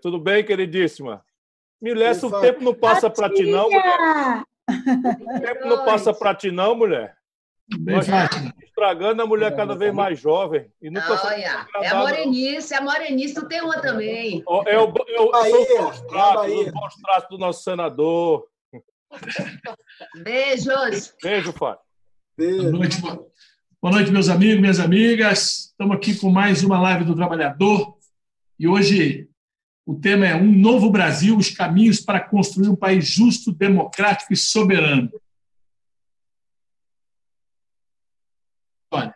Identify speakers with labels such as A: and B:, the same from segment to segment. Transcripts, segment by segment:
A: Tudo bem, queridíssima? Mulher, se o tempo não passa para ti, não, mulher. O tempo não passa para ti, não, mulher.
B: Bem Nós
A: estragando a mulher cada vez mais jovem. E nunca
C: Olha, é a morenice, é a morenice, tu tem uma também.
A: É o, é o, Bahia, os bons tratos do nosso senador.
C: Beijos.
A: Beijo, Fábio.
B: Boa noite, boa noite, meus amigos, minhas amigas. Estamos aqui com mais uma live do Trabalhador. E hoje o tema é Um Novo Brasil, os caminhos para construir um país justo, democrático e soberano. Olha,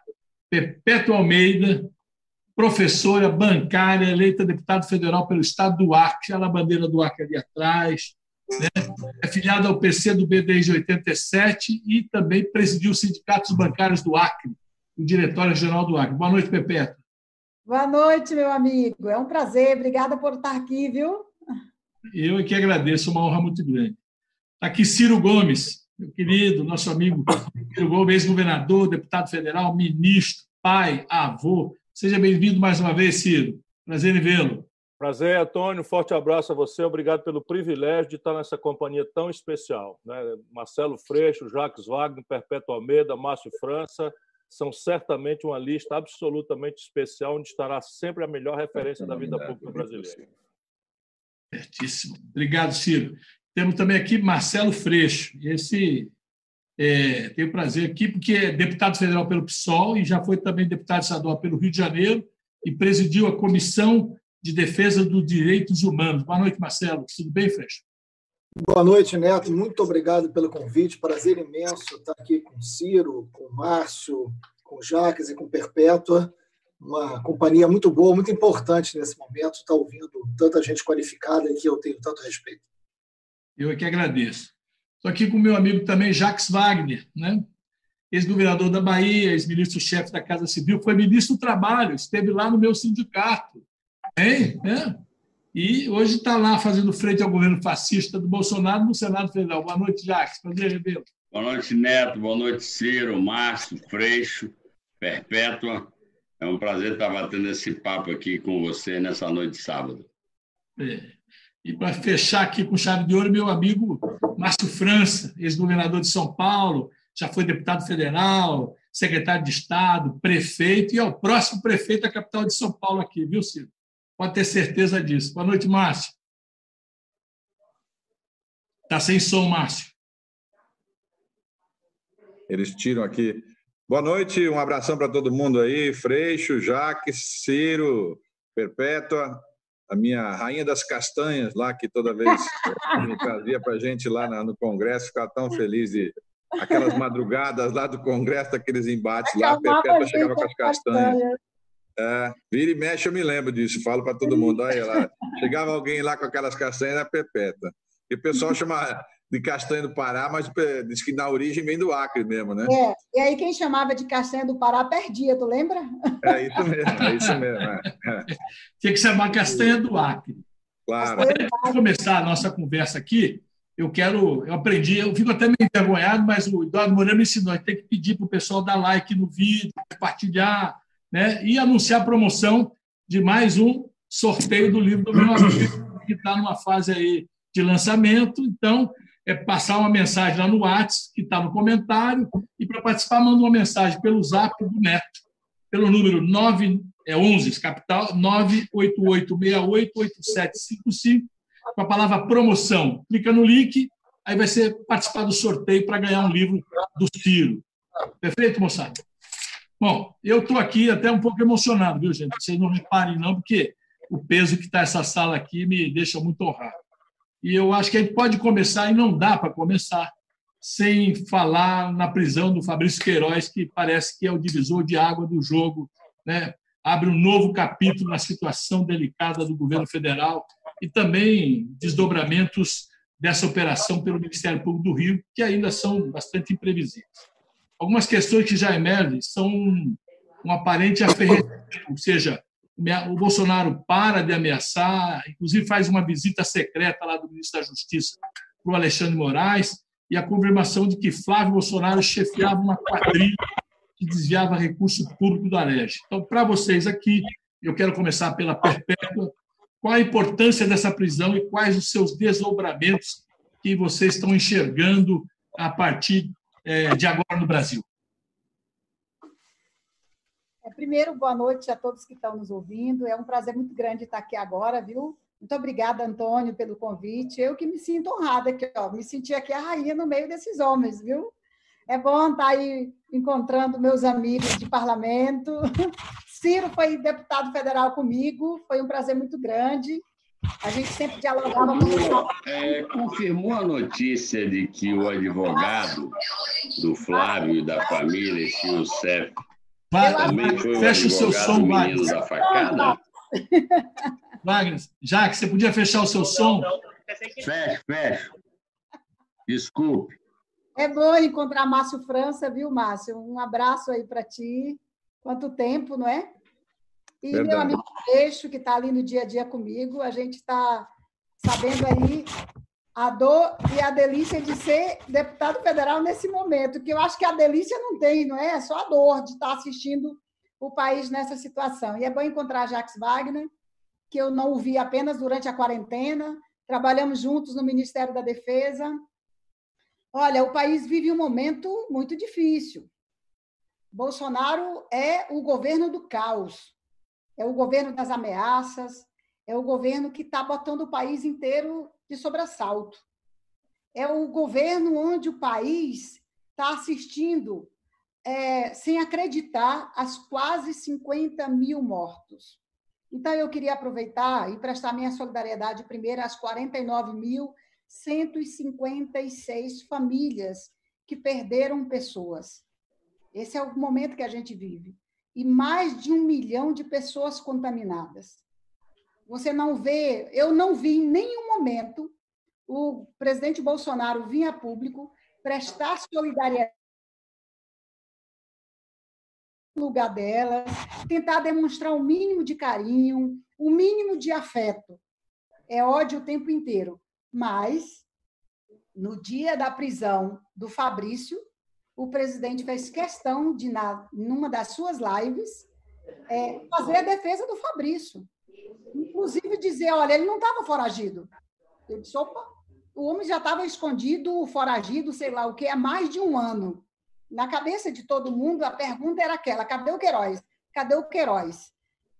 B: Perpétua Almeida, professora bancária, eleita deputada federal pelo estado do Acre, olha a bandeira do Acre ali atrás, né? é filiada ao PC do B desde 87 e também presidiu os sindicatos bancários do Acre, o Diretório-Geral do Acre. Boa noite, Perpétua.
D: Boa noite, meu amigo. É um prazer. Obrigada por estar aqui, viu?
B: Eu é que agradeço, uma honra muito grande. Está aqui Ciro Gomes, meu querido, nosso amigo Ciro Gomes, ex-governador, deputado federal, ministro, pai, avô. Seja bem-vindo mais uma vez, Ciro. Prazer em vê-lo.
A: Prazer, Antônio. Forte abraço a você. Obrigado pelo privilégio de estar nessa companhia tão especial. Né? Marcelo Freixo, Jacques Wagner, Perpétuo Almeida, Márcio França, são certamente uma lista absolutamente especial, onde estará sempre a melhor referência da vida pública brasileira.
B: Certíssimo. Obrigado, Ciro. Temos também aqui Marcelo Freixo. Esse é, tenho o prazer aqui, porque é deputado federal pelo PSOL e já foi também deputado estadual pelo Rio de Janeiro e presidiu a Comissão de Defesa dos Direitos Humanos. Boa noite, Marcelo. Tudo bem, Freixo?
E: Boa noite, Neto. Muito obrigado pelo convite. Prazer imenso estar aqui com Ciro, com Márcio, com Jacques e com Perpétua. Uma companhia muito boa, muito importante nesse momento, estar ouvindo tanta gente qualificada e que eu tenho tanto respeito.
B: Eu é que agradeço. Estou aqui com o meu amigo também, Jacques Wagner, né? ex-governador da Bahia, ex-ministro-chefe da Casa Civil, foi ministro do Trabalho, esteve lá no meu sindicato. Hein? É? E hoje está lá fazendo frente ao governo fascista do Bolsonaro no Senado Federal. Boa noite, Jacques. Prazer revê-lo.
F: Boa noite, Neto. Boa noite, Ciro, Márcio, Freixo, Perpétua. É um prazer estar batendo esse papo aqui com você nessa noite de sábado.
B: É. E para fechar aqui com chave de ouro, meu amigo Márcio França, ex-governador de São Paulo, já foi deputado federal, secretário de Estado, prefeito, e é o próximo prefeito da capital de São Paulo aqui, viu, Ciro? Pode ter certeza disso. Boa noite, Márcio. Está sem som, Márcio.
G: Eles tiram aqui. Boa noite, um abração para todo mundo aí. Freixo, Jaques, Ciro, Perpétua, a minha rainha das castanhas lá, que toda vez me trazia para a gente lá no Congresso, ficava tão feliz de aquelas madrugadas lá do Congresso, aqueles embates lá, a Perpétua chegava com as castanhas. É, vira e mexe, eu me lembro disso, falo para todo mundo. Olha lá, chegava alguém lá com aquelas castanhas, era perpétua. E o pessoal chama de castanha do Pará, mas diz que na origem vem do Acre mesmo, né?
D: É, e aí quem chamava de castanha do Pará perdia, tu lembra?
G: É isso mesmo, é isso mesmo. É.
B: Tinha que chamar castanha do Acre.
G: Claro.
B: Antes de começar a nossa conversa aqui, eu quero, eu aprendi, eu fico até meio envergonhado, mas o Eduardo Moreira me ensinou, a gente tem que pedir para o pessoal dar like no vídeo, compartilhar, né, e anunciar a promoção de mais um sorteio do livro do meu amigo, que está numa fase aí de lançamento. Então, é passar uma mensagem lá no WhatsApp, que está no comentário, e para participar, manda uma mensagem pelo zap do Neto, pelo número 9, é 11, capital, 988688755, com a palavra promoção. Clica no link, aí vai ser participar do sorteio para ganhar um livro do Ciro. Perfeito, moçada? Bom, eu estou aqui até um pouco emocionado, viu, gente? Vocês não reparem, não, porque o peso que está essa sala aqui me deixa muito honrado. E eu acho que a gente pode começar, e não dá para começar, sem falar na prisão do Fabrício Queiroz, que parece que é o divisor de água do jogo, né? abre um novo capítulo na situação delicada do governo federal e também desdobramentos dessa operação pelo Ministério Público do Rio, que ainda são bastante imprevisíveis algumas questões que já emergem são um aparente aferramento, ou seja, o Bolsonaro para de ameaçar, inclusive faz uma visita secreta lá do ministro da Justiça para o Alexandre Moraes, e a confirmação de que Flávio Bolsonaro chefiava uma quadrilha que desviava recurso público do Alege. Então, para vocês aqui, eu quero começar pela Perpétua. qual a importância dessa prisão e quais os seus desdobramentos que vocês estão enxergando a partir de agora no Brasil.
D: É, primeiro, boa noite a todos que estão nos ouvindo. É um prazer muito grande estar aqui agora, viu? Muito obrigada, Antônio, pelo convite. Eu que me sinto honrada aqui, ó. Me senti aqui a rainha no meio desses homens, viu? É bom estar aí encontrando meus amigos de parlamento. Ciro foi deputado federal comigo, foi um prazer muito grande. A gente sempre dialogava muito.
F: É, confirmou a notícia de que o advogado do Flávio e da família, esse Youssef, também foi o
B: Fecha o seu som,
F: menino da facada?
B: Wagner, já que você podia fechar o seu som.
F: Fecha, fecha. Desculpe.
D: É bom encontrar Márcio França, viu, Márcio? Um abraço aí para ti. Quanto tempo, não é? E Verdade. meu amigo Peixo, que está ali no dia a dia comigo, a gente está sabendo aí a dor e a delícia de ser deputado federal nesse momento, que eu acho que a delícia não tem, não é? É só a dor de estar assistindo o país nessa situação. E é bom encontrar Jacques Wagner, que eu não o vi apenas durante a quarentena, trabalhamos juntos no Ministério da Defesa. Olha, o país vive um momento muito difícil. Bolsonaro é o governo do caos, é o governo das ameaças, é o governo que está botando o país inteiro de sobressalto. É o governo onde o país está assistindo, é, sem acreditar, as quase 50 mil mortos. Então, eu queria aproveitar e prestar minha solidariedade primeiro às 49.156 famílias que perderam pessoas. Esse é o momento que a gente vive. E mais de um milhão de pessoas contaminadas. Você não vê, eu não vi em nenhum momento o presidente Bolsonaro vir a público prestar solidariedade no lugar dela, tentar demonstrar o mínimo de carinho, o mínimo de afeto. É ódio o tempo inteiro. Mas, no dia da prisão do Fabrício, o presidente fez questão de, na, numa das suas lives, é, fazer a defesa do Fabrício. Inclusive dizer, olha, ele não estava foragido. Eu disse, opa, o homem já estava escondido, foragido, sei lá o que, há mais de um ano. Na cabeça de todo mundo, a pergunta era aquela, cadê o Queiroz? Cadê o Queiroz?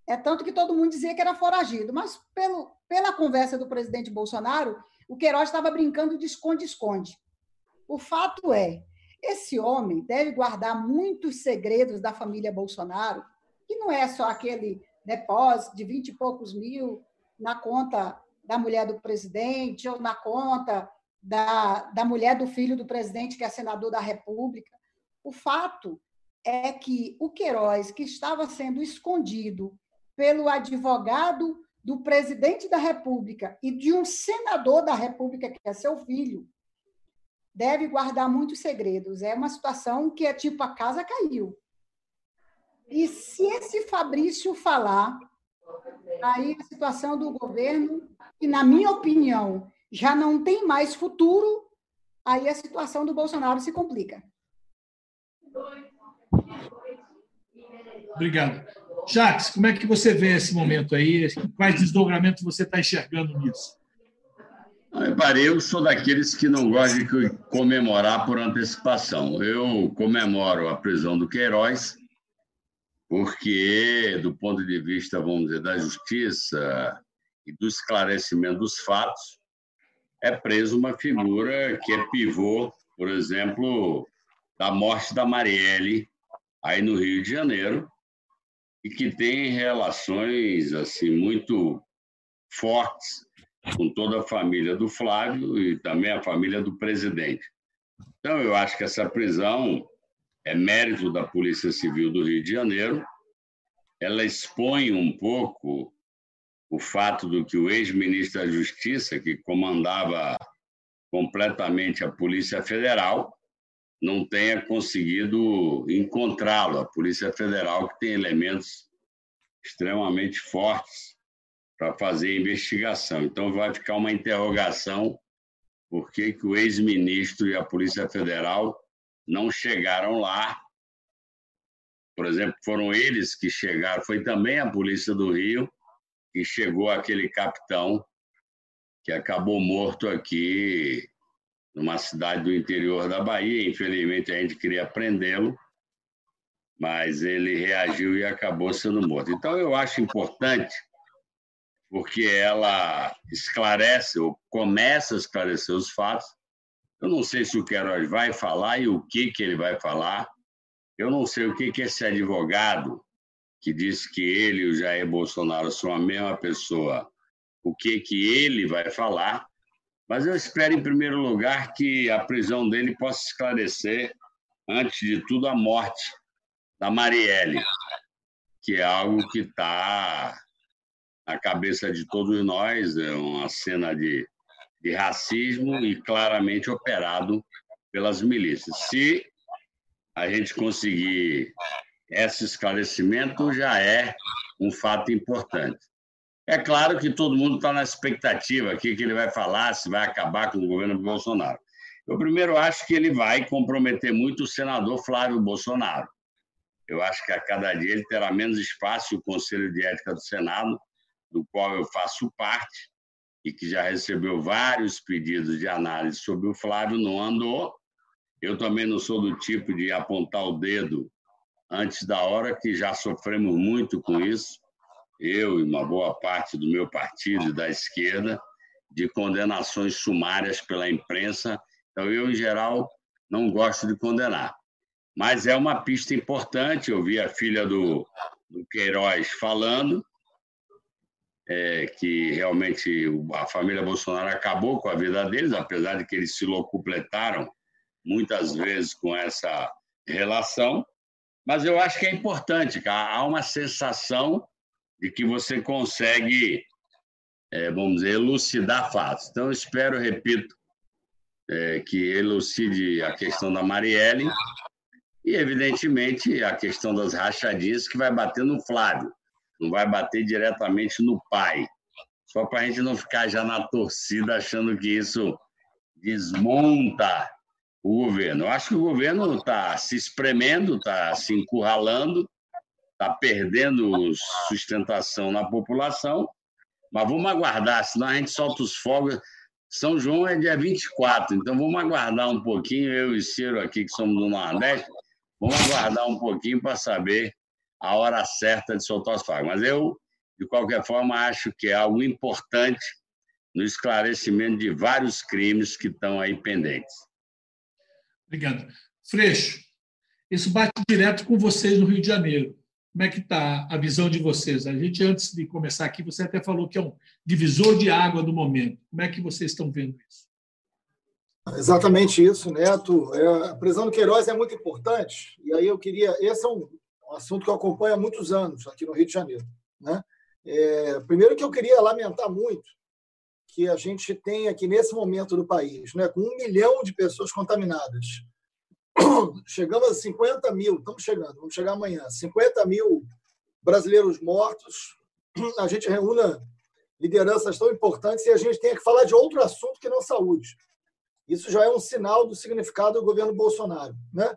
D: É tanto que todo mundo dizia que era foragido, mas pelo, pela conversa do presidente Bolsonaro, o Queiroz estava brincando de esconde-esconde. O fato é esse homem deve guardar muitos segredos da família Bolsonaro, que não é só aquele depósito de vinte e poucos mil na conta da mulher do presidente ou na conta da, da mulher do filho do presidente, que é senador da República. O fato é que o Queiroz, que estava sendo escondido pelo advogado do presidente da República e de um senador da República, que é seu filho, deve guardar muitos segredos. É uma situação que é tipo a casa caiu. E se esse Fabrício falar, aí a situação do governo, que na minha opinião já não tem mais futuro, aí a situação do Bolsonaro se complica.
B: Obrigado. Jacques, como é que você vê esse momento aí? Quais desdobramentos você está enxergando nisso?
F: Eu sou daqueles que não gostam de comemorar por antecipação. Eu comemoro a prisão do Queiroz, porque, do ponto de vista, vamos dizer, da justiça e do esclarecimento dos fatos, é preso uma figura que é pivô, por exemplo, da morte da Marielle, aí no Rio de Janeiro, e que tem relações assim muito fortes com toda a família do Flávio e também a família do presidente. Então, eu acho que essa prisão é mérito da Polícia Civil do Rio de Janeiro. Ela expõe um pouco o fato do que o ex-ministro da Justiça, que comandava completamente a Polícia Federal, não tenha conseguido encontrá-lo. A Polícia Federal, que tem elementos extremamente fortes para fazer a investigação. Então, vai ficar uma interrogação por que, que o ex-ministro e a Polícia Federal não chegaram lá. Por exemplo, foram eles que chegaram, foi também a Polícia do Rio que chegou aquele capitão que acabou morto aqui numa cidade do interior da Bahia. Infelizmente, a gente queria prendê-lo, mas ele reagiu e acabou sendo morto. Então, eu acho importante, porque ela esclarece, ou começa a esclarecer os fatos. Eu não sei se o Queiroz vai falar e o que, que ele vai falar. Eu não sei o que, que esse advogado que disse que ele e o Jair Bolsonaro são a mesma pessoa, o que, que ele vai falar. Mas eu espero, em primeiro lugar, que a prisão dele possa esclarecer, antes de tudo, a morte da Marielle, que é algo que está na cabeça de todos nós, é uma cena de, de racismo e claramente operado pelas milícias. Se a gente conseguir esse esclarecimento, já é um fato importante. É claro que todo mundo está na expectativa aqui que ele vai falar, se vai acabar com o governo Bolsonaro. Eu primeiro acho que ele vai comprometer muito o senador Flávio Bolsonaro. Eu acho que a cada dia ele terá menos espaço o Conselho de Ética do Senado, do qual eu faço parte, e que já recebeu vários pedidos de análise sobre o Flávio, não andou. Eu também não sou do tipo de apontar o dedo antes da hora, que já sofremos muito com isso eu e uma boa parte do meu partido e da esquerda, de condenações sumárias pela imprensa. Então, eu, em geral, não gosto de condenar. Mas é uma pista importante. Eu vi a filha do, do Queiroz falando é, que realmente a família Bolsonaro acabou com a vida deles, apesar de que eles se locupletaram muitas vezes com essa relação. Mas eu acho que é importante, cara. há uma sensação de que você consegue, é, vamos dizer, elucidar fatos. Então, espero, repito, é, que elucide a questão da Marielle e, evidentemente, a questão das rachadinhas que vai bater no Flávio, não vai bater diretamente no pai. Só para a gente não ficar já na torcida achando que isso desmonta o governo. Eu acho que o governo está se espremendo, está se encurralando, está perdendo sustentação na população, mas vamos aguardar, senão a gente solta os fogos. São João é dia 24, então vamos aguardar um pouquinho, eu e Ciro aqui, que somos do Nordeste, vamos aguardar um pouquinho para saber a hora certa de soltar os fogos. Mas eu, de qualquer forma, acho que é algo importante no esclarecimento de vários crimes que estão aí pendentes.
B: Obrigado. Freixo, isso bate direto com vocês no Rio de Janeiro. Como é que está a visão de vocês? A gente, antes de começar aqui, você até falou que é um divisor de água do momento. Como é que vocês estão vendo isso?
E: Exatamente isso, Neto. É, a prisão do Queiroz é muito importante. E aí eu queria. Esse é um, assunto que eu acompanho há muitos anos aqui no Rio de Janeiro. Né? É, primeiro que eu queria lamentar muito que a gente tem aqui nesse momento do país, né, com um milhão de pessoas contaminadas, chegamos a 50 mil, estamos chegando, vamos chegar amanhã, 50 mil brasileiros mortos. A gente reúna lideranças tão importantes e a gente tem que falar de outro assunto que não saúde. Isso já é um sinal do significado do governo Bolsonaro. Né?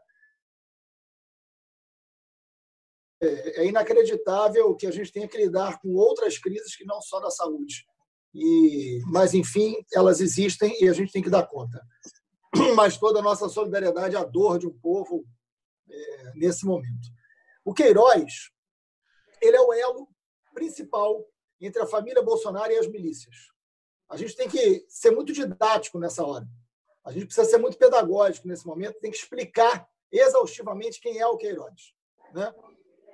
E: É, é inacreditável que a gente tenha que lidar com outras crises que não só da saúde. E, mas, enfim, elas existem e a gente tem que dar conta. mas toda a nossa solidariedade à dor de um povo é, nesse momento. O Queiroz ele é o elo principal entre a família Bolsonaro e as milícias. A gente tem que ser muito didático nessa hora. A gente precisa ser muito pedagógico nesse momento, tem que explicar exaustivamente quem é o Queiroz. Né?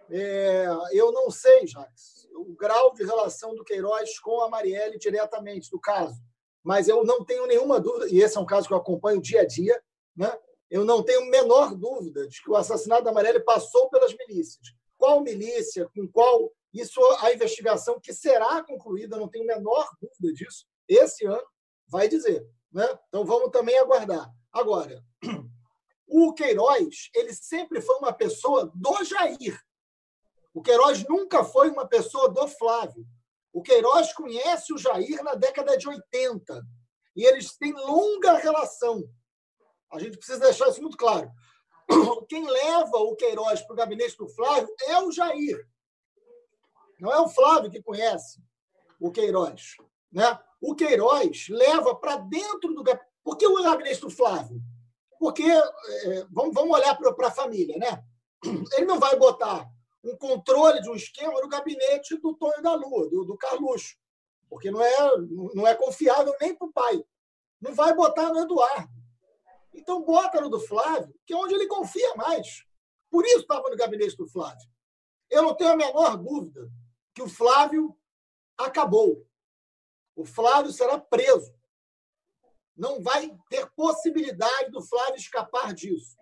E: É, eu não sei, Jacques, o grau de relação do Queiroz com a Marielle diretamente, do caso mas eu não tenho nenhuma dúvida, e esse é um caso que eu acompanho dia a dia, né? eu não tenho menor dúvida de que o assassinato da Marielle passou pelas milícias. Qual milícia, com qual. Isso a investigação que será concluída, não tenho menor dúvida disso, esse ano vai dizer. Né? Então vamos também aguardar. Agora, o Queiroz, ele sempre foi uma pessoa do Jair. O Queiroz nunca foi uma pessoa do Flávio. O Queiroz conhece o Jair na década de 80 e eles têm longa relação. A gente precisa deixar isso muito claro. Quem leva o Queiroz para o gabinete do Flávio é o Jair. Não é o Flávio que conhece. o Queiroz. Né? O Queiroz leva para dentro do gabinete. Por que o gabinete do Flávio? Porque, é, vamos, vamos olhar para a família, né? Ele não vai botar um controle de um esquema no gabinete do Tonho da Lua, do, do Carluxo, porque não é, não é confiável nem para o pai. Não vai botar no Eduardo. Então, bota no do Flávio, que é onde ele confia mais. Por isso estava no gabinete do Flávio. Eu não tenho a menor dúvida que o Flávio acabou. O Flávio será preso. Não vai ter possibilidade do Flávio escapar disso.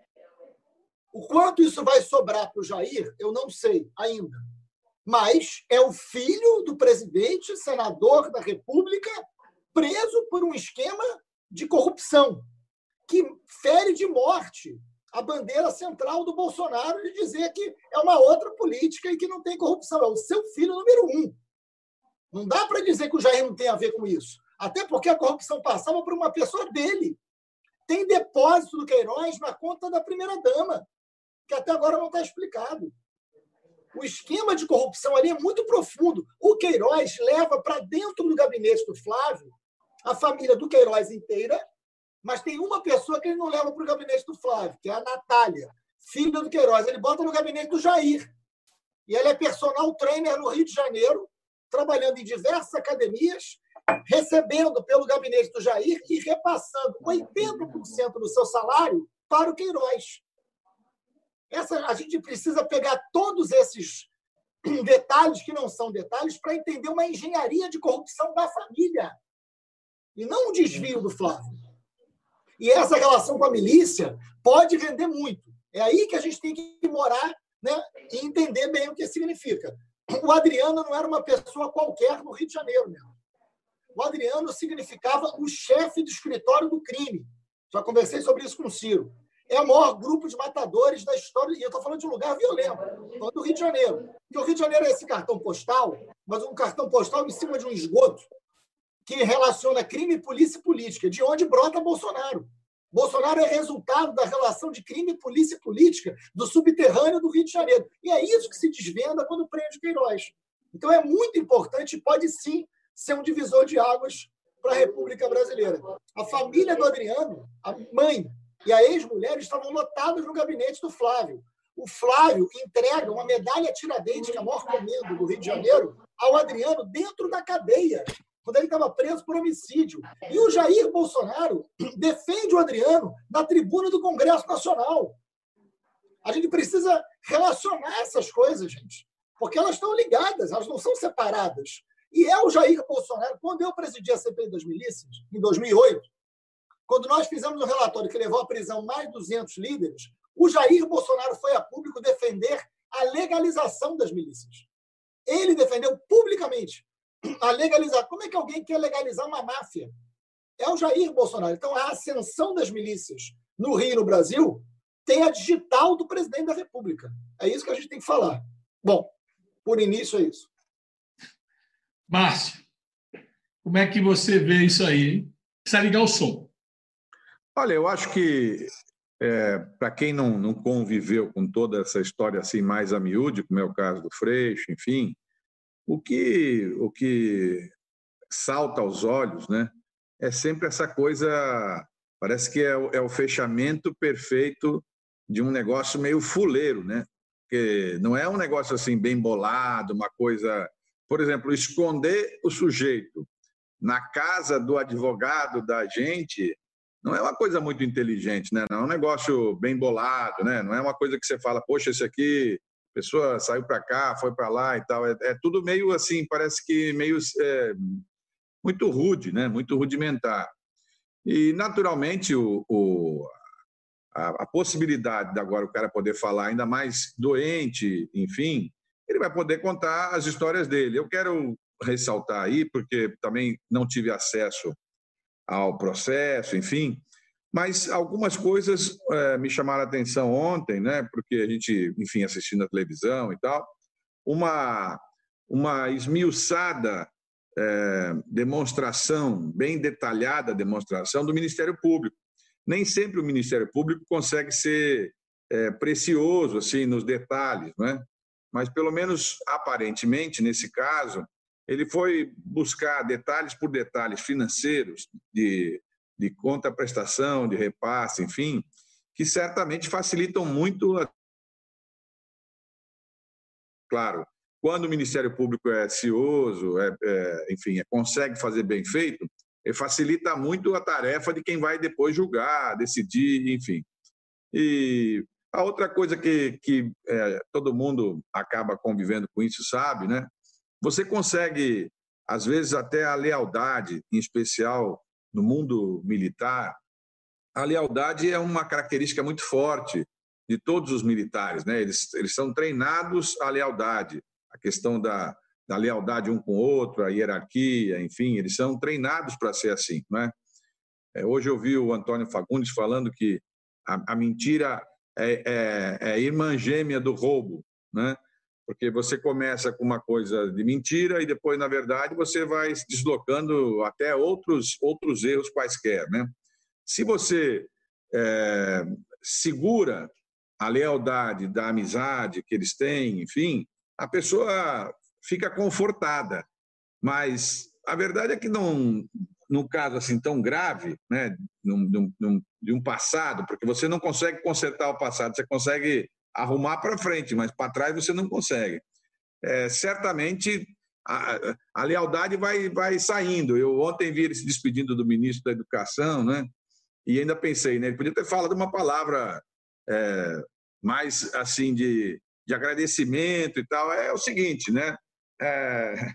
E: O quanto isso vai sobrar para o Jair, eu não sei ainda. Mas é o filho do presidente, senador da República, preso por um esquema de corrupção que fere de morte a bandeira central do Bolsonaro de dizer que é uma outra política e que não tem corrupção. É o seu filho número um. Não dá para dizer que o Jair não tem a ver com isso. Até porque a corrupção passava por uma pessoa dele. Tem depósito do Queiroz na conta da primeira-dama, que até agora não está explicado. O esquema de corrupção ali é muito profundo. O Queiroz leva para dentro do gabinete do Flávio a família do Queiroz inteira mas tem uma pessoa que ele não leva para o gabinete do Flávio, que é a Natália, filha do Queiroz. Ele bota no gabinete do Jair. E ela é personal trainer no Rio de Janeiro, trabalhando em diversas academias, recebendo pelo gabinete do Jair e repassando 80% do seu salário para o Queiroz. Essa, a gente precisa pegar todos esses detalhes que não são detalhes para entender uma engenharia de corrupção da família e não um desvio do Flávio. E essa relação com a milícia pode render muito. É aí que a gente tem que morar né, e entender bem o que significa. O Adriano não era uma pessoa qualquer no Rio de Janeiro. Mesmo. O Adriano significava o chefe do escritório do crime. Já conversei sobre isso com o Ciro. É o maior grupo de matadores da história. E eu estou falando de um lugar violento. Do Rio de Janeiro. Porque o Rio de Janeiro é esse cartão postal, mas um cartão postal em cima de um esgoto que relaciona crime, polícia e política, de onde brota Bolsonaro. Bolsonaro é resultado da relação de crime, polícia e política do subterrâneo do Rio de Janeiro. E é isso que se desvenda quando prende Queiroz. Então é muito importante e pode sim ser um divisor de águas para a República Brasileira. A família do Adriano, a mãe e a ex-mulher estavam lotados no gabinete do Flávio. O Flávio entrega uma medalha Tiradentes, que é a maior comendo do Rio de Janeiro, ao Adriano dentro da cadeia quando ele estava preso por homicídio. E o Jair Bolsonaro defende o Adriano na tribuna do Congresso Nacional. A gente precisa relacionar essas coisas, gente, porque elas estão ligadas, elas não são separadas. E é o Jair Bolsonaro, quando eu presidi a CPI das milícias, em 2008, quando nós fizemos um relatório que levou à prisão mais de 200 líderes, o Jair Bolsonaro foi a público defender a legalização das milícias. Ele defendeu publicamente a legalizar. Como é que alguém quer legalizar uma máfia? É o Jair Bolsonaro. Então, a ascensão das milícias no Rio e no Brasil tem a digital do presidente da República. É isso que a gente tem que falar. Bom, por início é isso.
B: Márcio, como é que você vê isso aí? Precisa ligar o som.
G: Olha, eu acho que é, para quem não, não conviveu com toda essa história assim mais a miúde, como é o caso do Freixo, enfim, o que, o que salta aos olhos né, é sempre essa coisa, parece que é o, é o fechamento perfeito de um negócio meio fuleiro, né? Porque não é um negócio assim bem bolado, uma coisa. Por exemplo, esconder o sujeito na casa do advogado da gente não é uma coisa muito inteligente, né? Não é um negócio bem bolado, né? Não é uma coisa que você fala, poxa, esse aqui pessoa saiu para cá, foi para lá e tal. É, é, tudo meio assim, parece que meio é, muito rude, né? Muito rudimentar. E naturalmente o, o a, a, possibilidade de agora o cara poder falar ainda mais doente, enfim, ele vai poder contar as histórias dele. Eu quero ressaltar aí, porque também não tive acesso ao processo, enfim, mas algumas coisas é, me chamaram a atenção ontem, né? Porque a gente, enfim, assistindo a televisão e tal, uma uma esmiuçada é, demonstração, bem detalhada demonstração do Ministério Público. Nem sempre o Ministério Público consegue ser é, precioso assim nos detalhes, né? Mas pelo menos aparentemente nesse caso ele foi buscar detalhes por detalhes financeiros de, de conta prestação, de repasse, enfim, que certamente facilitam muito. A... Claro, quando o Ministério Público é cioso, é, é, enfim, é, consegue fazer bem feito, ele facilita muito a tarefa de quem vai depois julgar, decidir, enfim. E a outra coisa que, que é, todo mundo acaba convivendo com isso sabe, né? Você consegue, às vezes, até a lealdade, em especial no mundo militar. A lealdade é uma característica muito forte de todos os militares, né? Eles, eles são treinados à lealdade, a questão da, da lealdade um com o outro, a hierarquia, enfim, eles são treinados para ser assim, não é? é? Hoje eu vi o Antônio Fagundes falando que a, a mentira é, é, é irmã gêmea do roubo, né? Porque você começa com uma coisa de mentira e depois, na verdade, você vai se deslocando até outros, outros erros quaisquer. Né? Se você é, segura a lealdade da amizade que eles têm, enfim, a pessoa fica confortada. Mas a verdade é que não, num caso assim tão grave, né, num, num, de um passado, porque você não consegue consertar o passado, você consegue arrumar para frente, mas para trás você não consegue. É, certamente a, a, lealdade vai, vai saindo. Eu ontem vi ele se despedindo do ministro da Educação, né? E ainda pensei, né? Ele podia ter falado uma palavra é, mais assim de, de agradecimento e tal. É o seguinte, né? É,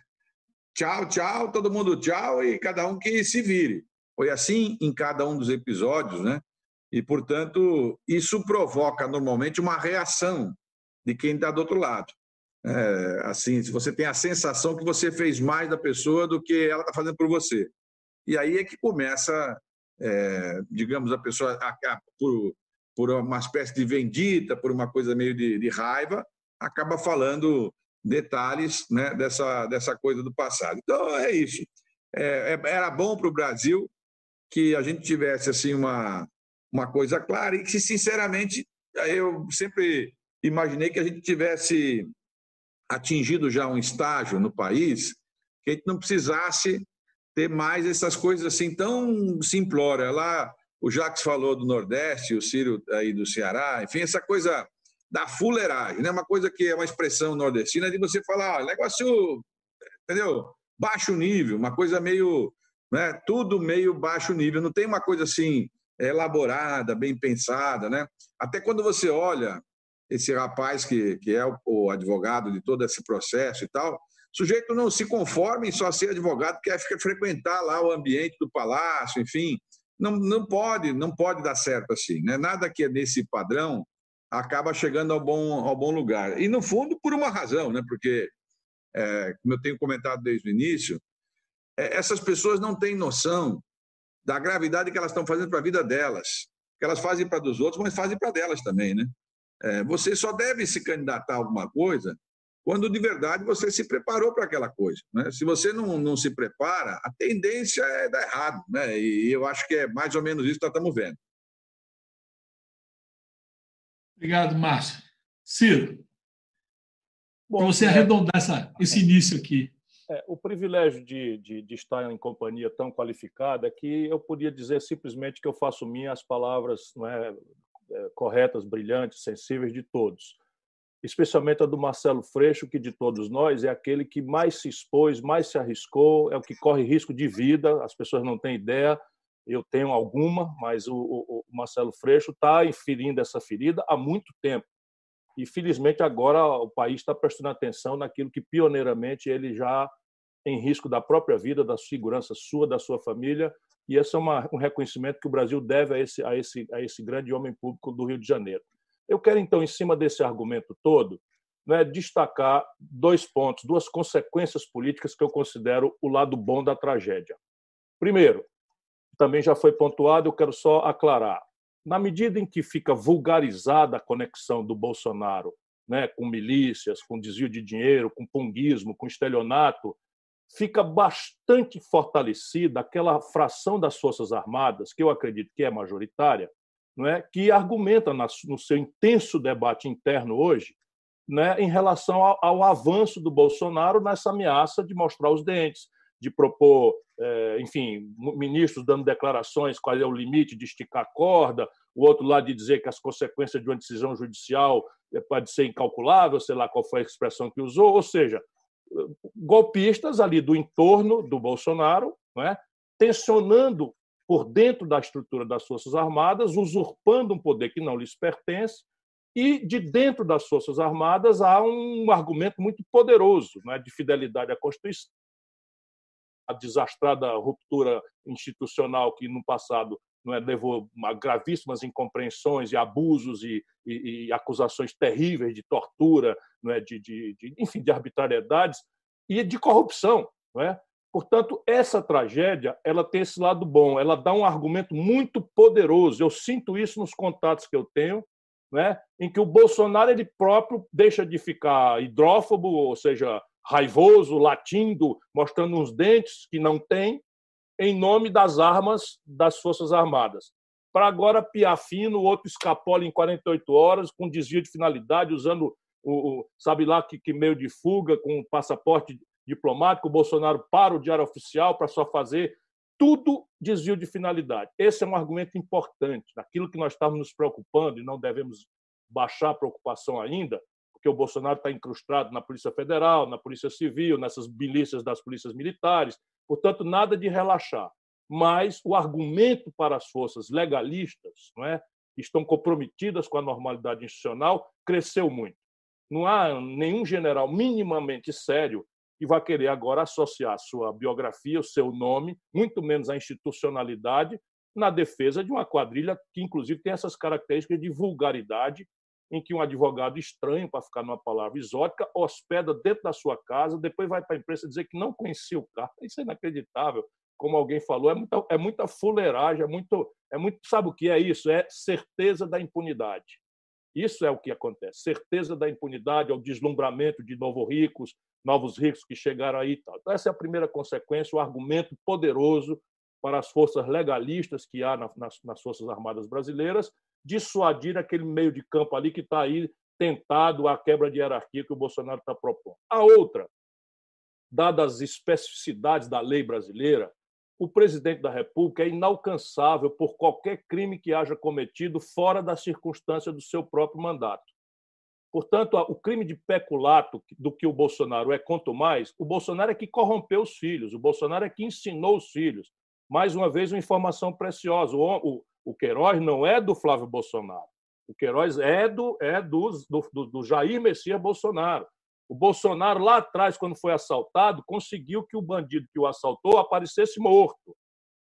G: tchau, tchau, todo mundo tchau e cada um que se vire. Foi assim em cada um dos episódios, né? E, portanto, isso provoca normalmente uma reação de quem está do outro lado. É, assim, se você tem a sensação que você fez mais da pessoa do que ela está fazendo por você. E aí é que começa, é, digamos, a pessoa, a, a, por, por uma espécie de vendita, por uma coisa meio de, de raiva, acaba falando detalhes né, dessa, dessa coisa do passado. Então, é isso. É, é era bom para o Brasil que a gente tivesse assim uma, uma coisa clara e que, sinceramente, eu sempre imaginei que a gente tivesse atingido já um estágio no país que a gente não precisasse ter mais essas coisas assim tão simplórias. Lá o Jacques falou do Nordeste, o Ciro aí do Ceará, enfim, essa coisa da fuleiragem, né? Uma coisa que é uma expressão nordestina de você falar, ah, negócio, entendeu? Baixo nível, uma coisa meio, né? Tudo meio baixo nível, não tem uma coisa assim elaborada, bem pensada, né? Até quando você olha esse rapaz que, que é o, o advogado de todo esse processo e tal, o sujeito não se conforma em só ser advogado, quer frequentar lá o ambiente do palácio, enfim, não, não pode, não pode dar certo assim, né? Nada que é nesse padrão acaba chegando ao bom, ao bom lugar. E, no fundo, por uma razão, né? porque, é, como eu tenho comentado desde o início, é, essas pessoas não têm noção da gravidade que elas estão fazendo para a vida delas. Que elas fazem para dos outros, mas fazem para delas também, né? É, você só deve se candidatar a alguma coisa quando de verdade você se preparou para aquela coisa. Né? Se você não, não se prepara, a tendência é dar errado. Né? E eu acho que é mais ou menos isso que nós estamos vendo.
B: Obrigado, Márcio. Ciro, para você é... arredondar essa, esse início aqui.
A: É, o privilégio de, de, de, estar em companhia tão qualificada é que eu podia dizer simplesmente que eu faço minhas as palavras não é, é, corretas, brilhantes, sensíveis de todos. Especialmente a do Marcelo Freixo, que de todos nós é aquele que mais se expôs, mais se arriscou, é o que corre risco de vida, as pessoas não têm ideia, eu tenho alguma, mas o, o, o Marcelo Freixo está inferindo essa ferida há muito tempo. E, felizmente, agora o país está prestando atenção naquilo que, pioneiramente, ele já em risco da própria vida, da segurança sua, da sua família, e esse é uma, um reconhecimento que o Brasil deve a esse, a, esse, a esse grande homem público do Rio de Janeiro. Eu quero, então, em cima desse argumento todo, né, destacar dois pontos, duas consequências políticas que eu considero o lado bom da tragédia. Primeiro, também já foi pontuado, eu quero só aclarar. Na medida em que fica vulgarizada a conexão do Bolsonaro né, com milícias, com desvio de dinheiro, com punguismo, com estelionato, fica bastante fortalecida aquela fração das Forças Armadas, que eu acredito que é majoritária, não é? que argumenta no seu intenso debate interno hoje né, em relação ao, avanço do Bolsonaro nessa ameaça de mostrar os dentes, de propor, é, enfim, ministros dando declarações qual é o limite de esticar a corda, o outro lado de dizer que as consequências de uma decisão judicial é, pode ser incalculável, sei lá qual foi a expressão que usou, ou seja, golpistas ali do entorno do Bolsonaro, é, tensionando por dentro da estrutura das Forças Armadas, usurpando um poder que não lhes pertence, e de dentro das Forças Armadas há um argumento muito poderoso é, de fidelidade à Constituição, a desastrada ruptura institucional que no passado não é, levou a gravíssimas incompreensões e abusos e, e, e acusações terríveis de tortura, não é, de, de, de, enfim, de arbitrariedades e de corrupção. Não é? Portanto, essa tragédia ela tem esse lado bom, ela dá um argumento muito poderoso. Eu sinto isso nos contatos que eu tenho, né, em que o Bolsonaro ele próprio deixa de ficar hidrófobo, ou seja, raivoso, latindo, mostrando uns dentes que não tem, em nome das armas das Forças Armadas. Para agora piar fino, o outro escapola em 48 horas, com desvio de finalidade, usando o, o sabe lá que, que, meio de fuga, com passaporte diplomático, o Bolsonaro para o diário oficial para só fazer tudo desvio de finalidade. Esse é um argumento importante, naquilo que nós estamos nos preocupando e não devemos baixar a preocupação ainda, porque o Bolsonaro está incrustado na Polícia Federal, na Polícia Civil, nessas milícias das polícias militares, Portanto, nada de relaxar. Mas o argumento para as forças legalistas, não é, que estão comprometidas com a normalidade institucional, cresceu muito. Não há nenhum general minimamente sério que vai querer agora associar sua biografia, o seu nome, muito menos a institucionalidade, na defesa de uma quadrilha que, inclusive, tem essas características de vulgaridade em que um advogado estranho, para ficar numa palavra exótica, hospeda dentro da sua casa, depois vai para a imprensa dizer que não conhecia o cara. Isso é inacreditável. Como alguém falou, é muita, é muita fuleiragem, é muito, é muito. Sabe o que é isso? É certeza da impunidade. Isso é o que acontece. Certeza da impunidade, é o deslumbramento de novos ricos, novos ricos que chegaram aí. Tal. Então, essa é a primeira consequência, o argumento poderoso para as forças legalistas que há nas, nas Forças Armadas Brasileiras dissuadir aquele meio de campo ali que está aí tentado a quebra de hierarquia que o Bolsonaro está propondo. A outra, dadas as especificidades da lei brasileira, o presidente da República é inalcançável por qualquer crime que haja cometido fora da circunstância do seu próprio mandato. Portanto, o crime de peculato do que o Bolsonaro é quanto mais, o Bolsonaro é que corrompeu os filhos, o Bolsonaro é que ensinou os filhos. Mais uma vez, uma informação preciosa. O, o Queiroz não é do Flávio Bolsonaro. O Queiroz é do, é do, do, do Jair Messias Bolsonaro. O Bolsonaro, lá atrás, quando foi assaltado, conseguiu que o bandido que o assaltou aparecesse morto.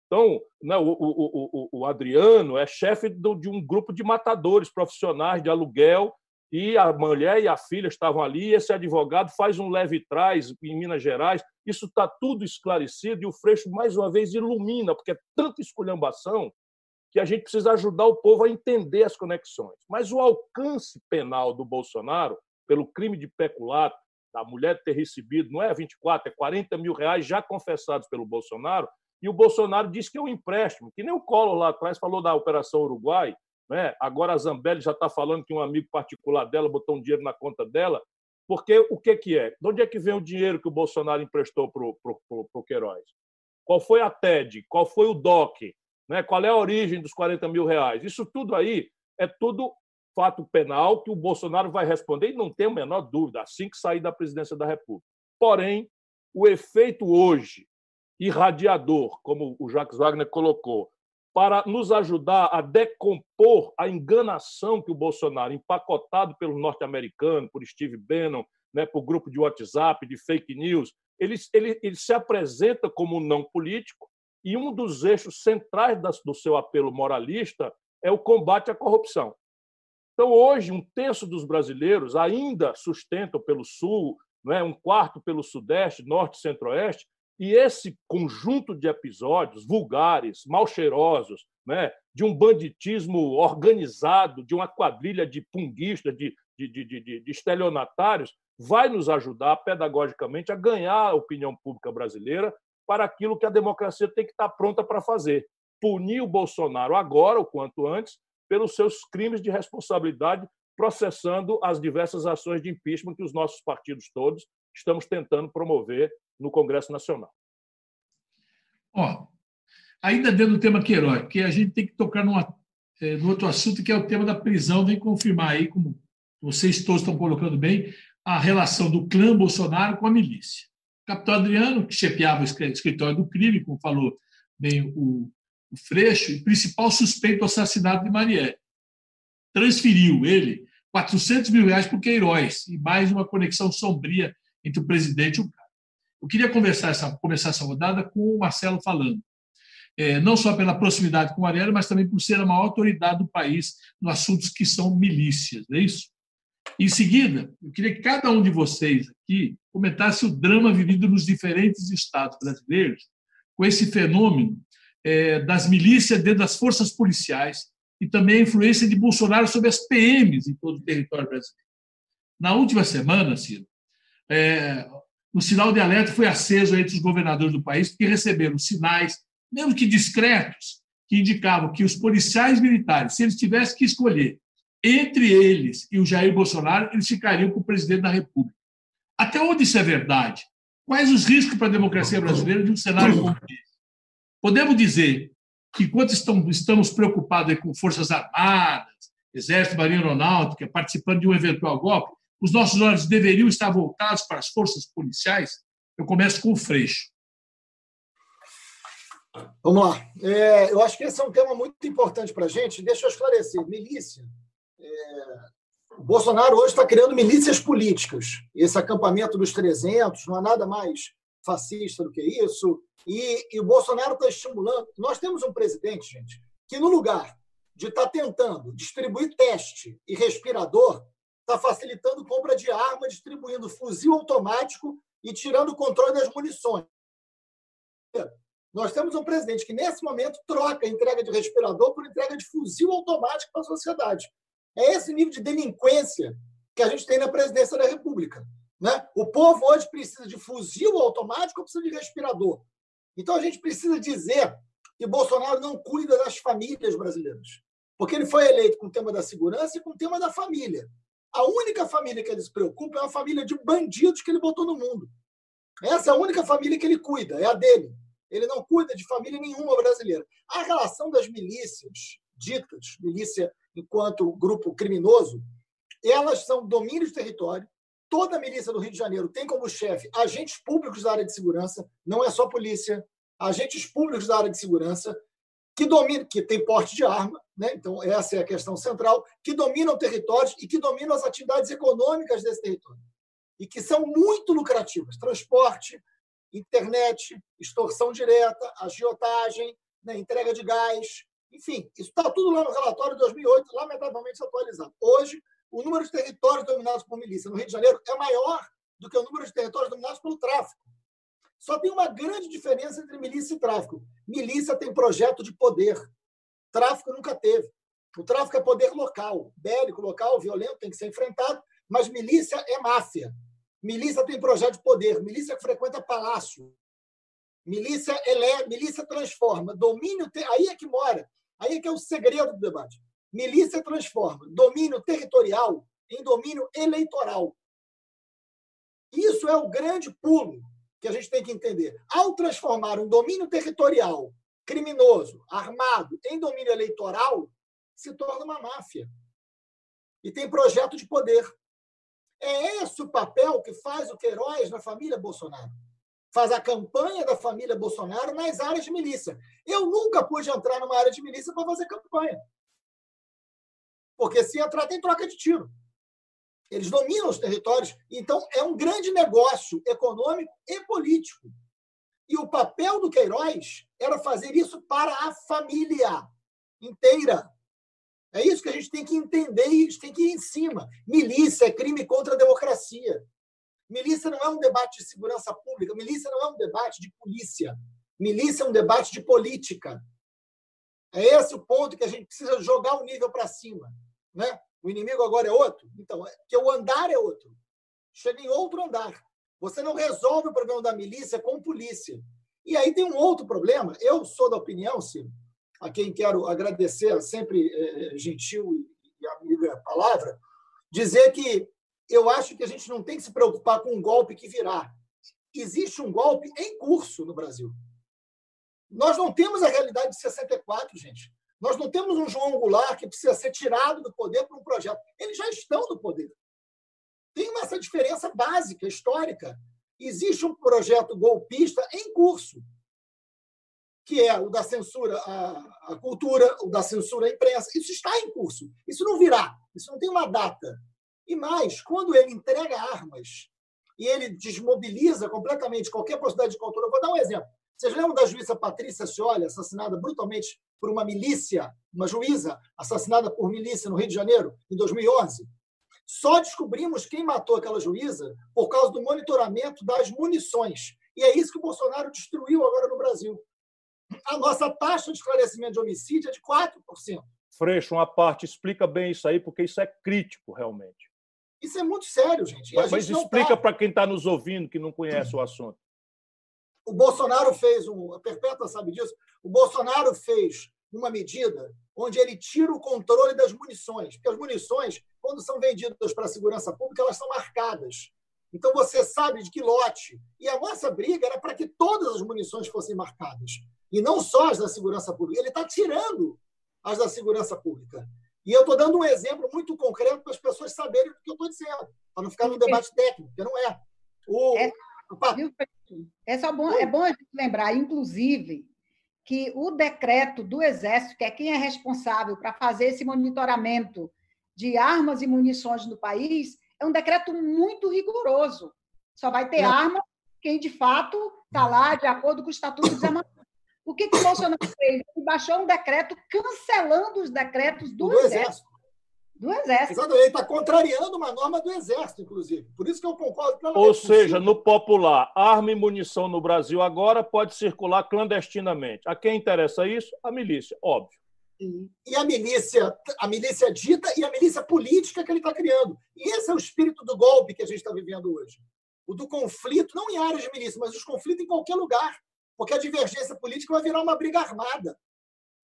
A: Então, né, o, o, o, o Adriano é chefe do, de um grupo de matadores profissionais de aluguel e a mulher e a filha estavam ali. E esse advogado faz um leve trás em Minas Gerais. Isso está tudo esclarecido e o Freixo, mais uma vez, ilumina, porque é tanta esculhambação que a gente precisa ajudar o povo a entender as conexões. Mas o alcance penal do Bolsonaro, pelo crime de peculato, da mulher ter recebido, não é 24, é 40 mil reais já confessados pelo Bolsonaro, e o Bolsonaro diz que é um empréstimo, que nem o Collor lá atrás falou da Operação Uruguai, né? agora a Zambelli já está falando que um amigo particular dela botou um dinheiro na conta dela, porque o que, que é? De onde é que vem o dinheiro que o Bolsonaro emprestou para o Queiroz? Qual foi a TED? Qual foi o DOC? Né? Qual é a origem dos 40 mil reais? Isso tudo aí é tudo fato penal que o Bolsonaro vai responder, e não tem a menor dúvida, assim que sair da presidência da República. Porém, o efeito hoje, irradiador, como o Jacques Wagner colocou, para nos ajudar a decompor a enganação que o Bolsonaro, empacotado pelo norte-americano, por Steve Bannon, né, por grupo de WhatsApp, de fake news, ele, ele, ele se apresenta como um não político, e um dos eixos centrais do seu apelo moralista é o combate à corrupção. Então, hoje, um terço dos brasileiros ainda sustentam pelo Sul, é, um quarto pelo Sudeste, Norte e Centro-Oeste, e esse conjunto de episódios vulgares, mal cheirosos, né, de um banditismo organizado, de uma quadrilha de punguistas, de, de, de, de, de estelionatários, vai nos ajudar pedagogicamente a ganhar a opinião pública brasileira para aquilo que a democracia tem que estar pronta para fazer. Punir o Bolsonaro agora, o quanto antes, pelos seus crimes de responsabilidade processando as diversas ações de impeachment que os nossos partidos todos estamos tentando promover no Congresso Nacional.
B: Ó, ainda dentro do tema Queiroz, que a gente tem que tocar numa, é, no outro assunto, que é o tema da prisão, vem confirmar aí, como vocês todos estão colocando bem, a relação do clã Bolsonaro com a milícia. Capitão Adriano, que chefiava o escritório do crime, como falou bem o, o Freixo, e principal suspeito do assassinato de Marielle. Transferiu ele 400 mil reais para o Queiroz e mais uma conexão sombria entre o presidente e o cara. Eu queria conversar essa, começar essa rodada com o Marcelo falando, é, não só pela proximidade com o Marielle, mas também por ser a maior autoridade do país nos assuntos que são milícias, não é isso? Em seguida, eu queria que cada um de vocês aqui comentasse o drama vivido nos diferentes estados brasileiros com esse fenômeno é, das milícias dentro das forças policiais e também a influência de Bolsonaro sobre as PMs em todo o território brasileiro. Na última semana, Ciro, é, o sinal de alerta foi aceso entre os governadores do país, que receberam sinais, mesmo que discretos, que indicavam que os policiais militares, se eles tivessem que escolher entre eles e o Jair Bolsonaro, eles ficariam com o presidente da República. Até onde isso é verdade? Quais os riscos para a democracia brasileira de um cenário como esse? Podemos dizer que, enquanto estamos preocupados com Forças Armadas, Exército, Marinha Aeronáutica, participando de um eventual golpe, os nossos olhos deveriam estar voltados para as forças policiais? Eu começo com o Freixo.
E: Vamos lá. É, eu acho que esse é um tema muito importante para a gente. Deixa eu esclarecer. Milícia é, o Bolsonaro hoje está criando milícias políticas. Esse acampamento dos 300 não há nada mais fascista do que isso. E, e o Bolsonaro está estimulando. Nós temos um presidente, gente, que no lugar de estar tá tentando distribuir teste e respirador, está facilitando compra de arma, distribuindo fuzil automático e tirando o controle das munições. Nós temos um presidente que, nesse momento, troca entrega de respirador por entrega de fuzil automático para a sociedade. É esse nível de delinquência que a gente tem na presidência da República. Né? O povo hoje precisa de fuzil automático ou precisa de respirador. Então a gente precisa dizer que Bolsonaro não cuida das famílias brasileiras. Porque ele foi eleito com o tema da segurança e com o tema da família. A única família que ele se preocupa é uma família de bandidos que ele botou no mundo. Essa é a única família que ele cuida, é a dele. Ele não cuida de família nenhuma brasileira. A relação das milícias ditas, milícia enquanto grupo criminoso, elas são domínio de território. Toda a milícia do Rio de Janeiro tem como chefe agentes públicos da área de segurança, não é só polícia, agentes públicos da área de segurança que dominam, que tem porte de arma, né? Então essa é a questão central, que dominam territórios e que dominam as atividades econômicas desse território e que são muito lucrativas: transporte, internet, extorsão direta, agiotagem, né? entrega de gás, enfim, isso está tudo lá no relatório de 2008, lamentavelmente atualizado. Hoje, o número de territórios dominados por milícia no Rio de Janeiro é maior do que o número de territórios dominados pelo tráfico. Só tem uma grande diferença entre milícia e tráfico. Milícia tem projeto de poder. Tráfico nunca teve. O tráfico é poder local, bélico, local, violento, tem que ser enfrentado, mas milícia é máfia. Milícia tem projeto de poder. Milícia frequenta palácio. Milícia, ele, milícia transforma. Domínio, aí é que mora Aí é que é o segredo do debate. Milícia transforma domínio territorial em domínio eleitoral. Isso é o grande pulo que a gente tem que entender. Ao transformar um domínio territorial criminoso, armado, em domínio eleitoral, se torna uma máfia. E tem projeto de poder. É esse o papel que faz o Queiroz na família Bolsonaro faz a campanha da família Bolsonaro nas áreas de milícia. Eu nunca pude entrar numa área de milícia para fazer campanha. Porque se entrar, tem troca de tiro. Eles dominam os territórios. Então, é um grande negócio econômico e político. E o papel do Queiroz era fazer isso para a família inteira. É isso que a gente tem que entender e a gente tem que ir em cima. Milícia é crime contra a democracia. Milícia não é um debate de segurança pública, milícia não é um debate de polícia. Milícia é um debate de política. É esse o ponto que a gente precisa jogar o nível para cima. Né? O inimigo agora é outro? Então, é que o andar é outro. Chega em outro andar. Você não resolve o problema da milícia com polícia. E aí tem um outro problema. Eu sou da opinião, Ciro, a quem quero agradecer, sempre é, gentil e amiga palavra, dizer que eu acho que a gente não tem que se preocupar com um golpe que virá. Existe um golpe em curso no Brasil. Nós não temos a realidade de 64, gente. Nós não temos um João Goulart que precisa ser tirado do poder por um projeto. Eles já estão no poder. Tem essa diferença básica, histórica. Existe um projeto golpista em curso, que é o da censura à, à cultura, o da censura à imprensa. Isso está em curso. Isso não virá. Isso não tem uma data. E mais, quando ele entrega armas e ele desmobiliza completamente qualquer possibilidade de controle. Eu vou dar um exemplo. Vocês lembram da juíza Patrícia Scioli, assassinada brutalmente por uma milícia, uma juíza assassinada por milícia no Rio de Janeiro, em 2011? Só descobrimos quem matou aquela juíza por causa do monitoramento das munições. E é isso que o Bolsonaro destruiu agora no Brasil. A nossa taxa de esclarecimento de homicídio é de 4%.
A: Freixo, uma parte, explica bem isso aí, porque isso é crítico, realmente.
E: Isso é muito sério, gente.
A: Mas, mas explica tá... para quem está nos ouvindo, que não conhece o assunto.
E: O Bolsonaro fez um. A Perpétua sabe disso. O Bolsonaro fez uma medida onde ele tira o controle das munições. Porque as munições, quando são vendidas para a segurança pública, elas são marcadas. Então você sabe de que lote. E a nossa briga era para que todas as munições fossem marcadas. E não só as da segurança pública. Ele está tirando as da segurança pública. E eu estou dando um exemplo muito concreto para as pessoas saberem o que eu estou dizendo, para não ficar num debate técnico, porque não é. O,
D: é, é só bom, é bom a gente lembrar, inclusive, que o decreto do Exército, que é quem é responsável para fazer esse monitoramento de armas e munições no país, é um decreto muito rigoroso. Só vai ter é. arma quem, de fato, está lá de acordo com o Estatuto dos o que, que o Bolsonaro fez? Ele baixou um decreto cancelando os decretos do, do Exército. Exército. Do Exército.
E: Exatamente. Ele está contrariando uma norma do Exército, inclusive. Por isso que eu concordo
A: Ou seja, no popular, arma e munição no Brasil agora pode circular clandestinamente. A quem interessa isso? A milícia, óbvio.
E: E a milícia, a milícia dita e a milícia política que ele está criando. E esse é o espírito do golpe que a gente está vivendo hoje. O do conflito, não em áreas de milícia, mas os conflitos em qualquer lugar porque a divergência política vai virar uma briga armada.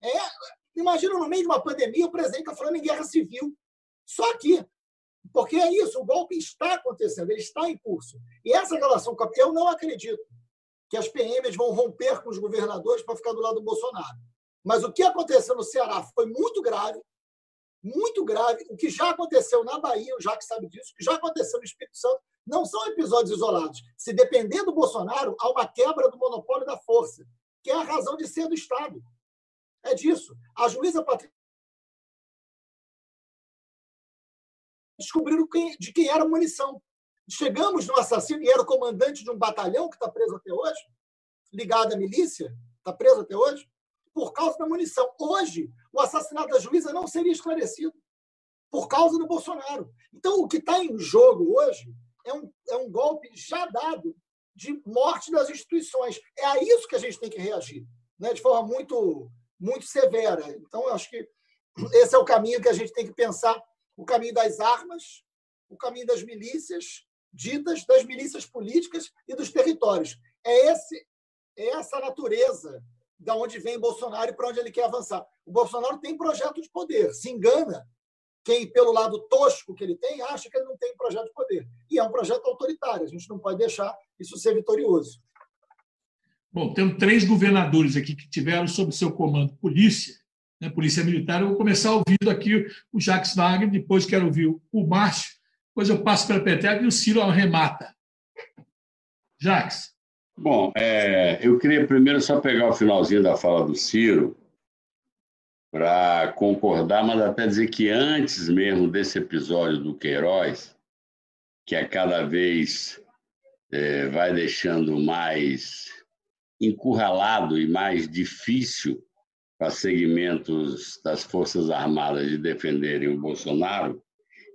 E: É, imagina no meio de uma pandemia o presidente está falando em guerra civil. Só aqui. Porque é isso, o golpe está acontecendo, ele está em curso. E essa relação com a. Eu não acredito que as PMs vão romper com os governadores para ficar do lado do Bolsonaro. Mas o que aconteceu no Ceará foi muito grave, muito grave. O que já aconteceu na Bahia, o Jacques sabe disso, o que já aconteceu no Espírito Santo, não são episódios isolados. Se depender do Bolsonaro, há uma quebra do monopólio da força, que é a razão de ser do Estado. É disso. A juíza Patrícia descobriram de quem era a munição. Chegamos no assassino, e era o comandante de um batalhão que está preso até hoje, ligado à milícia, está preso até hoje, por causa da munição. Hoje, o assassinato da juíza não seria esclarecido por causa do Bolsonaro. Então, o que está em jogo hoje é um, é um golpe já dado de morte das instituições. É a isso que a gente tem que reagir, né? de forma muito, muito severa. Então, acho que esse é o caminho que a gente tem que pensar: o caminho das armas, o caminho das milícias ditas, das milícias políticas e dos territórios. É, esse, é essa natureza da onde vem Bolsonaro e para onde ele quer avançar. O Bolsonaro tem projeto de poder, se engana quem, pelo lado tosco que ele tem, acha que ele não tem projeto de poder. E é um projeto autoritário, a gente não pode deixar isso ser vitorioso.
B: Bom, temos três governadores aqui que tiveram sob seu comando polícia, né, polícia militar. Eu vou começar ouvindo aqui o Jacques Wagner, depois quero ouvir o Márcio, depois eu passo para a Peteca e o Ciro arremata. Jacques.
F: Bom, é, eu queria primeiro só pegar o finalzinho da fala do Ciro, para concordar, mas até dizer que antes mesmo desse episódio do Queiroz, que a cada vez é, vai deixando mais encurralado e mais difícil para segmentos das Forças Armadas de defenderem o Bolsonaro,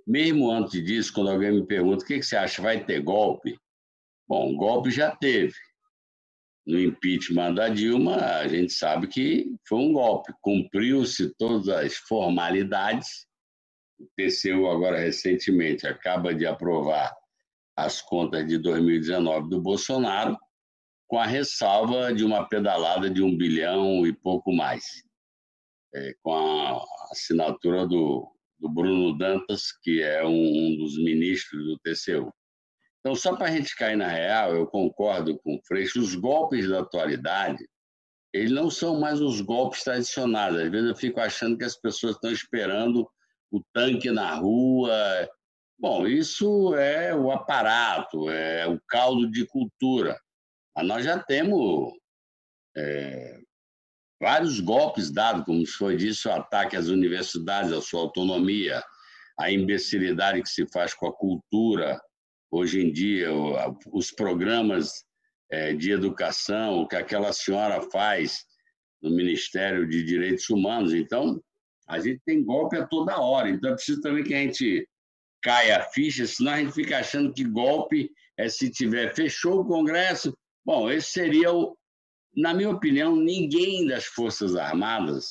F: mesmo antes disso, quando alguém me pergunta o que você acha, vai ter golpe? Bom, golpe já teve no impeachment da Dilma, a gente sabe que foi um golpe. Cumpriu-se todas as formalidades. O TCU, agora recentemente, acaba de aprovar as contas de 2019 do Bolsonaro, com a ressalva de uma pedalada de um bilhão e pouco mais, é, com a assinatura do, do Bruno Dantas, que é um, dos ministros do TCU. Então, só para a gente cair na real, eu concordo com o Freixo, os golpes da atualidade, eles não são mais os golpes tradicionais. Às vezes eu fico achando que as pessoas estão esperando o tanque na rua. Bom, isso é o aparato, é o caldo de cultura. Mas nós já temos é, vários golpes dados, como foi dito, o ataque às universidades, à sua autonomia, a imbecilidade que se faz com a cultura. Hoje em dia, os programas é, de educação, o que aquela senhora faz no Ministério de Direitos Humanos. Então, a gente tem golpe a toda hora. Então, é preciso também que a gente caia a ficha, senão a gente fica achando que golpe é se tiver fechou o Congresso. Bom, esse seria o, na minha opinião, ninguém das Forças Armadas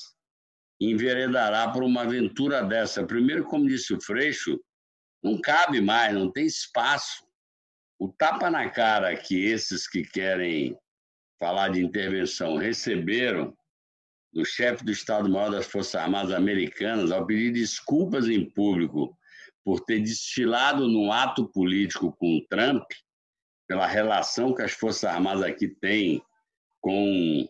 F: enveredará por uma aventura dessa. Primeiro, como disse o Freixo, não cabe mais, não tem espaço. O tapa na cara que esses que querem falar de intervenção receberam do chefe do Estado-Maior das Forças Armadas Americanas ao pedir desculpas em público por ter desfilado num ato político com Trump, pela relação que as Forças Armadas aqui têm com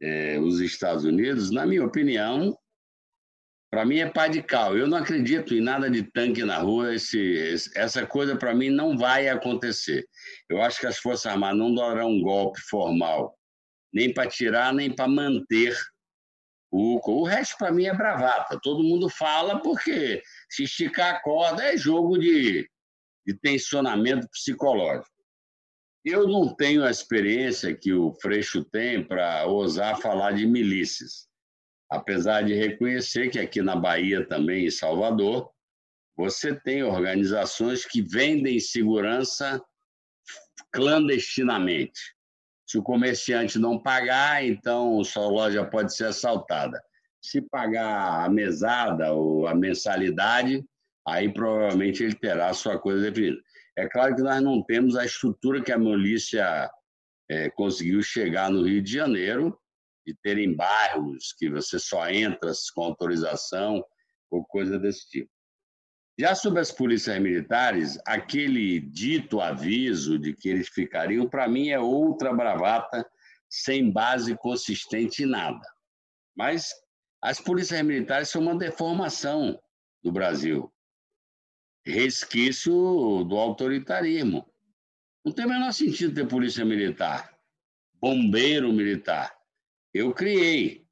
F: é, os Estados Unidos, na minha opinião, para mim é pá de cal. Eu não acredito em nada de tanque na rua. Esse, essa coisa, para mim, não vai acontecer. Eu acho que as Forças Armadas não darão um golpe formal, nem para tirar, nem para manter o. O resto, para mim, é bravata. Todo mundo fala porque se esticar a corda é jogo de, de tensionamento psicológico. Eu não tenho a experiência que o Freixo tem para ousar falar de milícias, apesar de reconhecer que aqui na Bahia também, em Salvador, você tem organizações que vendem segurança clandestinamente. Se o comerciante não pagar, então sua loja pode ser assaltada. Se pagar a mesada ou a mensalidade, aí provavelmente ele terá a sua coisa definida. É claro que nós não temos a estrutura que a milícia é, conseguiu chegar no Rio de Janeiro, de terem bairros que você só entra com autorização ou coisa desse tipo. Já sobre as polícias militares, aquele dito aviso de que eles ficariam, para mim, é outra bravata sem base consistente em nada. Mas as polícias militares são uma deformação do Brasil resquício do autoritarismo. Não tem o menor sentido ter polícia militar, bombeiro militar. Eu criei.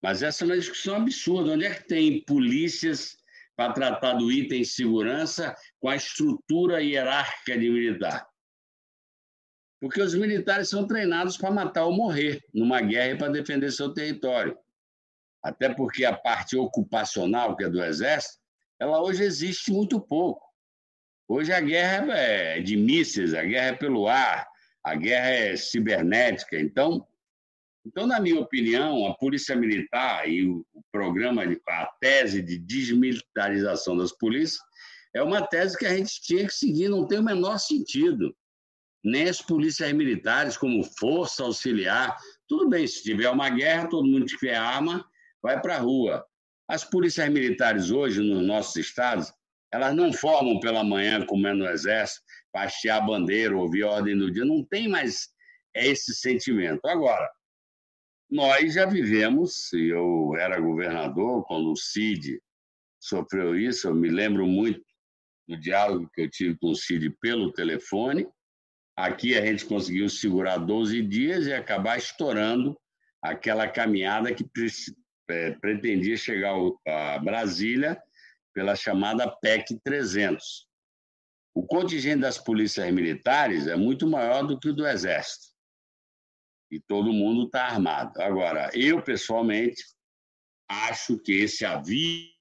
F: Mas essa é uma discussão absurda. Onde é que tem polícias para tratar do item segurança com a estrutura hierárquica de militar? Porque os militares são treinados para matar ou morrer numa guerra e para defender seu território. Até porque a parte ocupacional, que é do Exército, ela hoje existe muito pouco. Hoje a guerra é de mísseis, a guerra é pelo ar, a guerra é cibernética. Então, então na minha opinião, a polícia militar e o programa, a tese de desmilitarização das polícias é uma tese que a gente tinha que seguir, não tem o menor sentido. Nem as polícias militares como força auxiliar. Tudo bem, se tiver uma guerra, todo mundo que tiver arma vai para a rua. As polícias militares hoje, nos nossos estados, elas não formam pela manhã, como é no Exército, hastear a bandeira, ouvir a ordem do dia. Não tem mais esse sentimento. Agora, nós já vivemos, eu era governador quando o CID sofreu isso, eu me lembro muito do diálogo que eu tive com o CID pelo telefone. Aqui a gente conseguiu segurar 12 dias e acabar estourando aquela caminhada que é, pretendia chegar a Brasília pela chamada PEC 300. O contingente das polícias militares é muito maior do que o do Exército. E todo mundo está armado. Agora, eu, pessoalmente, acho que esse aviso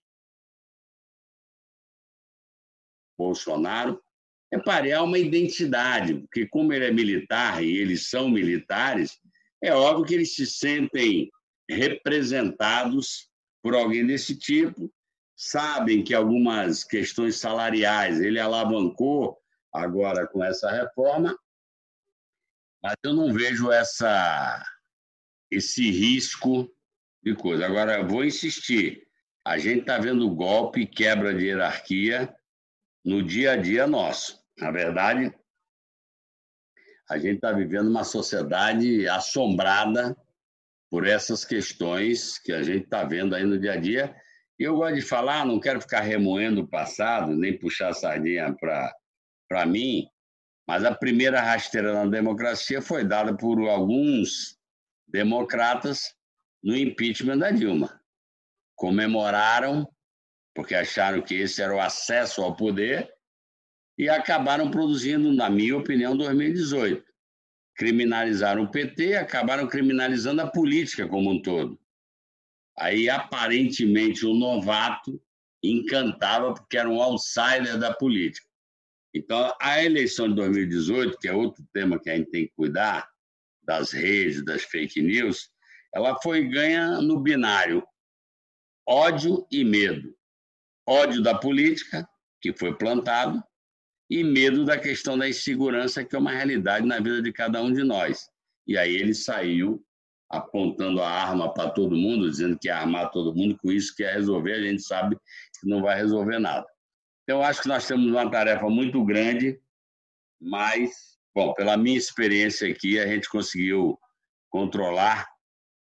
F: Bolsonaro é parear uma identidade, porque como ele é militar e eles são militares, é óbvio que eles se sentem representados por alguém desse tipo, sabem que algumas questões salariais ele alavancou agora com essa reforma, mas eu não vejo essa esse risco de coisa. Agora, vou insistir. a gente está vendo golpe, quebra de hierarquia no dia a dia nosso. Na verdade, a gente está vivendo uma sociedade assombrada por essas questões que a gente está vendo aí no dia a dia. E eu gosto de falar, não quero ficar remoendo o passado, nem puxar a sardinha para mim, mas a primeira rasteira na democracia foi dada por alguns democratas no impeachment da Dilma. Comemoraram, porque acharam que esse era o acesso ao poder, e acabaram produzindo, na minha opinião, 2018. Criminalizaram o PT e acabaram criminalizando a política como um todo. Aí, aparentemente, o novato encantava porque era um outsider da política. Então, a eleição de 2018, que é outro tema que a gente tem que cuidar, das redes, das fake news, ela foi ganha no binário ódio e medo. Ódio da política, que foi plantado, e medo da questão da insegurança, que é uma realidade na vida de cada um de nós. E aí ele saiu apontando a arma para todo mundo, dizendo que ia armar todo mundo, com isso que ia resolver, a gente sabe que não vai resolver nada. Então, acho que nós temos uma tarefa muito grande, mas, bom, pela minha experiência aqui, a gente conseguiu controlar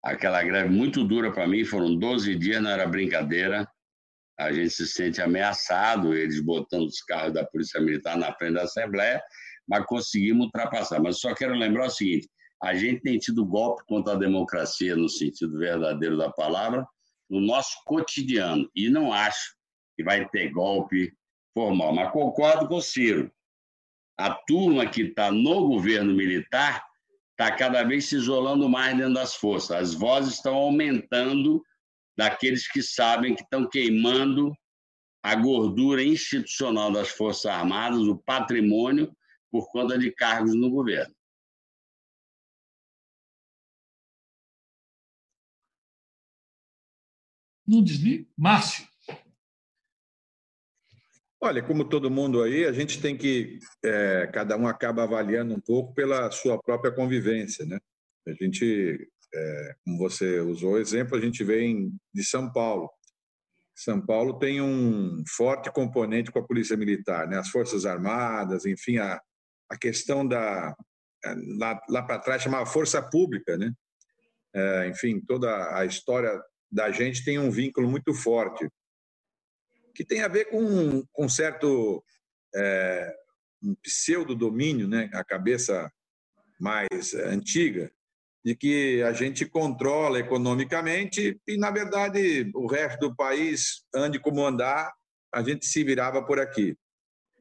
F: aquela greve muito dura para mim, foram 12 dias, não era brincadeira, a gente se sente ameaçado, eles botando os carros da Polícia Militar na frente da Assembleia, mas conseguimos ultrapassar. Mas só quero lembrar o seguinte: a gente tem tido golpe contra a democracia, no sentido verdadeiro da palavra, no nosso cotidiano. E não acho que vai ter golpe formal. Mas concordo com o Ciro. A turma que está no governo militar está cada vez se isolando mais dentro das forças. As vozes estão aumentando daqueles que sabem que estão queimando a gordura institucional das Forças Armadas, o patrimônio, por conta de cargos no governo.
B: Não desliga? Márcio.
G: Olha, como todo mundo aí, a gente tem que. É, cada um acaba avaliando um pouco pela sua própria convivência, né? A gente é, como você usou o exemplo, a gente vem de São Paulo. São Paulo tem um forte componente com a Polícia Militar, né? as Forças Armadas, enfim, a, a questão da. É, lá, lá para trás chamava Força Pública, né? É, enfim, toda a história da gente tem um vínculo muito forte, que tem a ver com um certo é, um pseudo-domínio, né? a cabeça mais antiga, de que a gente controla economicamente e, na verdade, o resto do país ande como andar, a gente se virava por aqui.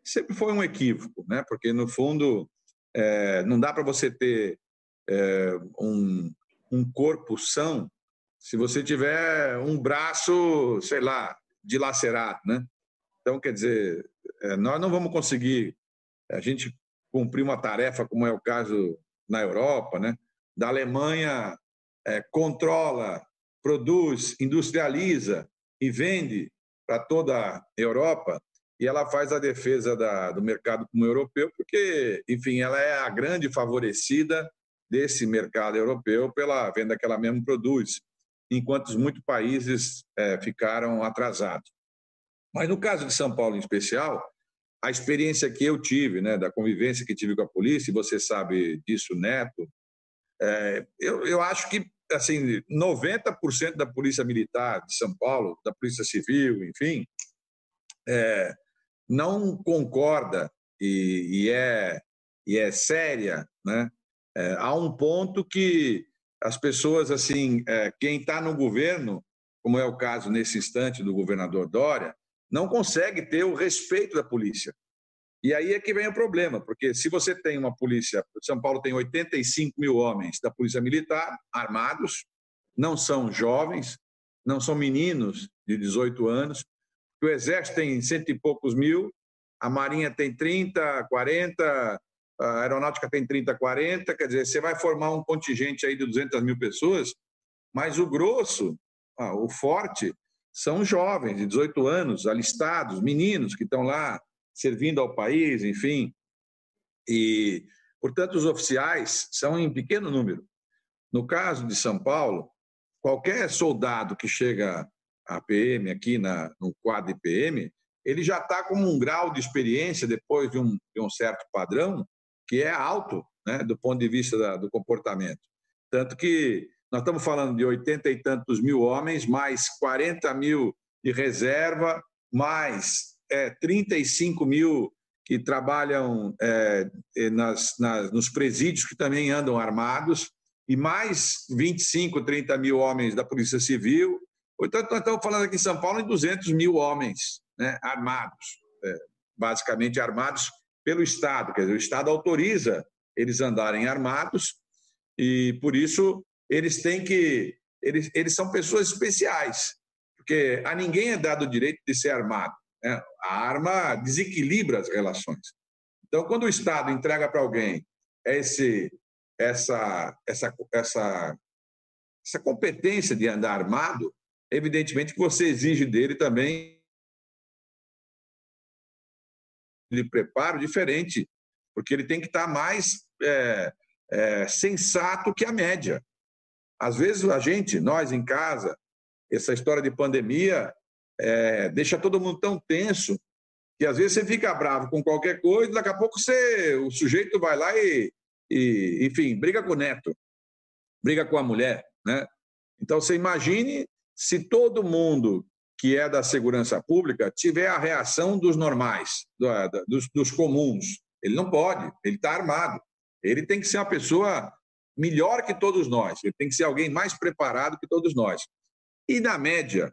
G: Sempre foi um equívoco, né? porque, no fundo, é, não dá para você ter é, um, um corpo são se você tiver um braço, sei lá, dilacerado. Né? Então, quer dizer, é, nós não vamos conseguir a gente cumprir uma tarefa como é o caso na Europa, né? da Alemanha é, controla, produz, industrializa e vende para toda a Europa, e ela faz a defesa da, do mercado como europeu, porque, enfim, ela é a grande favorecida desse mercado europeu pela venda que ela mesma produz, enquanto muitos países é, ficaram atrasados. Mas no caso de São Paulo em especial, a experiência que eu tive, né, da convivência que tive com a polícia, e você sabe disso, Neto, é, eu, eu acho que assim 90% da polícia militar de São Paulo, da polícia civil, enfim, é, não concorda e, e, é e é séria, né? É, há um ponto que as pessoas assim, é, quem está no governo, como é o caso nesse instante do governador Dória, não consegue ter o respeito da polícia. E aí é que vem o problema, porque se você tem uma polícia, São Paulo tem 85 mil homens da polícia militar armados, não são jovens, não são meninos de 18 anos, o exército tem cento e poucos mil, a marinha tem 30, 40, a aeronáutica tem 30, 40, quer dizer, você vai formar um contingente aí de 200 mil pessoas, mas o grosso, o forte, são jovens de 18 anos, alistados, meninos que estão lá servindo ao país, enfim. E, portanto, os oficiais são em pequeno número. No caso de São Paulo, qualquer soldado que chega a PM aqui na, no quadro IPM, ele já está com um grau de experiência depois de um, de um certo padrão que é alto, né, do ponto de vista da, do comportamento. Tanto que nós estamos falando de 80 e tantos mil homens, mais 40 mil de reserva, mais é, 35 mil que trabalham é, nas, nas, nos presídios que também andam armados, e mais 25, 30 mil homens da Polícia Civil. Portanto, nós estamos falando aqui em São Paulo em 200 mil homens né, armados, é, basicamente armados pelo Estado. Quer dizer, o Estado autoriza eles andarem armados e, por isso, eles têm que. Eles, eles são pessoas especiais, porque a ninguém é dado o direito de ser armado. Né? A arma desequilibra as relações. Então, quando o Estado entrega para alguém esse, essa, essa, essa, essa competência de andar armado, evidentemente que você exige dele também de preparo diferente, porque ele tem que estar mais é, é, sensato que a média. Às vezes a gente, nós em casa, essa história de pandemia é, deixa todo mundo tão tenso que às vezes você fica bravo com qualquer coisa, daqui a pouco você, o sujeito vai lá e, e, enfim, briga com o neto, briga com a mulher, né? Então você imagine se todo mundo que é da segurança pública tiver a reação dos normais, dos, dos comuns. Ele não pode, ele está armado. Ele tem que ser uma pessoa melhor que todos nós, ele tem que ser alguém mais preparado que todos nós. E, na média,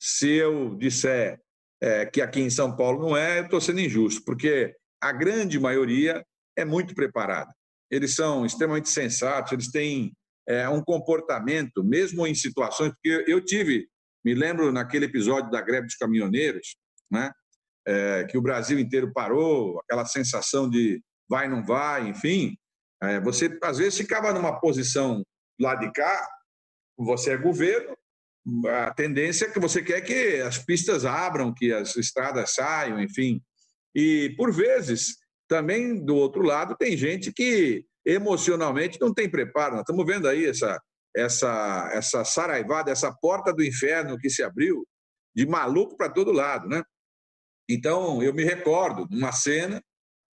G: se eu disser é, que aqui em São Paulo não é, eu estou sendo injusto, porque a grande maioria é muito preparada. Eles são extremamente sensatos, eles têm é, um comportamento, mesmo em situações. Porque eu tive, me lembro naquele episódio da greve dos caminhoneiros, né, é, que o Brasil inteiro parou, aquela sensação de vai, não vai, enfim. É, você, às vezes, ficava numa posição lá de cá, você é governo, a tendência é que você quer que as pistas abram, que as estradas saiam, enfim. E, por vezes, também do outro lado, tem gente que emocionalmente não tem preparo. Nós estamos vendo aí essa, essa, essa saraivada, essa porta do inferno que se abriu, de maluco para todo lado, né? Então, eu me recordo de uma cena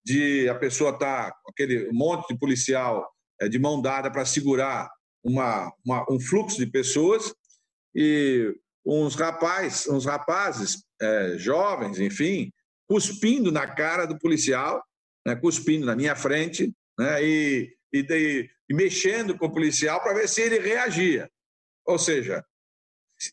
G: de a pessoa estar tá aquele monte de policial é, de mão dada para segurar uma, uma, um fluxo de pessoas e uns rapazes, uns rapazes é, jovens, enfim, cuspindo na cara do policial, né, cuspindo na minha frente, né, e, e, e mexendo com o policial para ver se ele reagia. Ou seja,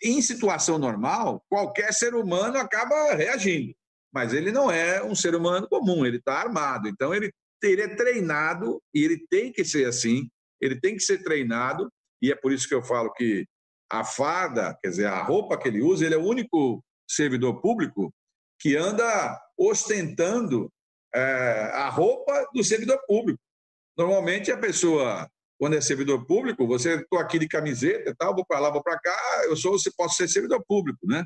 G: em situação normal, qualquer ser humano acaba reagindo, mas ele não é um ser humano comum, ele está armado. Então, ele, ele é treinado, e ele tem que ser assim, ele tem que ser treinado, e é por isso que eu falo que a farda, quer dizer, a roupa que ele usa, ele é o único servidor público que anda ostentando é, a roupa do servidor público. Normalmente a pessoa, quando é servidor público, você estou aqui de camiseta e tal, vou para lá, vou para cá, eu sou, posso ser servidor público, né?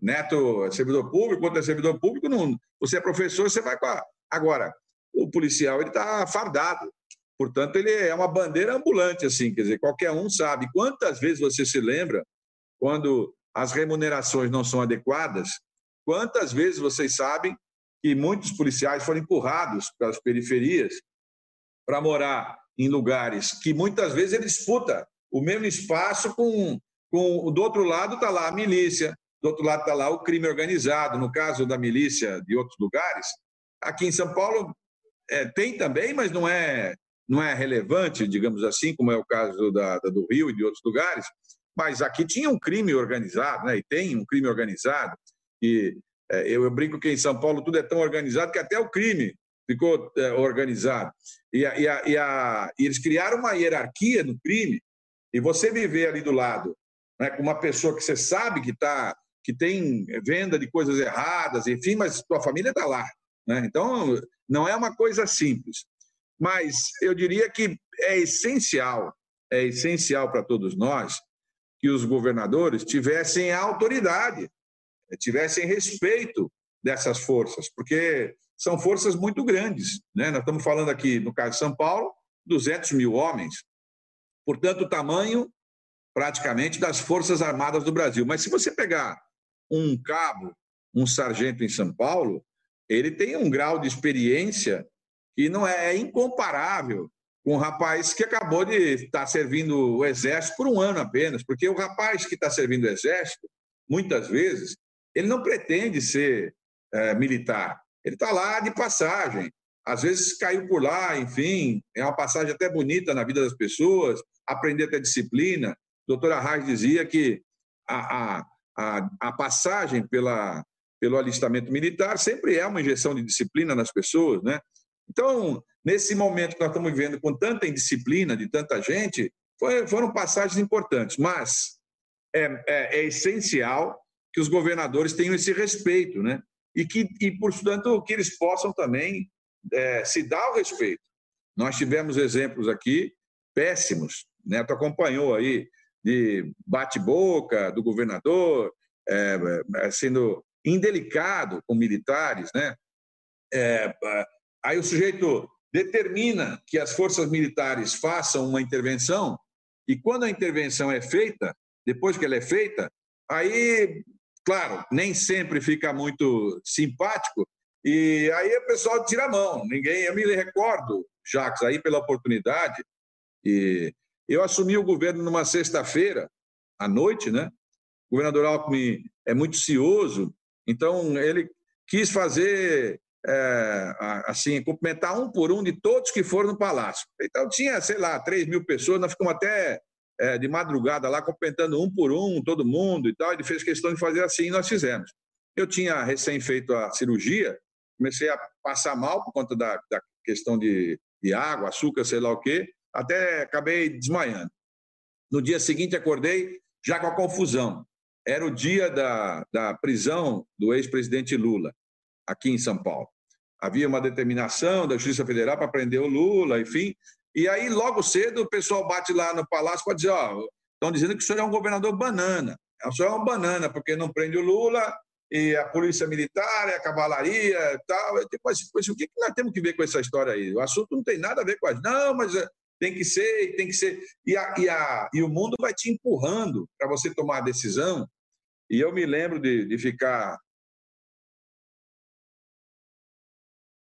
G: Neto é servidor público, outro é servidor público, não. Você é professor, você vai com a... Agora, o policial ele está fardado. Portanto, ele é uma bandeira ambulante, assim, quer dizer, qualquer um sabe. Quantas vezes você se lembra, quando as remunerações não são adequadas, quantas vezes vocês sabem que muitos policiais foram empurrados para as periferias para morar em lugares que muitas vezes ele disputa o mesmo espaço com, com do outro lado está lá a milícia, do outro lado está lá o crime organizado. No caso da milícia de outros lugares, aqui em São Paulo é, tem também, mas não é não é relevante, digamos assim, como é o caso da, da, do Rio e de outros lugares, mas aqui tinha um crime organizado, né? e tem um crime organizado, e é, eu, eu, brinco que em São Paulo tudo é tão organizado que até o crime ficou é, organizado. E, a, e, a, e, a, e, eles criaram uma hierarquia no crime, e você viver ali do lado né, com uma pessoa que você sabe que, tá, que tem venda de coisas erradas, enfim, mas tua família está lá. Né? Então, não é uma coisa simples. Mas eu diria que é essencial, é essencial para todos nós que os governadores tivessem autoridade, tivessem respeito dessas forças, porque são forças muito grandes. Né? Nós estamos falando aqui, no caso de São Paulo, 200 mil homens. Portanto, o tamanho praticamente das Forças Armadas do Brasil. Mas se você pegar um cabo, um sargento em São Paulo, ele tem um grau de experiência que não é, é incomparável com um rapaz que acabou de estar servindo o exército por um ano apenas, porque o rapaz que está servindo o exército, muitas vezes, ele não pretende ser é, militar, ele está lá de passagem. Às vezes caiu por lá, enfim, é uma passagem até bonita na vida das pessoas, aprender até disciplina. A doutora Reis dizia que a, a, a, passagem pela, pelo alistamento militar sempre é uma injeção de disciplina nas pessoas, né? Então, nesse momento que nós estamos vivendo com tanta indisciplina de tanta gente, foram passagens importantes, mas é, é, é, essencial que os governadores tenham esse respeito, né? E que, e, portanto, que eles possam também é, se dar o respeito. Nós tivemos exemplos aqui péssimos, né? Tu acompanhou aí de bate-boca do governador, é, é, sendo indelicado com militares, né? É, Aí o sujeito determina que as forças militares façam uma intervenção, e quando a intervenção é feita, depois que ela é feita, aí, claro, nem sempre fica muito simpático, e aí o pessoal tira a mão. Ninguém, eu me recordo, Jacques, aí pela oportunidade, e eu assumi o governo numa sexta-feira, à noite, né? O governador Alckmin é muito cioso, então ele quis fazer é, assim, cumprimentar um por um de todos que foram no palácio. Então tinha, sei lá, 3 mil pessoas, nós ficamos até é, de madrugada lá cumprimentando um por um, todo mundo e tal. Ele fez questão de fazer assim e nós fizemos. Eu tinha recém feito a cirurgia, comecei a passar mal por conta da, da questão de, de água, açúcar, sei lá o quê, até acabei desmaiando. No dia seguinte acordei já com a confusão. Era o dia da, da prisão do ex-presidente Lula aqui em São Paulo. Havia uma determinação da Justiça Federal para prender o Lula, enfim. E aí, logo cedo, o pessoal bate lá no palácio para dizer: ó, estão dizendo que o senhor é um governador banana. O senhor é um banana, porque não prende o Lula, e a polícia militar, a cavalaria e tal. Eu digo, mas, mas o que nós temos que ver com essa história aí? O assunto não tem nada a ver com a. Não, mas eh, tem que ser, tem que ser. E, a, e, a, e o mundo vai te empurrando para você tomar a decisão. E eu me lembro de, de ficar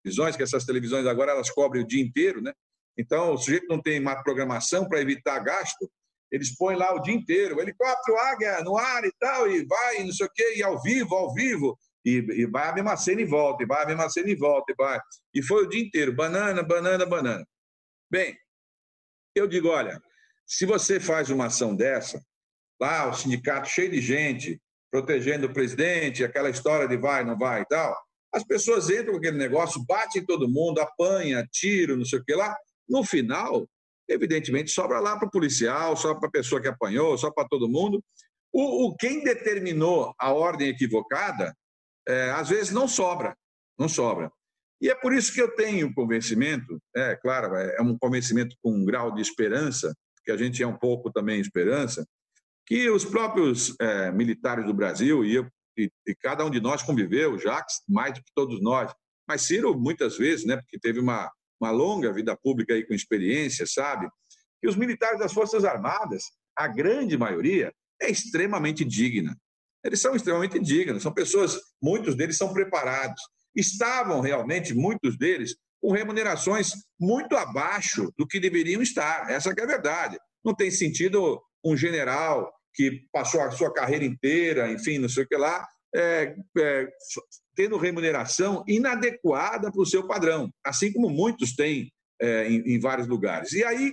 G: televisões, que essas televisões agora elas cobrem o dia inteiro, né? Então, o sujeito não tem uma programação para evitar gasto, eles põem lá o dia inteiro, o helicóptero, águia, no ar e tal, e vai, não sei o quê, e ao vivo, ao vivo, e, e vai a mesma cena e volta, e vai a mesma cena e volta, e vai. E foi o dia inteiro, banana, banana, banana. Bem, eu digo, olha, se você faz uma ação dessa, lá o sindicato cheio de gente, protegendo o presidente, aquela história de vai, não vai e tal, as pessoas entram com aquele negócio, batem em todo mundo, apanha, tiro, não sei o que lá. No final, evidentemente, sobra lá para o policial, sobra para a pessoa que apanhou, só para todo mundo. O, o, quem determinou a ordem equivocada, é, às vezes não sobra, não sobra. E é por isso que eu tenho convencimento, é claro, é, é um convencimento com um grau de esperança, que a gente é um pouco também esperança, que os próprios é, militares do Brasil, e eu e, e, cada um de nós conviveu, Jacques, mais do que todos nós. Mas Ciro, muitas vezes, né, porque teve uma, uma longa vida pública aí com experiência, sabe? Que os militares das Forças Armadas, a grande maioria, é extremamente digna. Eles são extremamente dignos, são pessoas, muitos deles são preparados. Estavam realmente, muitos deles, com remunerações muito abaixo do que deveriam estar. Essa é a verdade. Não tem sentido um general que passou a sua carreira inteira, enfim, não sei o que lá, é, é, tendo remuneração inadequada para o seu padrão, assim como muitos têm é, em, em, vários lugares. E aí,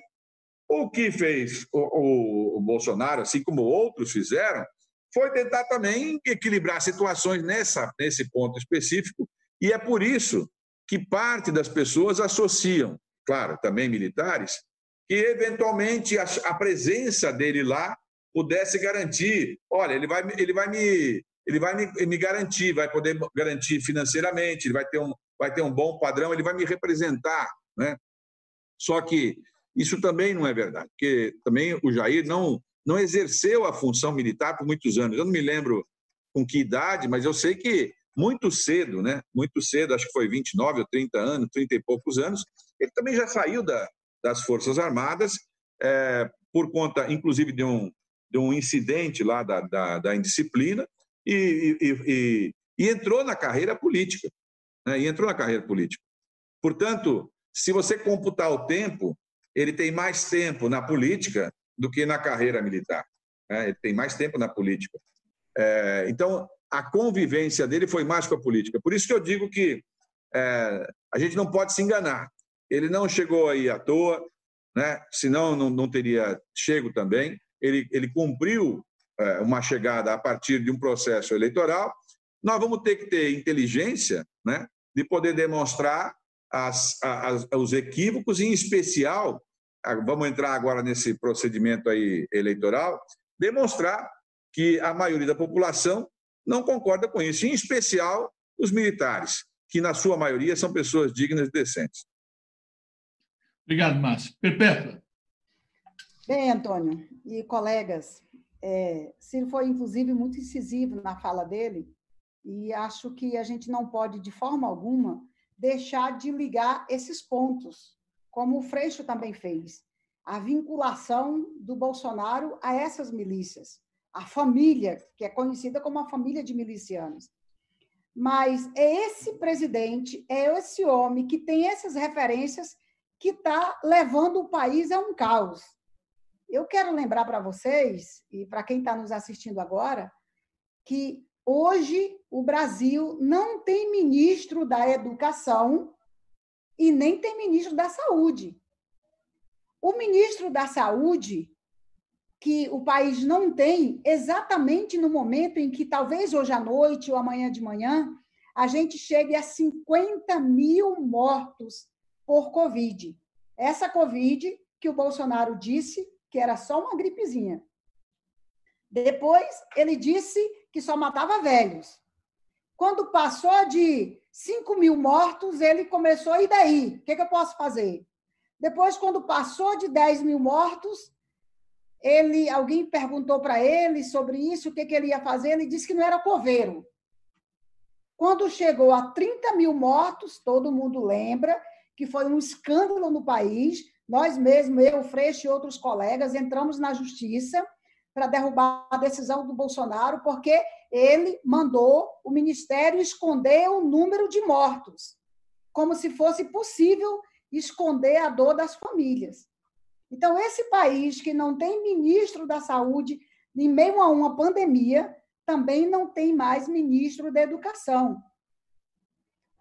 G: o que fez o, o, o, Bolsonaro, assim como outros fizeram, foi tentar também equilibrar situações nessa, nesse ponto específico, e é por isso que parte das pessoas associam, claro, também militares, que eventualmente a, a presença dele lá pudesse garantir, olha, ele vai, ele vai me ele vai me, me, garantir, vai poder garantir financeiramente, ele vai ter, um, vai ter um bom padrão, ele vai me representar. Né? Só que isso também não é verdade, porque também o Jair não, não exerceu a função militar por muitos anos. Eu não me lembro com que idade, mas eu sei que muito cedo, né? muito cedo, acho que foi 29 ou 30 anos, 30 e poucos anos, ele também já saiu da, das Forças Armadas, é, por conta, inclusive, de um, de um incidente lá da, da, da indisciplina e, e, e, entrou na carreira política. Né? E entrou na carreira política. Portanto, se você computar o tempo, ele tem mais tempo na política do que na carreira militar. Né? Ele tem mais tempo na política. É, então, a convivência dele foi mais com a política. Por isso que eu digo que é, a gente não pode se enganar. Ele não chegou aí à toa, né? senão não, não teria chego também. Ele, ele cumpriu uma chegada a partir de um processo eleitoral. Nós vamos ter que ter inteligência né? de poder demonstrar as, as, os equívocos, em especial, vamos entrar agora nesse procedimento aí eleitoral, demonstrar que a maioria da população não concorda com isso, em especial os militares, que na sua maioria são pessoas dignas e decentes.
B: Obrigado, Márcio. Perpétua.
D: Bem, Antônio e colegas, é, Ciro foi, inclusive, muito incisivo na fala dele, e acho que a gente não pode, de forma alguma, deixar de ligar esses pontos, como o Freixo também fez. A vinculação do Bolsonaro a essas milícias, a família, que é conhecida como a família de milicianos. Mas é esse presidente, é esse homem que tem essas referências que está levando o país a um caos. Eu quero lembrar para vocês, e para quem está nos assistindo agora, que Hoje, o Brasil não tem ministro da Educação e nem tem ministro da Saúde. O ministro da Saúde, que o país não tem, exatamente no momento em que, talvez hoje à noite ou amanhã de manhã, a gente chegue a 50 mil mortos por Covid. Essa Covid que o Bolsonaro disse que era só uma gripezinha. Depois, ele disse que só matava velhos. Quando passou de 5 mil mortos, ele começou, e daí? O que, que eu posso fazer? Depois, quando passou de 10 mil mortos, ele, alguém perguntou para ele sobre isso, o que, que ele ia fazer, ele disse que não era coveiro. Quando chegou a 30 mil mortos, todo mundo lembra que foi um escândalo no país. Nós mesmos, eu, Freixo e outros colegas, entramos na justiça para derrubar a decisão do Bolsonaro, porque ele mandou o ministério esconder o número de mortos, como se fosse possível esconder a dor das famílias. Então, esse país que não tem ministro da saúde em meio a uma pandemia, também não tem mais ministro da educação.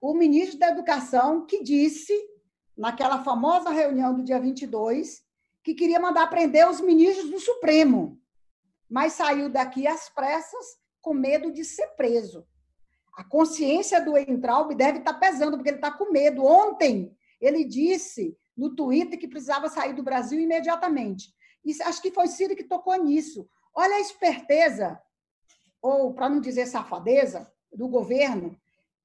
D: O ministro da educação que disse, naquela famosa reunião do dia 22, que queria mandar prender os ministros do Supremo mas saiu daqui às pressas com medo de ser preso. A consciência do Entraub deve estar pesando, porque ele está com medo. Ontem, ele disse no Twitter que precisava sair do Brasil imediatamente. E acho que foi Ciro que tocou nisso. Olha a esperteza, ou para não dizer safadeza, do governo.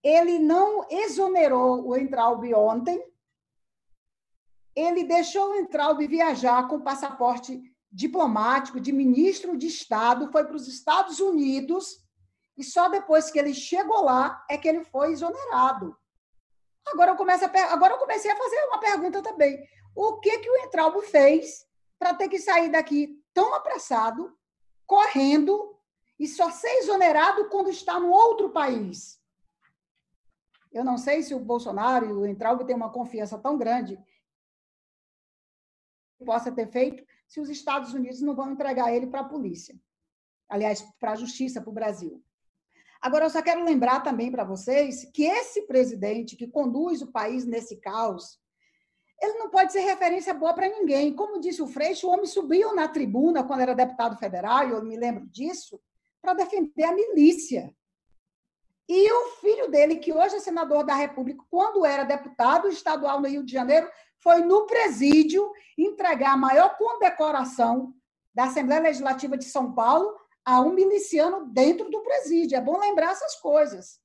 D: Ele não exonerou o Entraub ontem, ele deixou o Entraub viajar com passaporte diplomático, de ministro de Estado, foi para os Estados Unidos e só depois que ele chegou lá é que ele foi exonerado. Agora eu, começo a, agora eu comecei a fazer uma pergunta também. O que, que o Entralbo fez para ter que sair daqui tão apressado, correndo, e só ser exonerado quando está no outro país? Eu não sei se o Bolsonaro e o Entralbo têm uma confiança tão grande possa ter feito se os Estados Unidos não vão entregar ele para a polícia. Aliás, para a justiça, para o Brasil. Agora, eu só quero lembrar também para vocês que esse presidente que conduz o país nesse caos, ele não pode ser referência boa para ninguém. Como disse o Freixo, o homem subiu na tribuna quando era deputado federal, eu me lembro disso, para defender a milícia. E o filho dele, que hoje é senador da República, quando era deputado estadual no Rio de Janeiro, foi no presídio entregar a maior condecoração da Assembleia Legislativa de São Paulo a um miliciano dentro do presídio. É bom lembrar essas coisas.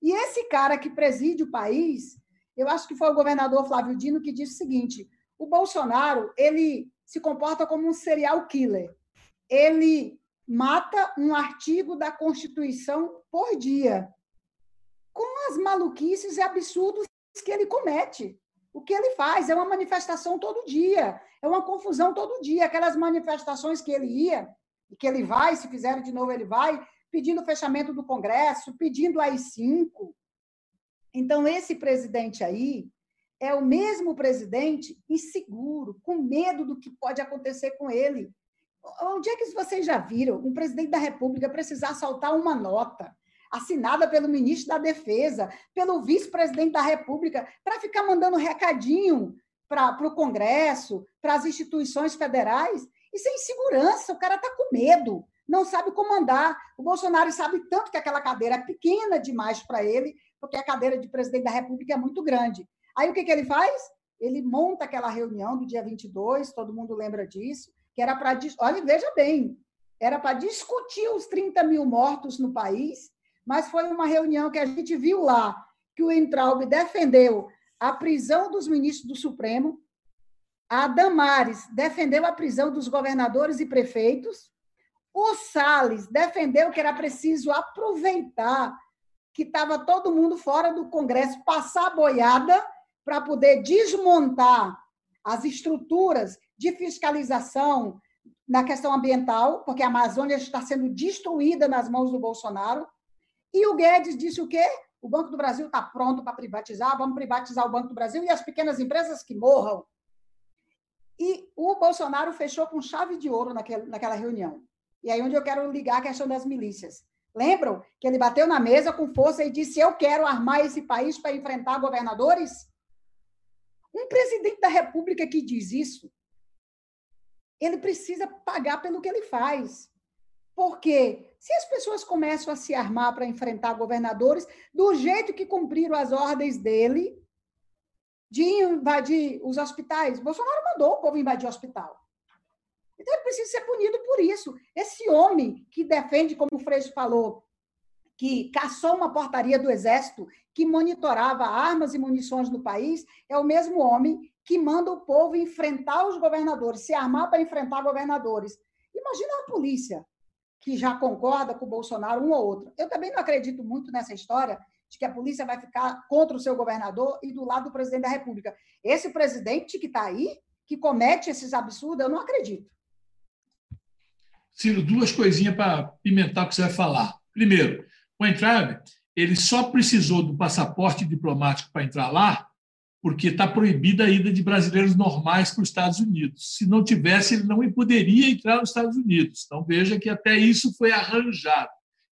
D: E esse cara que preside o país, eu acho que foi o governador Flávio Dino que disse o seguinte: o Bolsonaro ele se comporta como um serial killer. Ele mata um artigo da Constituição por dia, com as maluquices e absurdos que ele comete. O que ele faz é uma manifestação todo dia, é uma confusão todo dia. Aquelas manifestações que ele ia, e que ele vai, se fizerem de novo, ele vai, pedindo o fechamento do Congresso, pedindo AI-5. Então, esse presidente aí é o mesmo presidente inseguro, com medo do que pode acontecer com ele. Onde é que vocês já viram um presidente da República precisar soltar uma nota assinada pelo ministro da Defesa, pelo vice-presidente da República, para ficar mandando recadinho para o Congresso, para as instituições federais? Isso é insegurança, o cara está com medo, não sabe comandar. O Bolsonaro sabe tanto que aquela cadeira é pequena demais para ele, porque a cadeira de presidente da República é muito grande. Aí o que, que ele faz? Ele monta aquela reunião do dia 22, todo mundo lembra disso, que era para. Olha, veja bem, era para discutir os 30 mil mortos no país, mas foi uma reunião que a gente viu lá que o Entraub defendeu a prisão dos ministros do Supremo, a Damares defendeu a prisão dos governadores e prefeitos, o Salles defendeu que era preciso aproveitar que estava todo mundo fora do Congresso, passar a boiada para poder desmontar as estruturas de fiscalização na questão ambiental, porque a Amazônia está sendo destruída nas mãos do Bolsonaro. E o Guedes disse o quê? O Banco do Brasil está pronto para privatizar, vamos privatizar o Banco do Brasil e as pequenas empresas que morram. E o Bolsonaro fechou com chave de ouro naquela, naquela reunião. E aí onde eu quero ligar a questão das milícias. Lembram que ele bateu na mesa com força e disse: Eu quero armar esse país para enfrentar governadores? Um presidente da República que diz isso, ele precisa pagar pelo que ele faz. Porque se as pessoas começam a se armar para enfrentar governadores, do jeito que cumpriram as ordens dele de invadir os hospitais, Bolsonaro mandou o povo invadir o hospital. Então ele precisa ser punido por isso. Esse homem que defende, como o Freixo falou, que caçou uma portaria do Exército que monitorava armas e munições no país, é o mesmo homem que manda o povo enfrentar os governadores, se armar para enfrentar governadores. Imagina a polícia que já concorda com o Bolsonaro, um ou outro. Eu também não acredito muito nessa história de que a polícia vai ficar contra o seu governador e do lado do presidente da República. Esse presidente que está aí, que comete esses absurdos, eu não acredito.
B: Ciro, duas coisinhas para pimentar o que você vai falar. Primeiro, o Entrave, ele só precisou do passaporte diplomático para entrar lá porque está proibida a ida de brasileiros normais para os Estados Unidos. Se não tivesse, ele não poderia entrar nos Estados Unidos. Então, veja que até isso foi arranjado.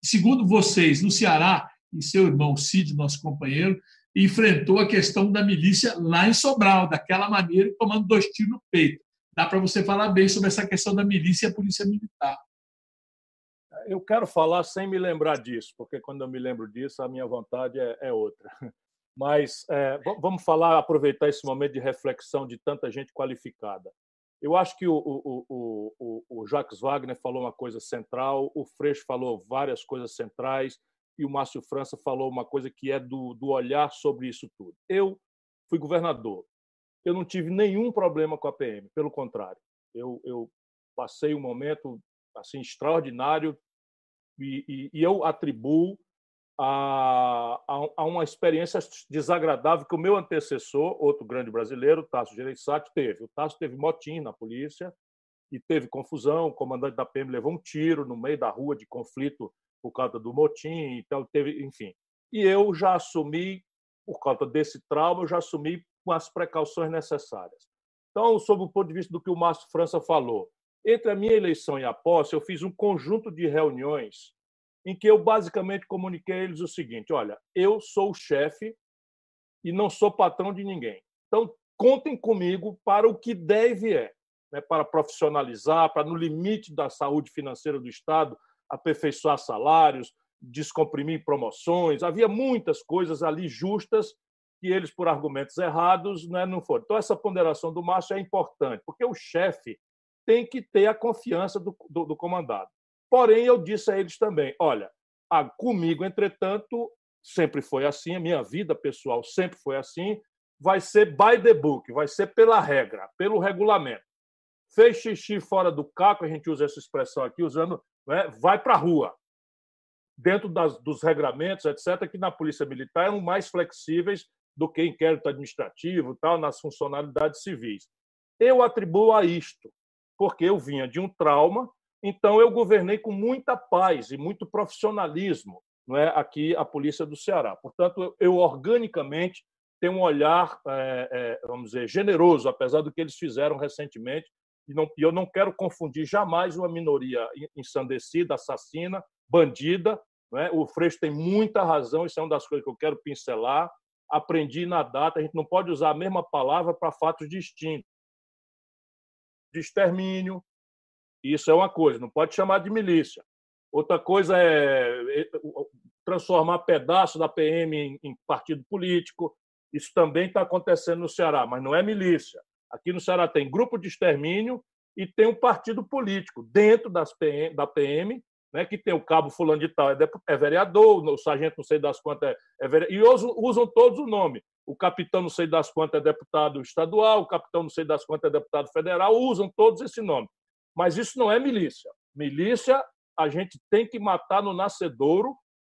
B: Segundo vocês, no Ceará, e seu irmão Cid, nosso companheiro, enfrentou a questão da milícia lá em Sobral, daquela maneira, tomando dois tiros no peito. Dá para você falar bem sobre essa questão da milícia e a polícia militar.
A: Eu quero falar sem me lembrar disso, porque quando eu me lembro disso, a minha vontade é, é outra. Mas é, vamos falar, aproveitar esse momento de reflexão de tanta gente qualificada. Eu acho que o, o, o, o, Jacques Wagner falou uma coisa central, o Freixo falou várias coisas centrais e o Márcio França falou uma coisa que é do, do olhar sobre isso tudo. Eu fui governador, eu não tive nenhum problema com a PM, pelo contrário, eu, eu passei um momento assim extraordinário e, e, e eu atribuo a, a, a, uma experiência desagradável que o meu antecessor, outro grande brasileiro, Tasso Gereissati, teve. O Tasso teve motim na polícia e teve confusão. O comandante da PM levou um tiro no meio da rua de conflito por causa do motim, então teve, enfim. E eu já assumi, por causa desse trauma, eu já assumi com as precauções necessárias. Então, sob o ponto de vista do que o Márcio França falou, entre a minha eleição e a posse, eu fiz um conjunto de reuniões em que eu basicamente comuniquei a eles o seguinte: olha, eu sou o chefe e não sou patrão de ninguém. Então, contem comigo para o que deve é, né, para profissionalizar, para, no limite da saúde financeira do Estado, aperfeiçoar salários, descomprimir promoções. Havia muitas coisas ali justas que eles, por argumentos errados, né, não foram. Então, essa ponderação do Márcio é importante, porque o chefe tem que ter a confiança do, do, do comandado. Porém, eu disse a eles também: olha, comigo, entretanto, sempre foi assim, a minha vida pessoal sempre foi assim, vai ser by the book, vai ser pela regra, pelo regulamento. Fez xixi fora do caco, a gente usa essa expressão aqui, usando, né, vai para a rua. Dentro das, dos regramentos, etc., que na Polícia Militar eram mais flexíveis do que inquérito administrativo, tal, nas funcionalidades civis. Eu atribuo a isto, porque eu vinha de um trauma Então, eu governei com muita paz e muito profissionalismo não é, aqui a Polícia do Ceará. Portanto, eu organicamente tenho um olhar, é, é, vamos dizer, generoso, apesar do que eles fizeram recentemente, e, não, e eu não quero confundir jamais uma minoria ensandecida, assassina, bandida. É? O Freixo tem muita razão, isso é uma das coisas que eu quero pincelar. Aprendi na data, a gente não pode usar a mesma palavra para fatos distintos. De extermínio, isso é uma coisa, não pode chamar de milícia. Outra coisa é, é transformar pedaço da PM em, partido político. Isso também está acontecendo no Ceará, mas não é milícia. Aqui no Ceará tem grupo de extermínio e tem um partido político dentro das PM, da PM, né, que tem o cabo fulano de tal, é, é vereador, o sargento não sei das quantas é, é vereador, e usam todos o nome. O capitão não sei das quantas é deputado estadual, o capitão não sei das quantas é deputado federal, usam todos esse nome. Mas isso não é milícia. Milícia a gente tem que matar no nascedouro,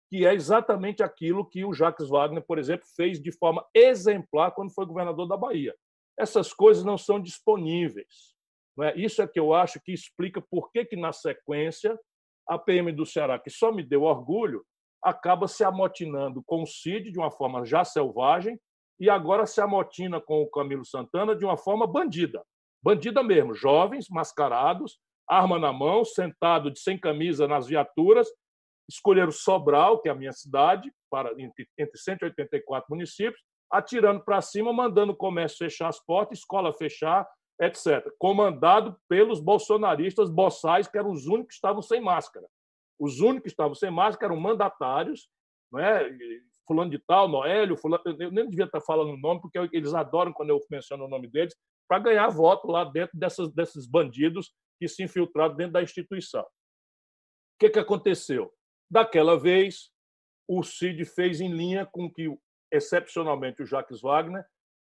A: que é exatamente aquilo que o Jacques Wagner, por exemplo, fez de forma exemplar quando foi governador da Bahia. Essas coisas não são disponíveis. Não é? Isso é que eu acho que explica por que, que, na sequência, a PM do Ceará, que só me deu orgulho, acaba se amotinando com o Cid de uma forma já selvagem e agora se amotina com o Camilo Santana de uma forma bandida. Bandida mesmo, jovens, mascarados, arma na mão, sentado de sem camisa nas viaturas, escolheram Sobral, que é a minha cidade, para entre, entre 184 municípios, atirando para cima, mandando o comércio fechar as portas, escola fechar, etc. Comandado pelos bolsonaristas boçais, que eram os únicos que estavam sem máscara. Os únicos que estavam sem máscara eram mandatários, não é? fulano de tal, Noélio, fulano, eu nem devia estar falando o nome, porque eles adoram quando eu menciono o nome deles, para ganhar voto lá dentro dessas, desses bandidos que se infiltraram dentro da instituição. O que, que aconteceu? Daquela vez, o CID fez em linha com que, excepcionalmente, o Jacques Wagner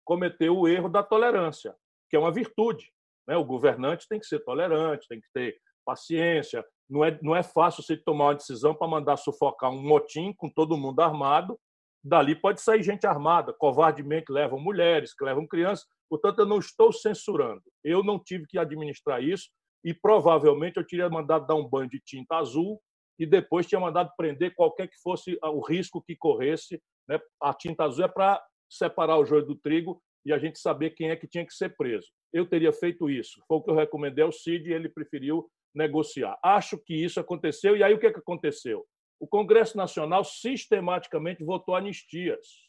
A: cometeu o erro da tolerância, que é uma virtude. Né? O governante tem que ser tolerante, tem que ter paciência. Não é, não é fácil você tomar uma decisão para mandar sufocar um motim com todo mundo armado. Dali pode sair gente armada, covardemente levam mulheres, que levam crianças. Portanto, eu não estou censurando. Eu não tive que administrar isso e provavelmente eu teria mandado dar um banho de tinta azul e depois tinha mandado prender qualquer que fosse o risco que corresse. Né? A tinta azul é para separar o joio do trigo e a gente saber quem é que tinha que ser preso. Eu teria feito isso. Foi o que eu recomendei ao Cid e ele preferiu negociar. Acho que isso aconteceu. E aí o que, é que aconteceu? O Congresso Nacional sistematicamente votou anistias.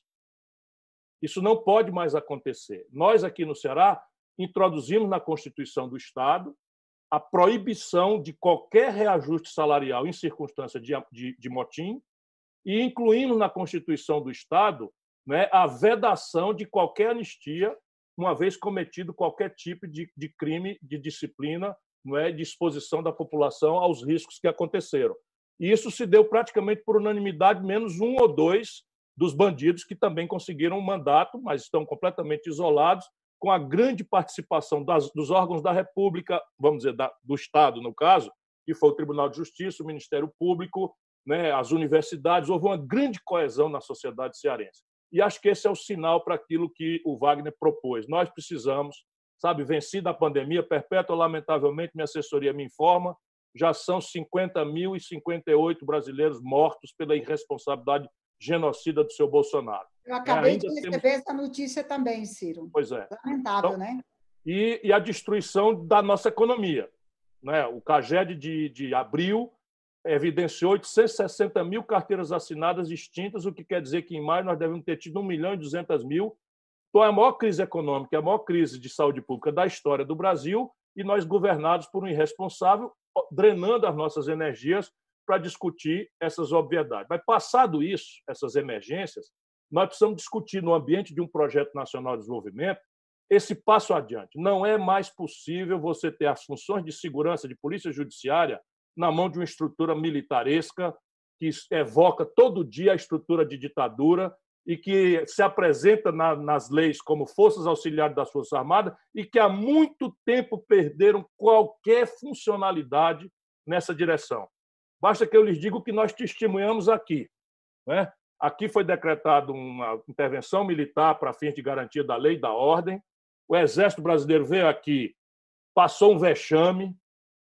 A: Isso não pode mais acontecer. Nós, aqui no Ceará, introduzimos na Constituição do Estado a proibição de qualquer reajuste salarial em circunstância de, de, de motim e incluindo na Constituição do Estado né, a vedação de qualquer anistia, uma vez cometido qualquer tipo de, de crime de disciplina, não é, de exposição da população aos riscos que aconteceram. E isso se deu praticamente por unanimidade, menos um ou dois dos bandidos que também conseguiram um mandato, mas estão completamente isolados com a grande participação das, dos órgãos da República, vamos dizer, da, do Estado, no caso, que foi o Tribunal de Justiça, o Ministério Público, né, as universidades, houve uma grande coesão na sociedade cearense. E acho que esse é o sinal para aquilo que o Wagner propôs. Nós precisamos, sabe, vencida a pandemia, perpétua, lamentavelmente, minha assessoria me informa, já são 50.058 brasileiros mortos pela irresponsabilidade genocida do seu Bolsonaro.
D: Eu acabei de receber temos... essa notícia também, Ciro.
A: Pois é.
D: Lamentável, então, né?
A: E, e, a destruição da nossa economia. Né? O CAGED de, de abril evidenciou 860 mil carteiras assinadas extintas, o que quer dizer que em maio nós devemos ter tido 1 milhão e 200 mil. Então, é a maior crise econômica, é a maior crise de saúde pública da história do Brasil, e nós governados por um irresponsável, drenando as nossas energias para discutir essas obviedades. Mas, passado isso, essas emergências, nós precisamos discutir no ambiente de um projeto nacional de desenvolvimento esse passo adiante. Não é mais possível você ter as funções de segurança de polícia judiciária na mão de uma estrutura militaresca que evoca todo dia a estrutura de ditadura e que se apresenta na, nas leis como forças auxiliares das Forças Armadas e que há muito tempo perderam qualquer funcionalidade nessa direção. Basta que eu lhes diga o que nós testemunhamos aqui. Né? Aqui foi decretada uma intervenção militar para fins de garantia da lei e da ordem. O Exército Brasileiro veio aqui, passou um vexame,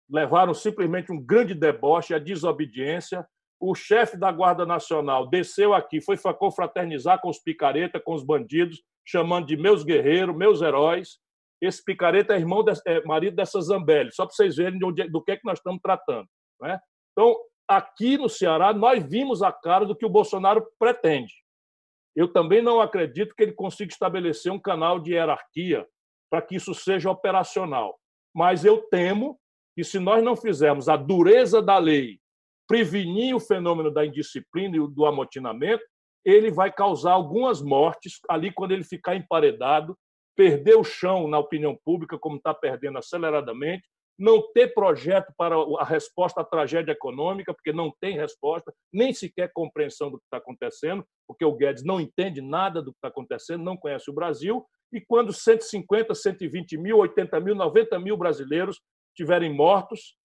A: levaram simplesmente um grande deboche, a desobediência. O chefe da Guarda Nacional desceu aqui, foi confraternizar com os picareta, com os bandidos, chamando de meus guerreiros, meus heróis. Esse picareta é irmão, de, é marido dessa Zambelli, só para vocês verem onde, do que, é que nós estamos tratando. Né? Então, aqui no Ceará, nós vimos a cara do que o Bolsonaro pretende. Eu também não acredito que ele consiga estabelecer um canal de hierarquia para que isso seja operacional. Mas eu temo que, se nós não fizermos a dureza da lei prevenir o fenômeno da indisciplina e do amotinamento, ele vai causar algumas mortes ali quando ele ficar emparedado, perder o chão na opinião pública, como está perdendo aceleradamente, não ter projeto para a resposta à tragédia econômica, porque não tem resposta, nem sequer compreensão do que está acontecendo, porque o Guedes não entende nada do que está acontecendo, não conhece o Brasil, e quando 150, 120 mil, 80 mil, 90 mil brasileiros tiverem mortos,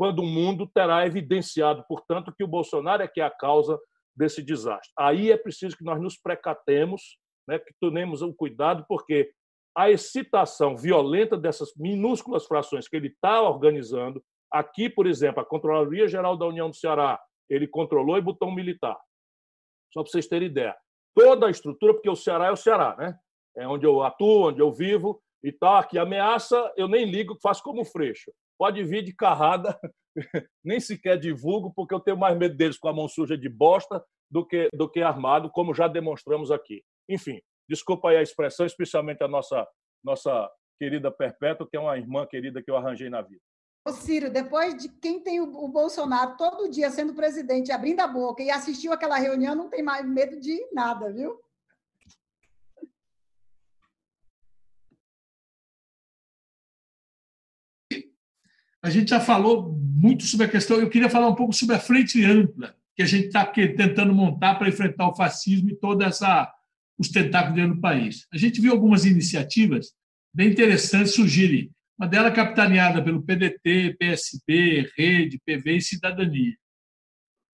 A: quando o mundo terá evidenciado, portanto, que o Bolsonaro é que é a causa desse desastre. Aí é preciso que nós nos precatemos, né, que tomemos o cuidado, porque a excitação violenta dessas minúsculas frações que ele está organizando, aqui, por exemplo, a Controladoria Geral da União do Ceará, ele controlou e botou um militar. Só para vocês terem ideia. Toda a estrutura, porque o Ceará é o Ceará, né? É onde eu atuo, onde eu vivo e tal. Aqui ameaça, eu nem ligo, faço como freixo. Pode vir de carrada, nem sequer divulgo, porque eu tenho mais medo deles com a mão suja de bosta do que, do que armado, como já demonstramos aqui. Enfim, desculpa aí a expressão, especialmente a nossa, nossa querida Perpétua, que é uma irmã querida que eu arranjei na vida.
D: Ô Ciro, depois de quem tem o Bolsonaro todo dia sendo presidente, abrindo a boca e assistiu aquela reunião, não tem mais medo de nada, viu?
B: A gente já falou muito sobre a questão, eu queria falar um pouco sobre a frente ampla que a gente está tentando montar para enfrentar o fascismo e toda essa os tentáculos dentro do país. A gente viu algumas iniciativas bem interessantes surgirem. Uma delas capitaneada pelo PDT, PSB, Rede, PV e Cidadania.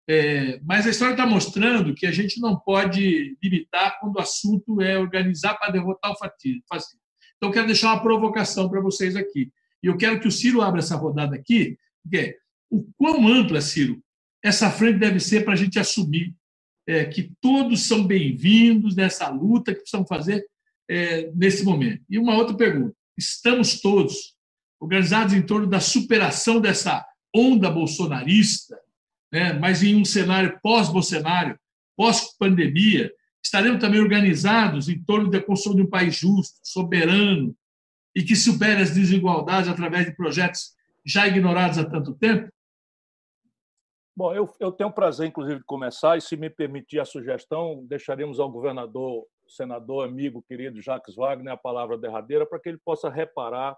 B: É, mas a história está mostrando que a gente não pode limitar quando o assunto é organizar para derrotar o fascismo. Então, quero deixar uma provocação para vocês aqui. E eu quero que o Ciro abra essa rodada aqui, porque o quão ampla, Ciro, essa frente deve ser para a gente assumir é, que todos são bem-vindos nessa luta que precisamos fazer é, nesse momento. E uma outra pergunta: estamos todos organizados em torno da superação dessa onda bolsonarista, né, mas em um cenário pós-bolsonário, pós-pandemia, estaremos também organizados em torno da construção de um país justo, soberano, e que supere as desigualdades através de projetos já ignorados há tanto tempo?
A: Bom, eu, eu tenho o prazer, inclusive, de começar, e se me permitir a sugestão, deixaremos ao governador, senador, amigo, querido Jacques Wagner a palavra derradeira para que ele possa reparar,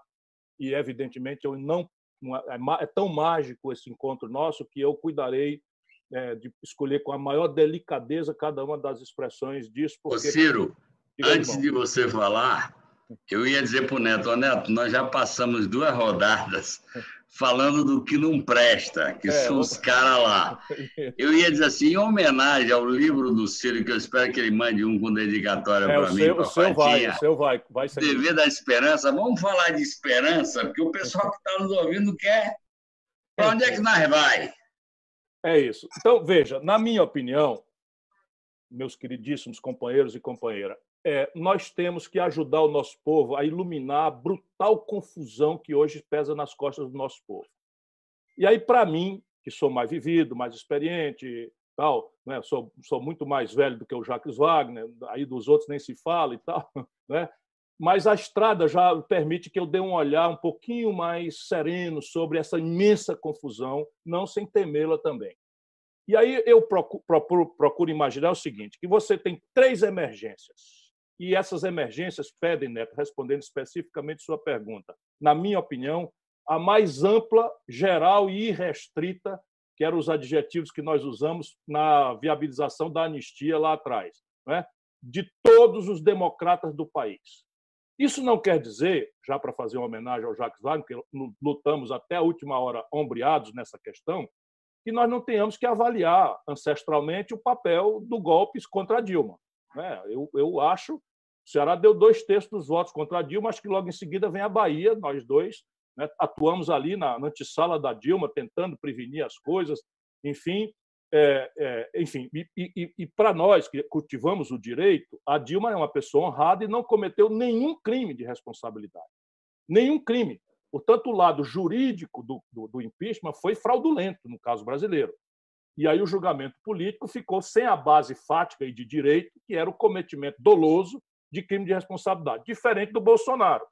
A: e evidentemente eu não é, é tão mágico esse encontro nosso que eu cuidarei é, de escolher com a maior delicadeza cada uma das expressões disso.
F: Porque... Ô Ciro, antes de você falar, eu ia dizer para o Neto, Neto, nós já passamos duas rodadas falando do que não presta, que é, são os caras lá. Eu ia dizer assim, em homenagem ao livro do Ciro, que eu espero que ele mande um com dedicatória é, para mim,
A: para o seu vai, o seu vai, vai
F: ser. Dever da esperança, vamos falar de esperança, porque o pessoal que está nos ouvindo quer. Para onde é que nós vai?
A: É isso. Então, veja, na minha opinião, meus queridíssimos companheiros e companheiras, é, nós temos que ajudar o nosso povo a iluminar a brutal confusão que hoje pesa nas costas do nosso povo. E aí, para mim, que sou mais vivido, mais experiente, tal, né? sou, sou muito mais velho do que o Jacques Wagner, aí dos outros nem se fala e tal, né? mas a estrada já permite que eu dê um olhar um pouquinho mais sereno sobre essa imensa confusão, não sem temê-la também. E aí eu procuro, procuro, procuro imaginar o seguinte, que você tem três emergências e essas emergências pedem, Neto, respondendo especificamente sua pergunta, na minha opinião, a mais ampla, geral e irrestrita, que eram os adjetivos que nós usamos na viabilização da anistia lá atrás, né? de todos os democratas do país. Isso não quer dizer, já para fazer uma homenagem ao Jacques Wagner, que lutamos até a última hora ombreados nessa questão, que nós não tenhamos que avaliar ancestralmente o papel do golpe contra Dilma. Né? Eu, eu acho o Ceará deu dois terços dos votos contra a Dilma, acho que logo em seguida vem a Bahia, nós dois, né? atuamos ali na, na antessala da Dilma, tentando prevenir as coisas, enfim. É, é, enfim, e, e, e para nós que cultivamos o direito, a Dilma é uma pessoa honrada e não cometeu nenhum crime de responsabilidade. Nenhum crime. Portanto, o lado jurídico do, do, do impeachment foi fraudulento, no caso brasileiro. E aí o julgamento político ficou sem a base fática e de direito, que era o cometimento doloso de crime de responsabilidade, diferente do Bolsonaro.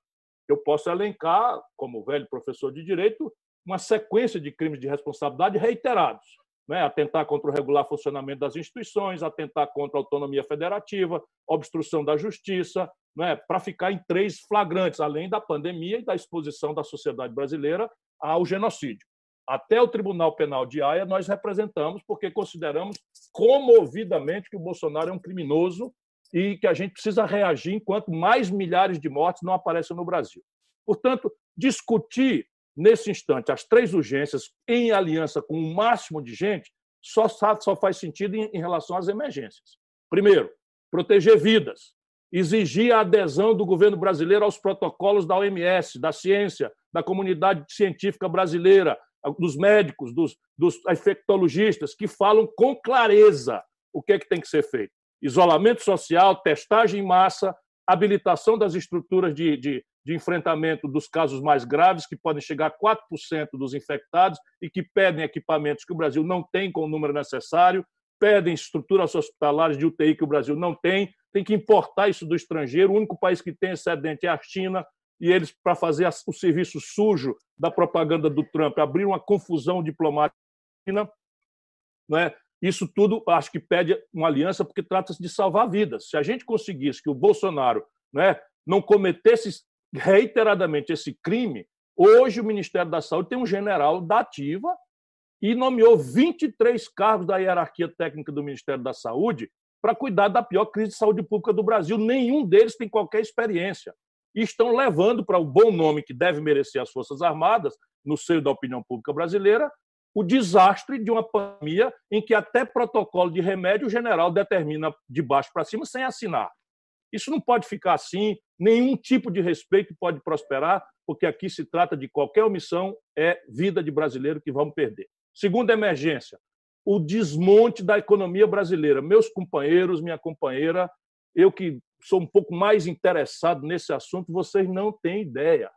A: Eu posso elencar, como velho professor de direito, uma sequência de crimes de responsabilidade reiterados. Né? Atentar contra o regular funcionamento das instituições, atentar contra a autonomia federativa, obstrução da justiça, né? para ficar em três flagrantes, além da pandemia e da exposição da sociedade brasileira ao genocídio até o Tribunal Penal de Haia, nós representamos, porque consideramos comovidamente que o Bolsonaro é um criminoso e que a gente precisa reagir enquanto mais milhares de mortes não aparecem no Brasil. Portanto, discutir nesse instante as três urgências em aliança com o máximo de gente só, só faz sentido em, em relação às emergências. Primeiro, proteger vidas, exigir a adesão do governo brasileiro aos protocolos da OMS, da ciência, da comunidade científica brasileira, dos médicos, dos, dos infectologistas, que falam com clareza o que, é que tem que ser feito. Isolamento social, testagem em massa, habilitação das estruturas de, de, de enfrentamento dos casos mais graves, que podem chegar a 4% dos infectados e que pedem equipamentos que o Brasil não tem com o número necessário, pedem estruturas hospitalares de UTI que o Brasil não tem, tem que importar isso do estrangeiro. O único país que tem excedente é a China, e eles, para fazer o serviço sujo da propaganda do Trump, abriram uma confusão diplomática. Né? Isso tudo acho que pede uma aliança, porque trata-se de salvar vidas. Se a gente conseguisse que o Bolsonaro né, não cometesse reiteradamente esse crime, hoje o Ministério da Saúde tem um general da ativa e nomeou 23 cargos da hierarquia técnica do Ministério da Saúde para cuidar da pior crise de saúde pública do Brasil. Nenhum deles tem qualquer experiência e estão levando para o bom nome que deve merecer as Forças Armadas, no seio da opinião pública brasileira, o desastre de uma pandemia em que até protocolo de remédio o general determina de baixo para cima sem assinar. Isso não pode ficar assim, nenhum tipo de respeito pode prosperar, porque aqui se trata de qualquer omissão, é vida de brasileiro que vamos perder. Segunda emergência, o desmonte da economia brasileira. Meus companheiros, minha companheira, eu que sou um pouco mais interessado nesse assunto, vocês não têm ideia.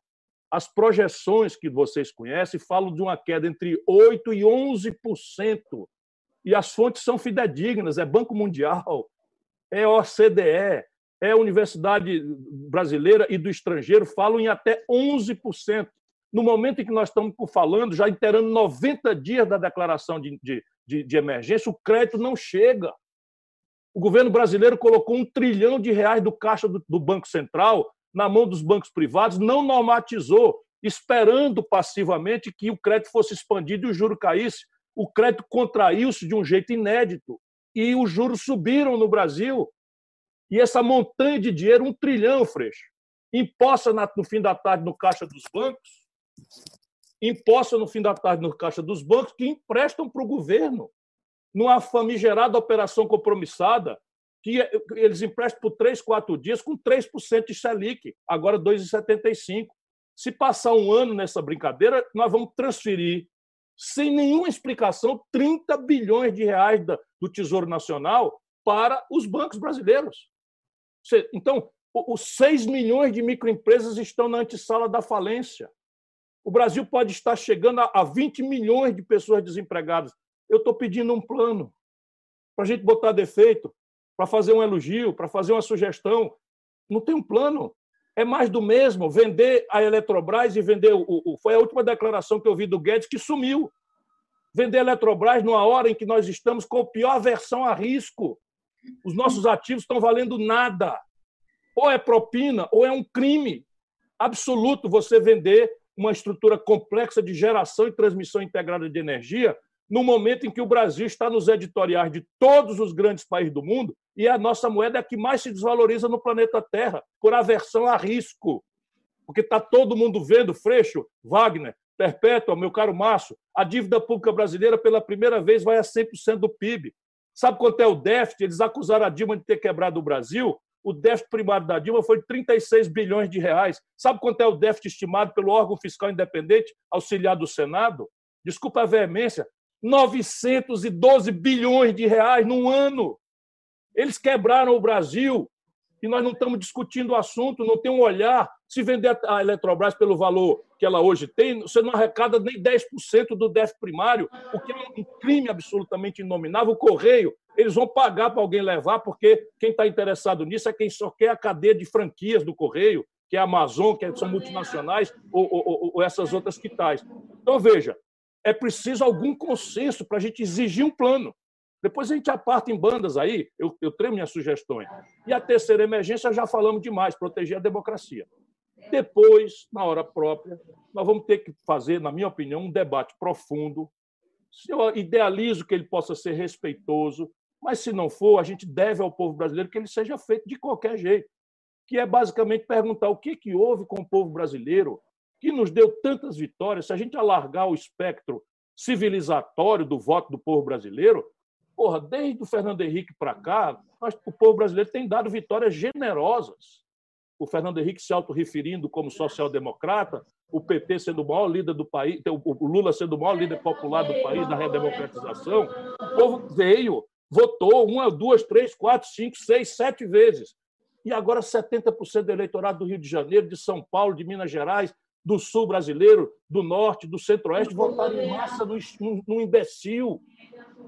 A: As projeções que vocês conhecem falam de uma queda entre 8% e 11%. E as fontes são fidedignas: é Banco Mundial, é OCDE, é Universidade Brasileira e do estrangeiro, falam em até 11%. No momento em que nós estamos falando, já inteirando 90 dias da declaração de, de, de emergência, o crédito não chega o governo brasileiro colocou um trilhão de reais do caixa do, do Banco Central na mão dos bancos privados, não normatizou, esperando passivamente que o crédito fosse expandido e o juro caísse. O crédito contraiu-se de um jeito inédito e os juros subiram no Brasil. E essa montanha de dinheiro, um trilhão, Freixo, imposta no fim da tarde no caixa dos bancos, imposta no fim da tarde no caixa dos bancos que emprestam para o governo numa famigerada operação compromissada, que eles emprestam por três, quatro dias com 3% de Selic, agora 2,75%. Se passar um ano nessa brincadeira, nós vamos transferir, sem nenhuma explicação, 30 bilhões de reais do Tesouro Nacional para os bancos brasileiros. Então, os 6 milhões de microempresas estão na antessala da falência. O Brasil pode estar chegando a 20 milhões de pessoas desempregadas eu estou pedindo um plano para a gente botar defeito, para fazer um elogio, para fazer uma sugestão. Não tem um plano. É mais do mesmo vender a Eletrobras e vender o, o. Foi a última declaração que eu vi do Guedes que sumiu. Vender a Eletrobras numa hora em que nós estamos com a pior versão a risco. Os nossos ativos estão valendo nada. Ou é propina, ou é um crime absoluto você vender uma estrutura complexa de geração e transmissão integrada de energia no momento em que o Brasil está nos editoriais de todos os grandes países do mundo e a nossa moeda é a que mais se desvaloriza no planeta Terra, por aversão a risco. Porque está todo mundo vendo, Freixo, Wagner, Perpétua, meu caro Márcio, a dívida pública brasileira pela primeira vez vai a 100% do PIB. Sabe quanto é o déficit? Eles acusaram a Dilma de ter quebrado o Brasil. O déficit primário da Dilma foi de 36 bilhões de reais. Sabe quanto é o déficit estimado pelo órgão fiscal independente, auxiliar do Senado? Desculpa a veemência, 912 bilhões de reais num ano. Eles quebraram o Brasil e nós não estamos discutindo o assunto, não tem um olhar. Se vender a Eletrobras pelo valor que ela hoje tem, você não arrecada nem 10% do déficit primário, o que é um crime absolutamente inominável. O Correio, eles vão pagar para alguém levar, porque quem está interessado nisso é quem só quer a cadeia de franquias do Correio, que é a Amazon, que são multinacionais, ou, ou, ou essas outras que tais. Então, veja, é preciso algum consenso para a gente exigir um plano. Depois a gente aparta em bandas aí, eu, eu minhas sugestões. E a terceira emergência, já falamos demais, proteger a democracia. Depois, na hora própria, nós vamos ter que fazer, na minha opinião, um debate profundo. Eu idealizo que ele possa ser respeitoso, mas se não for, a gente deve ao povo brasileiro que ele seja feito de qualquer jeito, que é basicamente perguntar o que, que houve com o povo brasileiro que nos deu tantas vitórias. Se a gente alargar o espectro civilizatório do voto do povo brasileiro, porra, desde o Fernando Henrique para cá, nós, o povo brasileiro tem dado vitórias generosas. O Fernando Henrique se autorreferindo como social-democrata, o PT sendo o maior líder do país, o Lula sendo o maior líder popular do país da redemocratização, o povo veio, votou uma, duas, três, quatro, cinco, seis, sete vezes. E agora 70% do eleitorado do Rio de Janeiro, de São Paulo, de Minas Gerais, do sul brasileiro, do norte, do centro-oeste, votaram em massa num imbecil,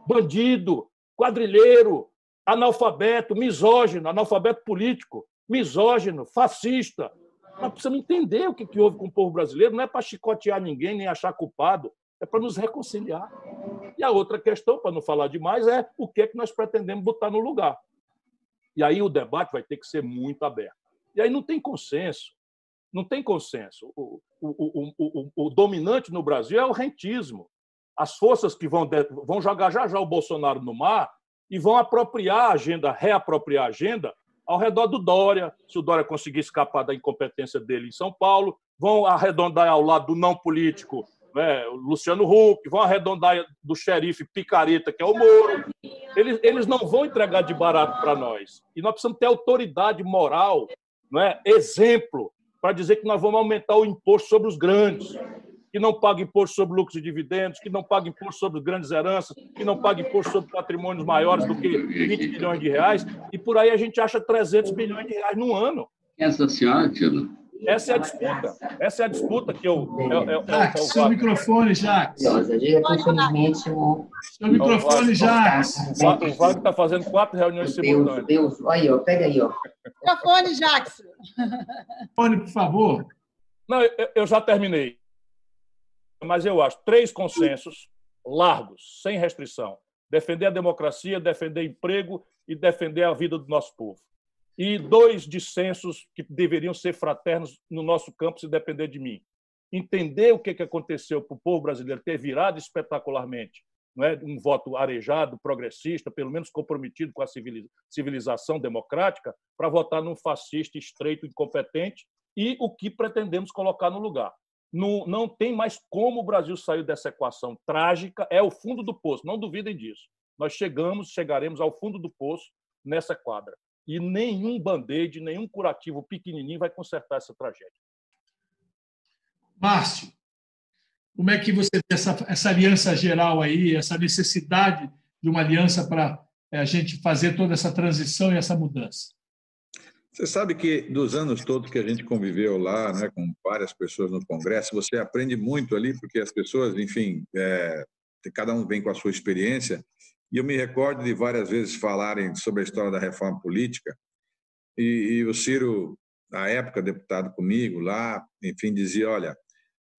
A: bandido, quadrilheiro, analfabeto, misógino, analfabeto político, misógino, fascista. Nós precisamos entender o que, houve com o povo brasileiro, não é para chicotear ninguém nem achar culpado, é para nos reconciliar. E a outra questão, para não falar demais, é o que é que nós pretendemos botar no lugar. E aí o debate vai ter que ser muito aberto. E aí não tem consenso. Não tem consenso. O, o, o, o, dominante no Brasil é o rentismo. As forças que vão, vão jogar já já o Bolsonaro no mar e vão apropriar a agenda, reapropriar a agenda ao redor do Dória, se o Dória conseguir escapar da incompetência dele em São Paulo, vão arredondar ao lado do não político né, Luciano Huck, vão arredondar do xerife picareta, que é o Moro. Eles, eles não vão entregar de barato para nós. E nós precisamos ter autoridade moral, não é? exemplo, para dizer que nós vamos aumentar o imposto sobre os grandes, que não paga imposto sobre lucros e dividendos, que não paga imposto sobre grandes heranças, que não paga imposto sobre patrimônios maiores do que 20 bilhões de reais, e por aí a gente acha 300 bilhões de reais no ano.
F: Essa senhora, Tilo?
A: Essa é a disputa. Essa é a disputa que eu.
B: Jacques, seu microfone, Jacques. Seu microfone, Jacques.
A: O Wagner está fazendo quatro reuniões simultâneas.
C: Deus, Deus. Aí, ó, pega aí, ó.
D: Microfone, Jacques.
B: Microfone, por favor.
A: Não, eu, eu já terminei. Mas eu acho três consensos largos, sem restrição. Defender a democracia, defender emprego e defender a vida do nosso povo e dois dissensos que deveriam ser fraternos no nosso campo, se depender de mim. Entender o que aconteceu para o povo brasileiro ter virado espetacularmente não é? um voto arejado, progressista, pelo menos comprometido com a civilização democrática, para votar num fascista estreito, incompetente, e o que pretendemos colocar no lugar. Não, não tem mais como o Brasil sair dessa equação trágica, é o fundo do poço, não duvidem disso. Nós chegamos, chegaremos ao fundo do poço nessa quadra e nenhum band-aid, nenhum curativo pequenininho vai consertar essa tragédia.
B: Márcio, como é que você vê essa, essa aliança geral aí, essa necessidade de uma aliança para é, a gente fazer toda essa transição e essa mudança?
G: Você sabe que dos anos todos que a gente conviveu lá, né, com várias pessoas no Congresso, você aprende muito ali, porque as pessoas, enfim, é, cada um vem com a sua experiência, e eu me recordo de várias vezes falarem sobre a história da reforma política, e, e o Ciro, na época, deputado comigo lá, enfim, dizia: olha,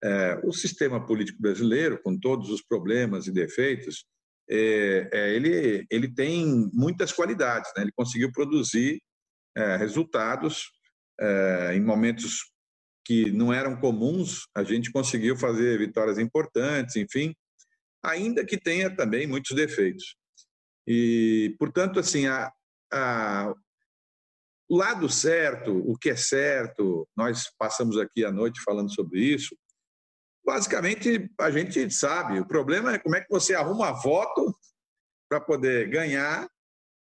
G: é, o sistema político brasileiro, com todos os problemas e defeitos, é, é, ele, ele tem muitas qualidades. Né? Ele conseguiu produzir é, resultados é, em momentos que não eram comuns, a gente conseguiu fazer vitórias importantes, enfim, ainda que tenha também muitos defeitos. E, portanto, assim, a, a, o lado certo, o que é certo, nós passamos aqui à noite falando sobre isso. Basicamente, a gente sabe. O problema é como é que você arruma voto para poder ganhar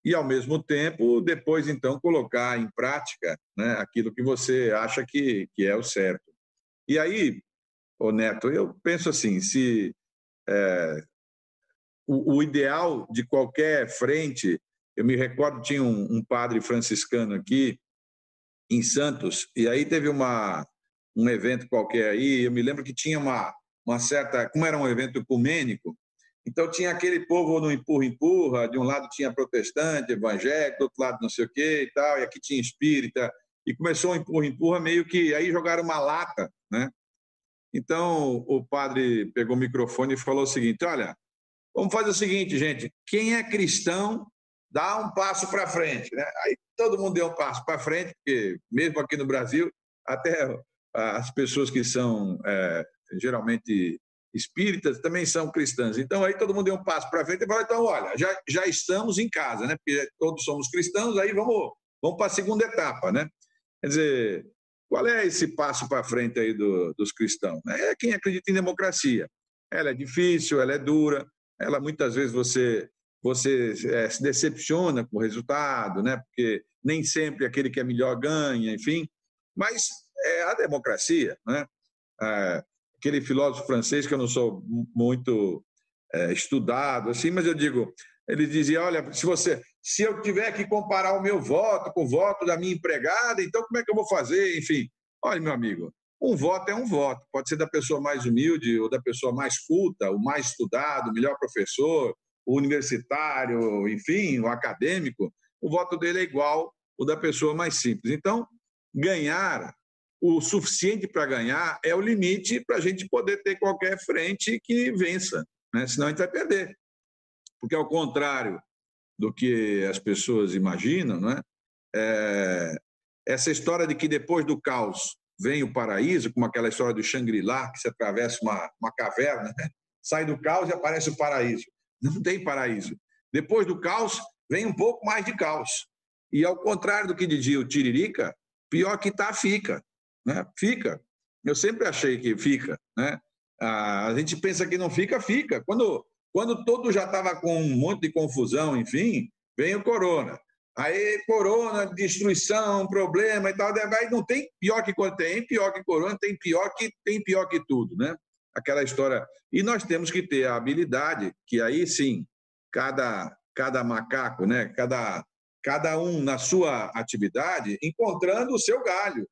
G: e, ao mesmo tempo, depois, então, colocar em prática né, aquilo que você acha que, que é o certo. E aí, ô Neto, eu penso assim, se é, o, o, ideal de qualquer frente, eu me recordo, tinha um, um padre franciscano aqui, em Santos, e aí teve uma, um evento qualquer aí, eu me lembro que tinha uma, uma certa, como era um evento ecumênico, então tinha aquele povo no empurra-empurra, de um lado tinha protestante, evangélico, do outro lado não sei o quê e tal, e aqui tinha espírita, e começou um empurra-empurra meio que, aí jogaram uma lata, né? Então o padre pegou o microfone e falou o seguinte, olha, vamos fazer o seguinte, gente, quem é cristão dá um passo para frente. Né? Aí todo mundo deu um passo para frente, porque mesmo aqui no Brasil, até as pessoas que são é, geralmente espíritas também são cristãs. Então aí todo mundo deu um passo para frente e falou: então, olha, já, já estamos em casa, né? porque todos somos cristãos, aí vamos, vamos para a segunda etapa. Né? Quer dizer, qual é esse passo para frente aí do, dos cristãos? É quem acredita em democracia. Ela é difícil, ela é dura, ela muitas vezes você você é, se decepciona com o resultado, né? porque nem sempre aquele que é melhor ganha, enfim. Mas é a democracia. Né? É, aquele filósofo francês, que eu não sou muito é, estudado, assim, mas eu digo, ele dizia, olha, se você, se eu tiver que comparar o meu voto com o voto da minha empregada, então como é que eu vou fazer? Enfim, olha, meu amigo, um voto é um voto. Pode ser da pessoa mais humilde ou da pessoa mais culta, o mais estudado, o melhor professor, o universitário, enfim, o acadêmico, o voto dele é igual o da pessoa mais simples. Então, ganhar o suficiente para ganhar é o limite para a gente poder ter qualquer frente que vença, né? senão a gente vai perder. Porque, ao contrário do que as pessoas imaginam, né? É... essa história de que depois do caos vem o paraíso, como aquela história do Shangri-La, que se atravessa uma, uma caverna, né? sai do caos e aparece o paraíso. Não tem paraíso. Depois do caos, vem um pouco mais de caos. E ao contrário do que dizia o Tiririca, pior que tá, fica. Né? Fica. Eu sempre achei que fica. Né? A gente pensa que não fica, fica. Quando, quando todo já estava com um monte de confusão, enfim, vem o corona. Aí, corona, destruição, problema e tal. Aí não tem pior que tem, pior que corona, tem pior que tem pior que tudo, né? aquela história. E nós temos que ter a habilidade, que aí sim, cada, cada macaco, né? cada, cada um na sua atividade, encontrando o seu galho.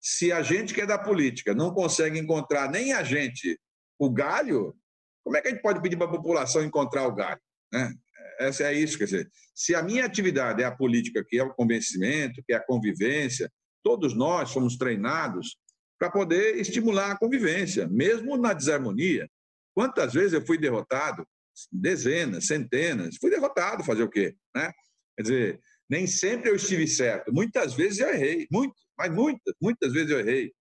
G: Se a gente que é da política não consegue encontrar nem a gente o galho, como é que a gente pode pedir para a população encontrar o galho? Né? Essa é isso, quer dizer, se a minha atividade é a política, que é o convencimento, que é a convivência, todos nós somos treinados para poder estimular a convivência, mesmo na desarmonia. Quantas vezes eu fui derrotado? Dezenas, centenas. Fui derrotado, fazer o quê? Né? Quer dizer, nem sempre eu estive certo. Muitas vezes eu errei, muito, mas muitas, muitas vezes eu errei.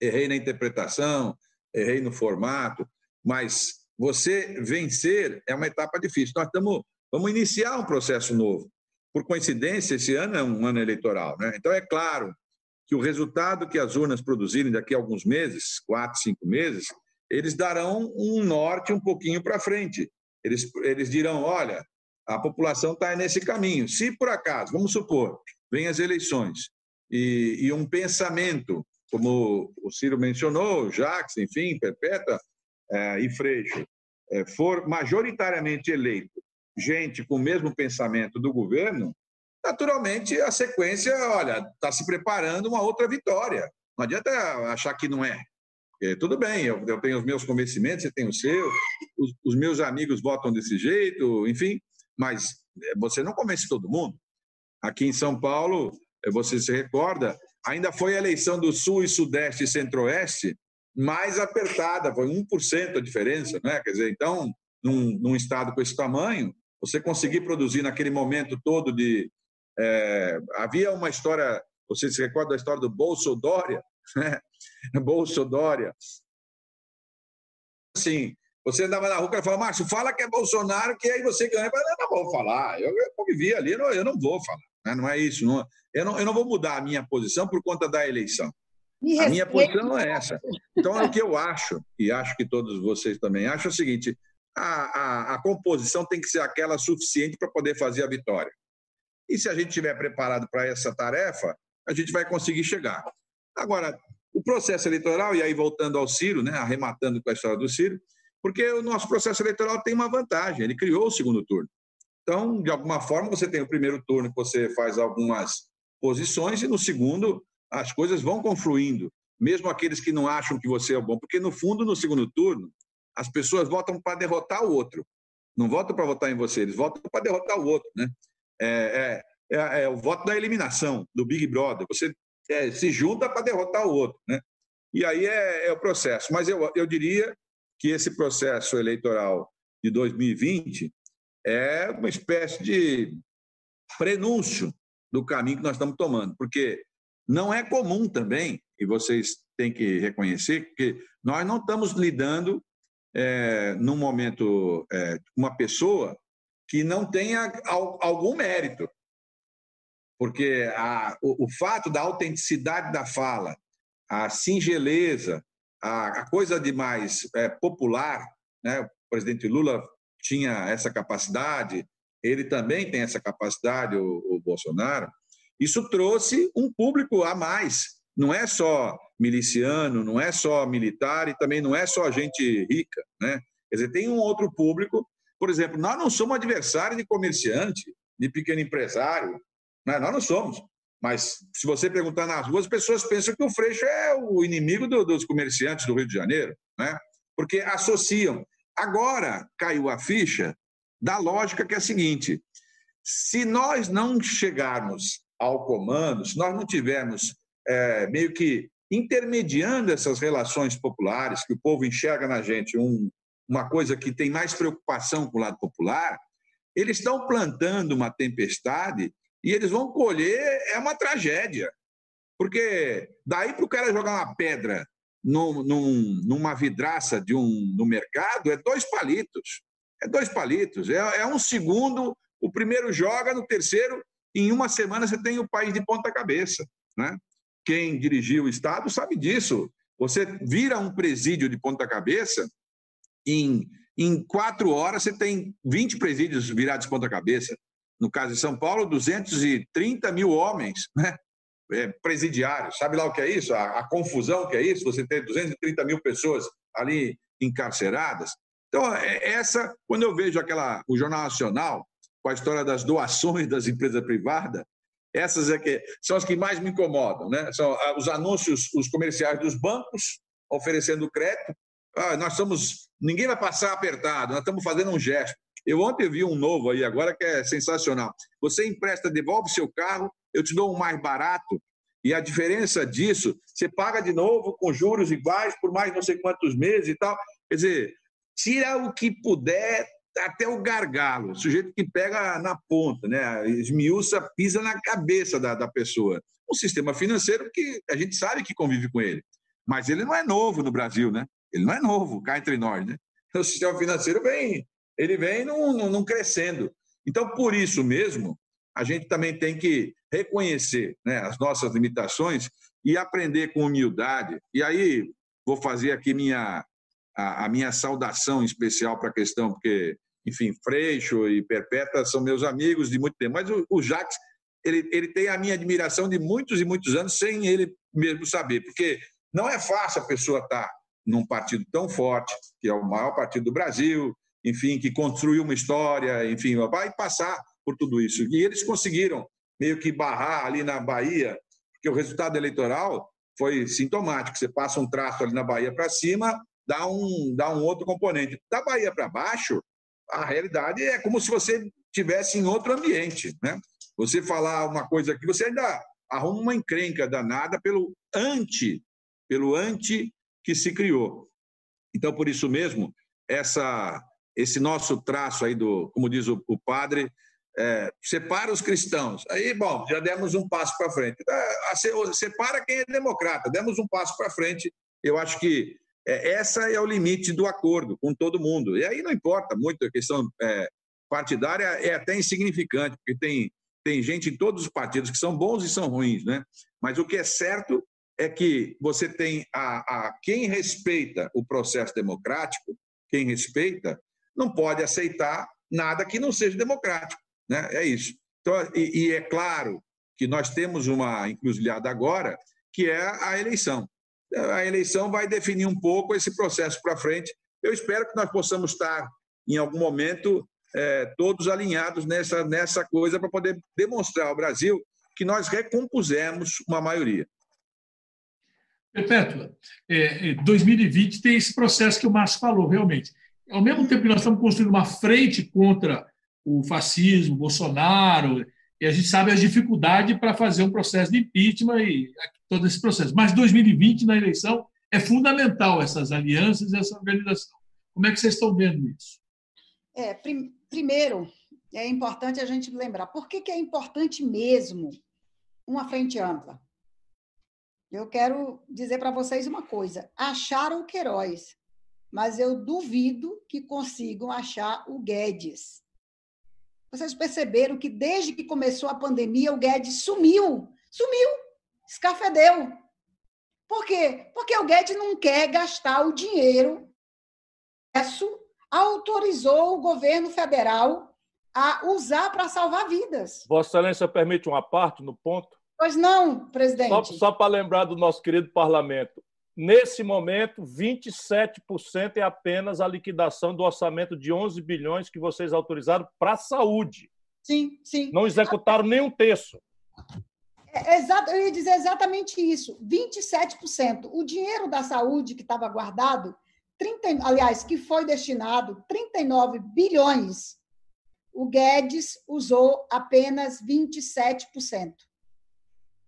G: Errei na interpretação, errei no formato, mas você vencer é uma etapa difícil. Nós estamos, vamos iniciar um processo novo. Por coincidência, esse ano é um ano eleitoral, né? Então é claro que o resultado que as urnas produzirem daqui a alguns meses, quatro, cinco meses, eles darão um norte um pouquinho para frente. Eles, eles dirão: olha, a população está nesse caminho. Se por acaso, vamos supor, vem as eleições e, e um pensamento, como o Ciro mencionou, Jacques, enfim, Perpétua é, e Freixo, é, for majoritariamente eleito gente com o mesmo pensamento do governo, naturalmente a sequência, olha, está se preparando uma outra vitória. Não adianta achar que não é. é tudo bem, eu, eu, tenho os meus convencimentos, você tem o seu, os, os, meus amigos votam desse jeito, enfim, mas você não convence todo mundo. Aqui em São Paulo, você se recorda, ainda foi a eleição do Sul e Sudeste e Centro-Oeste mais apertada, foi 1% a diferença, né? Quer dizer, então, num, num estado com esse tamanho, você conseguir produzir naquele momento todo de é, havia uma história, você se recorda da história do Bolso Dória? Né? Bolso Dória. Assim, você andava na rua e falava, Márcio, fala que é Bolsonaro, que aí você ganha. Eu falei, não vou falar, eu, eu convivi ali, eu não, eu não vou falar. Né? Não é isso. Não, eu, não, eu não vou mudar a minha posição por conta da eleição. Me a minha posição é essa. Então, é o que eu acho, e acho que todos vocês também acham, é o seguinte: a, a, a composição tem que ser aquela suficiente para poder fazer a vitória. e se a gente estiver preparado para essa tarefa, a gente vai conseguir chegar. Agora, o processo eleitoral, e aí voltando ao Ciro, né, arrematando com a história do Ciro, porque o nosso processo eleitoral tem uma vantagem, ele criou o segundo turno. Então, de alguma forma, você tem o primeiro turno que você faz algumas posições e no segundo as coisas vão confluindo, mesmo aqueles que não acham que você é bom, porque no fundo, no segundo turno, as pessoas votam para derrotar o outro, não votam para votar em você, eles votam para derrotar o outro, né? É, é, é, é, o voto da eliminação, do Big Brother. Você é, se junta para derrotar o outro, né? E aí é, é, o processo. Mas eu, eu diria que esse processo eleitoral de 2020 é uma espécie de prenúncio do caminho que nós estamos tomando, porque não é comum também, e vocês têm que reconhecer, que nós não estamos lidando é, num momento é, uma pessoa que não tenha algum mérito. Porque a, o, o, fato da autenticidade da fala, a singeleza, a, a coisa de mais é, popular, né? o presidente Lula tinha essa capacidade, ele também tem essa capacidade, o, o Bolsonaro, isso trouxe um público a mais. Não é só miliciano, não é só militar e também não é só gente rica. Né? Quer dizer, tem um outro público. Por exemplo, nós não somos adversários de comerciante, de pequeno empresário. Né? Nós não somos. Mas se você perguntar nas ruas, as pessoas pensam que o Freixo é o inimigo do, dos comerciantes do Rio de Janeiro, né? porque associam. Agora caiu a ficha da lógica que é a seguinte: se nós não chegarmos ao comando, se nós não tivermos é, meio que intermediando essas relações populares, que o povo enxerga na gente um, uma coisa que tem mais preocupação com o lado popular, eles estão plantando uma tempestade e eles vão colher, é uma tragédia. Porque daí para o cara jogar uma pedra num, num, numa vidraça de um, no mercado, é dois palitos. É dois palitos. É, é um segundo, o primeiro joga, no terceiro, em uma semana você tem o país de ponta cabeça. Né? Quem dirigiu o Estado sabe disso. Você vira um presídio de ponta cabeça, em, em quatro horas você tem 20 presídios virados de ponta cabeça. No caso de São Paulo, 230 mil homens, né? É, presidiários. Sabe lá o que é isso? A, a, confusão que é isso? Você ter 230 mil pessoas ali encarceradas. Então, é, essa, quando eu vejo aquela, o Jornal Nacional, com a história das doações das empresas privadas, essas é que são as que mais me incomodam, né? São ah, os anúncios, os comerciais dos bancos oferecendo crédito. Ah, nós somos, ninguém vai passar apertado, nós estamos fazendo um gesto. Eu ontem vi um novo aí agora que é sensacional. Você empresta, devolve seu carro, eu te dou um mais barato, e a diferença disso, você paga de novo com juros iguais por mais não sei quantos meses e tal. Quer dizer, tira o que puder, até o gargalo, o sujeito que pega na ponta, né? esmiuça, pisa na cabeça da, da pessoa. Um sistema financeiro que a gente sabe que convive com ele, mas ele não é novo no Brasil, né? Ele não é novo, cá entre nós, né? O sistema financeiro vem ele vem num crescendo. Então, por isso mesmo, a gente também tem que reconhecer né, as nossas limitações e aprender com humildade. E aí, vou fazer aqui minha, a, a minha saudação especial para a questão, porque, enfim, Freixo e Perpétua são meus amigos de muito tempo, mas o, o Jacques, ele, ele tem a minha admiração de muitos e muitos anos sem ele mesmo saber, porque não é fácil a pessoa estar num partido tão forte, que é o maior partido do Brasil, enfim, que construiu uma história, enfim, vai passar por tudo isso. E eles conseguiram meio que barrar ali na Bahia, porque o resultado eleitoral foi sintomático. Você passa um traço ali na Bahia para cima, dá um, dá um outro componente. Da Bahia para baixo, a realidade é como se você tivesse em outro ambiente, né? Você falar uma coisa aqui, você ainda arruma uma encrenca danada pelo anti, pelo anti que se criou. Então, por isso mesmo, essa esse nosso traço aí do, como diz o, o padre, é, separa os cristãos. Aí, bom, já demos um passo para frente. É, separa quem é democrata, demos um passo para frente. Eu acho que é, essa é o limite do acordo com todo mundo. E aí não importa muito a questão é, partidária, é até insignificante, porque tem, tem gente em todos os partidos que são bons e são ruins, né? Mas o que é certo é que você tem a, a quem respeita o processo democrático, quem respeita, não pode aceitar nada que não seja democrático. Né? É isso. Então, e, e é claro que nós temos uma encruzilhada agora, que é a eleição. A eleição vai definir um pouco esse processo para frente. Eu espero que nós possamos estar, em algum momento, é, todos alinhados nessa, nessa coisa para poder demonstrar ao Brasil que nós recompusemos uma maioria.
B: Perpétua, é, 2020 é, tem esse processo que o Márcio falou, realmente. Ao mesmo tempo que nós estamos construindo uma frente contra o fascismo, Bolsonaro, e a gente sabe as dificuldades para fazer um processo de impeachment e todo esse processo. Mas 2020, na eleição, é fundamental essas alianças e essa organização. Como é que vocês estão vendo isso?
D: É, prim primeiro, é importante a gente lembrar por que, que é importante mesmo uma frente ampla. Eu quero dizer para vocês uma coisa: acharam o Queiroz, mas eu duvido que consigam achar o Guedes. Vocês perceberam que desde que começou a pandemia, o Guedes sumiu, sumiu, escafedeu. Por quê? Porque o Guedes não quer gastar o dinheiro. Isso autorizou o governo federal a usar para salvar vidas.
A: Vossa Excelência permite uma parte no ponto?
D: Pois não, presidente.
A: Só, só para lembrar do nosso querido parlamento. Nesse momento, 27% é apenas a liquidação do orçamento de 11 bilhões que vocês autorizaram para a saúde.
D: Sim, sim.
A: Não executaram nem um terço.
D: É, exato, eu ia dizer exatamente isso. 27%. O dinheiro da saúde que estava guardado, 30, aliás, que foi destinado 39 bilhões, o Guedes usou apenas 27%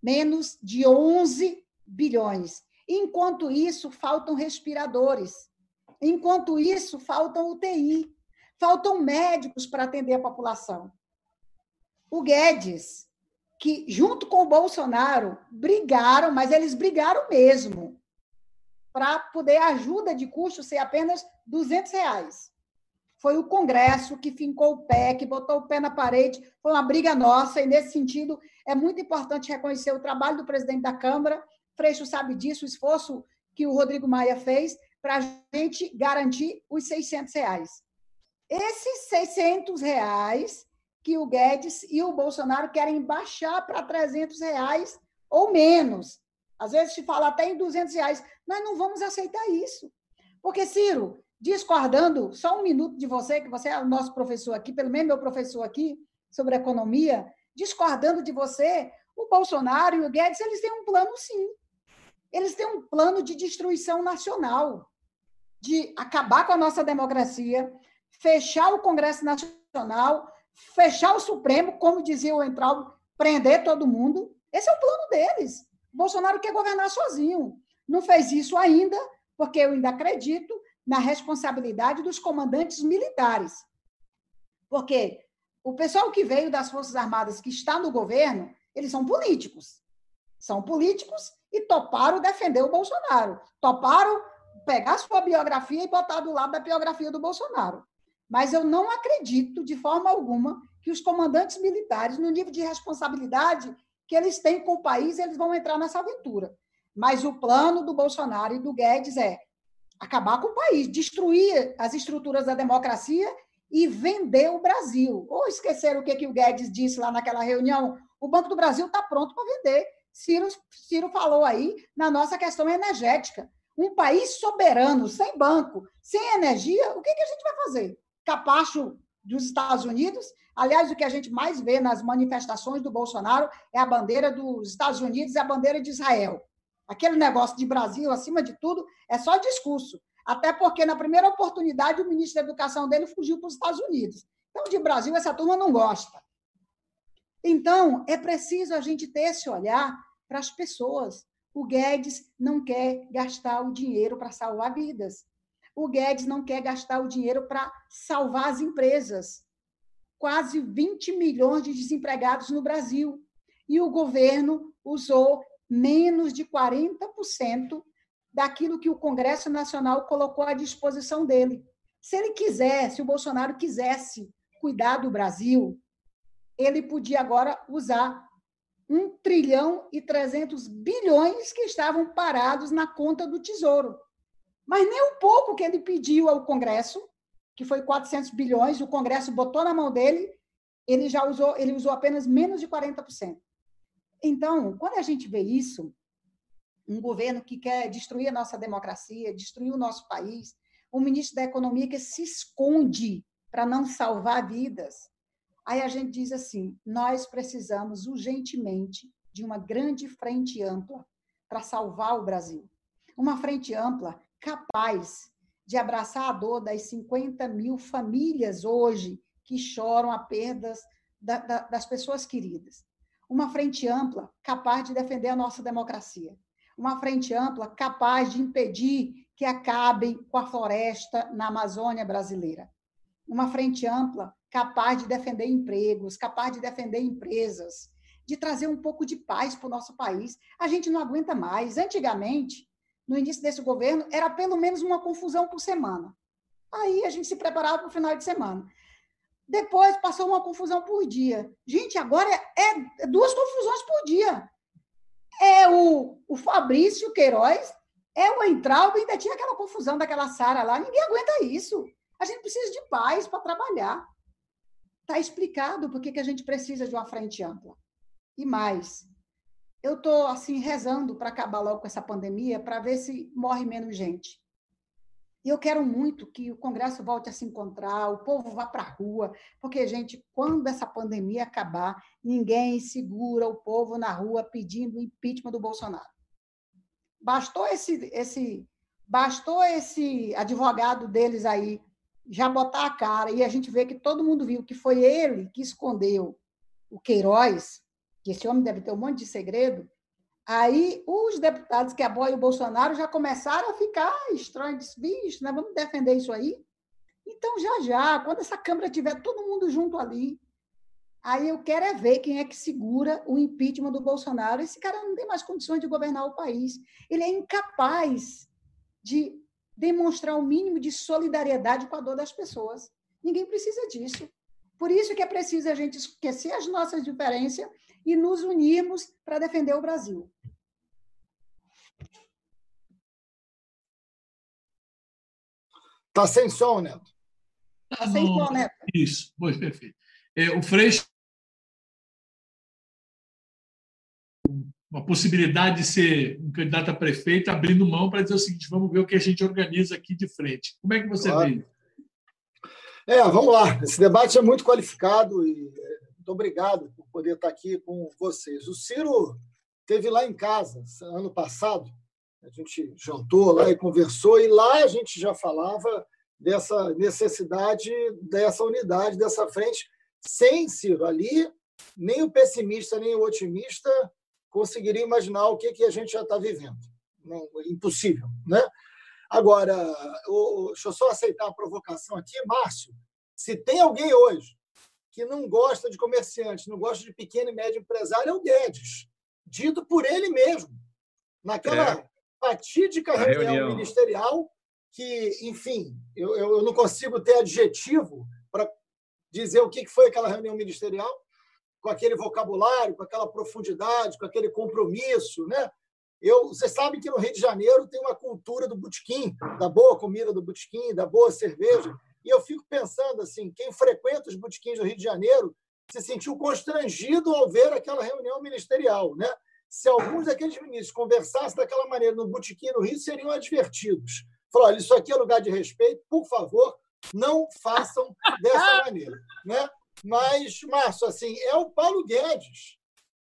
D: menos de 11 bilhões. Enquanto isso, faltam respiradores. Enquanto isso, faltam UTI. Faltam médicos para atender a população. O Guedes, que junto com o Bolsonaro brigaram, mas eles brigaram mesmo, para poder a ajuda de custo ser apenas 200 reais foi o Congresso que fincou o pé, que botou o pé na parede, foi uma briga nossa, e nesse sentido é muito importante reconhecer o trabalho do presidente da Câmara, Freixo sabe disso, o esforço que o Rodrigo Maia fez para a gente garantir os 600 reais. Esses 600 reais que o Guedes e o Bolsonaro querem baixar para 300 reais ou menos. Às vezes se fala até em 200 reais. Nós não vamos aceitar isso. Porque, Ciro, discordando, só um minuto de você, que você é o nosso professor aqui, pelo menos meu professor aqui, sobre economia, discordando de você, o Bolsonaro e o Guedes, eles têm um plano, sim. Eles têm um plano de destruição nacional, de acabar com a nossa democracia, fechar o Congresso Nacional, fechar o Supremo, como dizia o Entral, prender todo mundo. Esse é o plano deles. Bolsonaro quer governar sozinho. Não fez isso ainda, porque eu ainda acredito na responsabilidade dos comandantes militares. Porque o pessoal que veio das Forças Armadas, que está no governo, eles são políticos. São políticos e toparam defender o Bolsonaro. Toparam pegar sua biografia e botar do lado da biografia do Bolsonaro. Mas eu não acredito, de forma alguma, que os comandantes militares, no nível de responsabilidade que eles têm com o país, eles vão entrar nessa aventura. Mas o plano do Bolsonaro e do Guedes é acabar com o país, destruir as estruturas da democracia e vender o Brasil. Ou esqueceram o que, que o Guedes disse lá naquela reunião? O Banco do Brasil está pronto para vender. Ciro, Ciro falou aí na nossa questão energética. Um país soberano, sem banco, sem energia, o que, que a gente vai fazer? Capacho dos Estados Unidos? Aliás, o que a gente mais vê nas manifestações do Bolsonaro é a bandeira dos Estados Unidos e a bandeira de Israel. Aquele negócio de Brasil, acima de tudo, é só discurso. Até porque, na primeira oportunidade, o ministro da Educação dele fugiu para os Estados Unidos. Então, de Brasil, essa turma não gosta. Então, é preciso a gente ter esse olhar para as pessoas. O Guedes não quer gastar o dinheiro para salvar vidas. O Guedes não quer gastar o dinheiro para salvar as empresas. Quase 20 milhões de desempregados no Brasil. E o governo usou menos de 40% daquilo que o Congresso Nacional colocou à disposição dele. Se ele quisesse, se o Bolsonaro quisesse cuidar do Brasil, ele podia agora usar 1 trilhão e 300 bilhões que estavam parados na conta do Tesouro. Mas nem um pouco que ele pediu ao Congresso, que foi 400 bilhões, o Congresso botou na mão dele ele já usou, ele usou apenas menos de 40%. Então, quando a gente vê isso, um governo que quer destruir a nossa democracia, destruir o nosso país, um ministro da Economia que se esconde para não salvar vidas. Aí a gente diz assim: nós precisamos urgentemente de uma grande frente ampla para salvar o Brasil. Uma frente ampla capaz de abraçar a dor das 50 mil famílias hoje que choram a perdas da, da, das pessoas queridas. Uma frente ampla capaz de defender a nossa democracia. Uma frente ampla capaz de impedir que acabem com a floresta na Amazônia brasileira. Uma frente ampla capaz de defender empregos, capaz de defender empresas, de trazer um pouco de paz para o nosso país. A gente não aguenta mais. Antigamente, no início desse governo, era pelo menos uma confusão por semana. Aí a gente se preparava para o final de semana. Depois passou uma confusão por dia. Gente, agora é, é duas confusões por dia. É o, o Fabrício Queiroz, é o Entralba, ainda tinha aquela confusão daquela Sara lá. Ninguém aguenta isso. A gente precisa de paz para trabalhar. Está explicado por que a gente precisa de uma frente ampla. E mais, eu estou assim rezando para acabar logo com essa pandemia, para ver se morre menos gente. E eu quero muito que o Congresso volte a se encontrar, o povo vá para a rua, porque, gente, quando essa pandemia acabar, ninguém segura o povo na rua pedindo impeachment do Bolsonaro. Bastou esse, esse, bastou esse advogado deles aí já botar a cara e a gente vê que todo mundo viu que foi ele que escondeu o Queiroz, que esse homem deve ter um monte de segredo, aí os deputados que apoiam o Bolsonaro já começaram a ficar estranhos, bicho, nós vamos defender isso aí? Então, já já, quando essa Câmara tiver todo mundo junto ali, aí eu quero é ver quem é que segura o impeachment do Bolsonaro. Esse cara não tem mais condições de governar o país. Ele é incapaz de demonstrar o um mínimo de solidariedade com a dor das pessoas. Ninguém precisa disso. Por isso que é preciso a gente esquecer as nossas diferenças e nos unirmos para defender o Brasil.
E: Está sem som, Neto.
D: Está sem som, Neto.
B: Isso, pois, perfeito. É, o Freixo uma possibilidade de ser um candidato a prefeito abrindo mão para dizer o seguinte: vamos ver o que a gente organiza aqui de frente. Como é que você claro. vê?
E: É, vamos lá. Esse debate é muito qualificado e muito obrigado por poder estar aqui com vocês. O Ciro teve lá em casa ano passado, a gente jantou lá e conversou, e lá a gente já falava dessa necessidade, dessa unidade, dessa frente. Sem Ciro ali, nem o pessimista nem o otimista conseguiria imaginar o que, que a gente já está vivendo. Não, impossível. Né? Agora, o, deixa eu só aceitar a provocação aqui, Márcio. Se tem alguém hoje que não gosta de comerciante, não gosta de pequeno e médio empresário, é o Guedes, dito por ele mesmo. Naquela é. fatídica reunião, reunião, ministerial, que, enfim, eu, eu não consigo ter adjetivo para dizer o que foi aquela reunião ministerial, com aquele vocabulário, com aquela profundidade, com aquele compromisso, né? Eu, você sabe que no Rio de Janeiro tem uma cultura do botequim, da boa comida do botequim, da boa cerveja. E eu fico pensando assim, quem frequenta os botequins do Rio de Janeiro se sentiu constrangido ao ver aquela reunião ministerial, né? Se alguns daqueles ministros conversassem daquela maneira no botequim no Rio, seriam advertidos. Falou, olha, isso aqui é lugar de respeito, por favor, não façam dessa maneira, né? Mas, Márcio, assim, é o Paulo Guedes,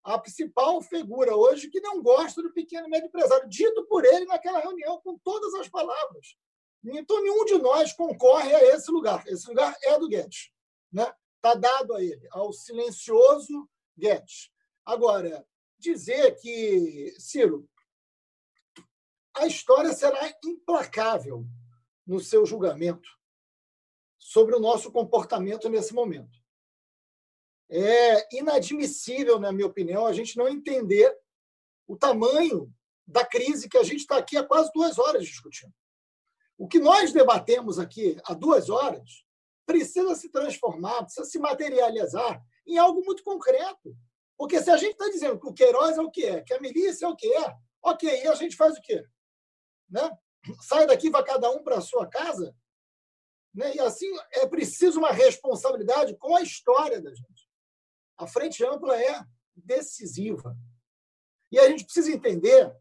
E: a principal figura hoje que não gosta do pequeno e médio empresário, dito por ele naquela reunião, com todas as palavras. Então, nenhum de nós concorre a esse lugar. Esse lugar é do Guedes. Está né? Tá dado a ele, ao silencioso Guedes. Agora, dizer que, Ciro, a história será implacável no seu julgamento sobre o nosso comportamento nesse momento. É inadmissível, na minha opinião, a gente não entender o tamanho da crise que a gente está aqui há quase duas horas discutindo. O que nós debatemos aqui há duas horas precisa se transformar, precisa se materializar em algo muito concreto. Porque se a gente está dizendo que o Queiroz é o que é, que a milícia é o que é, ok, e a gente faz o quê? Né? Sai daqui, vai cada um para a sua casa? Né? E assim, é preciso uma responsabilidade com a história da gente. A frente ampla é decisiva. E a gente precisa entender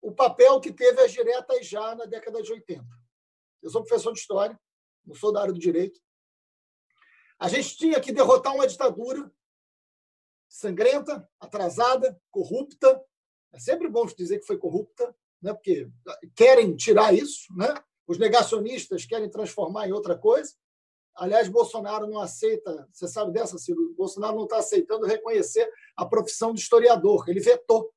E: o papel que teve as diretas já na década de 80. Eu sou professor de história, não sou da área do direito. A gente tinha que derrotar uma ditadura sangrenta, atrasada, corrupta. É sempre bom dizer que foi corrupta, né? porque querem tirar isso, né? os negacionistas querem transformar em outra coisa. Aliás, Bolsonaro não aceita, você sabe dessa, Ciro? Bolsonaro não está aceitando reconhecer a profissão de historiador, ele vetou.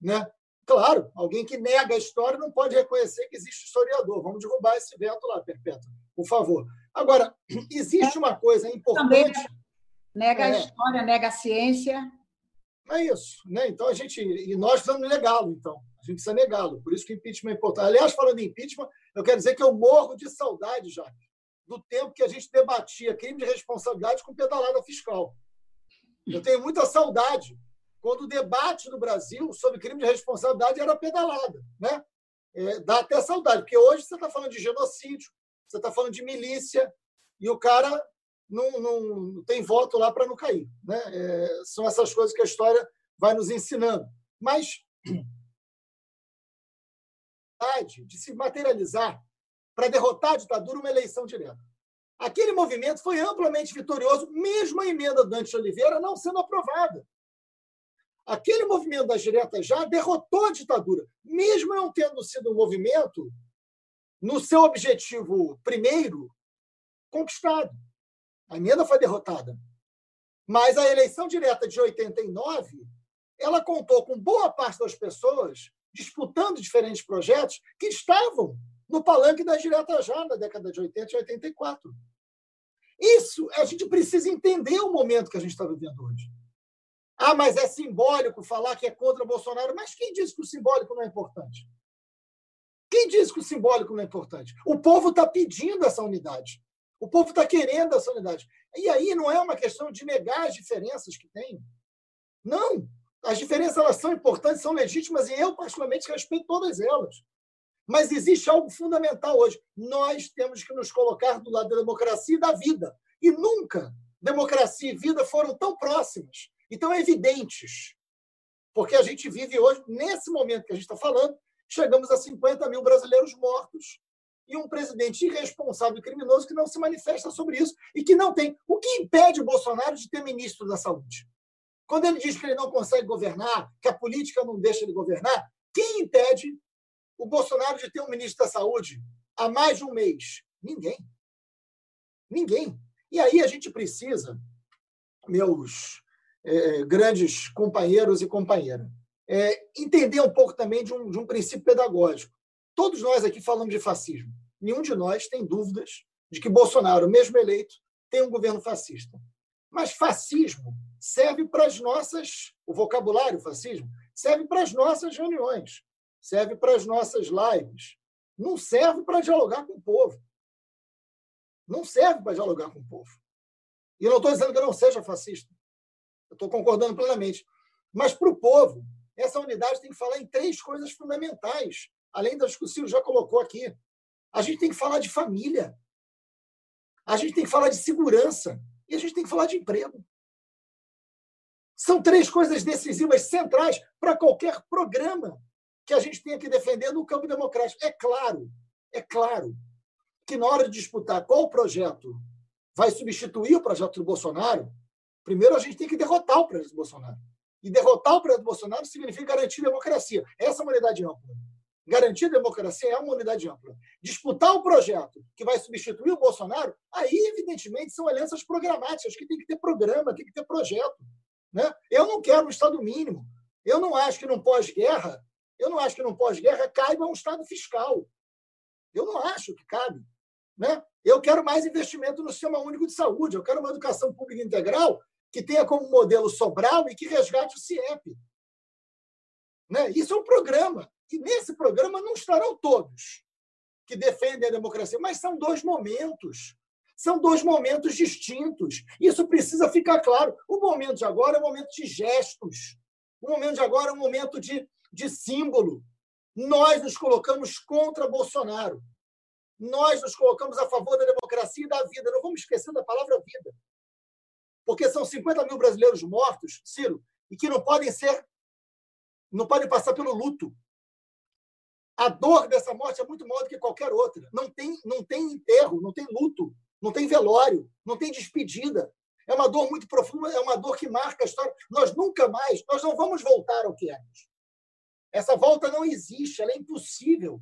E: Né? Claro, alguém que nega a história não pode reconhecer que existe historiador. Vamos derrubar esse veto lá, Perpétua, por favor. Agora, existe uma coisa importante. Também
D: nega é, a história, nega a ciência.
E: É isso. Né? Então, a gente. E nós precisamos negá-lo, então. A gente precisa negá-lo. Por isso que o impeachment é importante. Aliás, falando em impeachment, eu quero dizer que eu morro de saudade, já do tempo que a gente debatia crime de responsabilidade com pedalada fiscal. Eu tenho muita saudade quando o debate no Brasil sobre crime de responsabilidade era pedalada. Né? É, dá até saudade, porque hoje você está falando de genocídio, você está falando de milícia, e o cara não, não, tem voto lá para não cair. Né? É, são essas coisas que a história vai nos ensinando. Mas de se materializar para derrotar a ditadura uma eleição direta. Aquele movimento foi amplamente vitorioso, mesmo a emenda Dante Oliveira não sendo aprovada. Aquele movimento das diretas já derrotou a ditadura, mesmo não tendo sido um movimento no seu objetivo primeiro conquistado. A emenda foi derrotada. Mas a eleição direta de 89, ela contou com boa parte das pessoas disputando diferentes projetos que estavam no palanque das diretas já na década de 80 e 84. Isso, a gente precisa entender o momento que a gente está vivendo hoje. Ah, mas é simbólico falar que é contra Bolsonaro. Mas quem diz que o simbólico não é importante? Quem diz que o simbólico não é importante? O povo está pedindo essa unidade. O povo está querendo essa unidade. E aí não é uma questão de negar as diferenças que tem. Não. As diferenças elas são importantes, são legítimas, e eu, particularmente, respeito todas elas. Mas existe algo fundamental hoje. Nós temos que nos colocar do lado da democracia e da vida. E nunca democracia e vida foram tão próximas e tão evidentes. Porque a gente vive hoje, nesse momento que a gente está falando, chegamos a 50 mil brasileiros mortos e um presidente irresponsável e criminoso que não se manifesta sobre isso e que não tem. O que impede o Bolsonaro de ter ministro da Saúde? Quando ele diz que ele não consegue governar, que a política não deixa ele governar, quem impede o Bolsonaro de ter um ministro da Saúde há mais de um mês? Ninguém. Ninguém. E aí a gente precisa, meus é, grandes companheiros e companheiras, é, entender um pouco também de um, de um princípio pedagógico. Todos nós aqui falamos de fascismo. Nenhum de nós tem dúvidas de que Bolsonaro, mesmo eleito, tem um governo fascista. Mas fascismo serve para as nossas. O vocabulário fascismo serve para as nossas reuniões, serve para as nossas lives. Não serve para dialogar com o povo. Não serve para dialogar com o povo. E eu não estou dizendo que eu não seja fascista. Eu estou concordando plenamente. Mas para o povo, essa unidade tem que falar em três coisas fundamentais além das que o Ciro já colocou aqui. A gente tem que falar de família. A gente tem que falar de segurança. E a gente tem que falar de emprego. São três coisas decisivas, centrais para qualquer programa que a gente tenha que defender no campo democrático. É claro, é claro que na hora de disputar qual projeto vai substituir o projeto do Bolsonaro, primeiro a gente tem que derrotar o do Bolsonaro. E derrotar o do Bolsonaro significa garantir democracia. Essa é uma unidade ampla garantir democracia é uma unidade ampla. Disputar o projeto que vai substituir o Bolsonaro, aí, evidentemente, são alianças programáticas, que tem que ter programa, tem que ter projeto. Né? Eu não quero um Estado mínimo. Eu não acho que num pós-guerra, eu não acho que num pós-guerra caiba um Estado fiscal. Eu não acho que cabe. Né? Eu quero mais investimento no sistema único de saúde, eu quero uma educação pública integral que tenha como modelo Sobral e que resgate o CIEP. Né? Isso é um programa. E nesse programa não estarão todos que defendem a democracia, mas são dois momentos. São dois momentos distintos. Isso precisa ficar claro. O momento de agora é um momento de gestos. O momento de agora é um momento de, de símbolo. Nós nos colocamos contra Bolsonaro. Nós nos colocamos a favor da democracia e da vida. Não vamos esquecer da palavra vida. porque são 50 mil brasileiros mortos, Ciro, e que não podem ser, não podem passar pelo luto. A dor dessa morte é muito maior do que qualquer outra. Não tem, não tem enterro, não tem luto, não tem velório, não tem despedida. É uma dor muito profunda, é uma dor que marca a história. Nós nunca mais, nós não vamos voltar ao que éramos. Essa volta não existe, ela é impossível.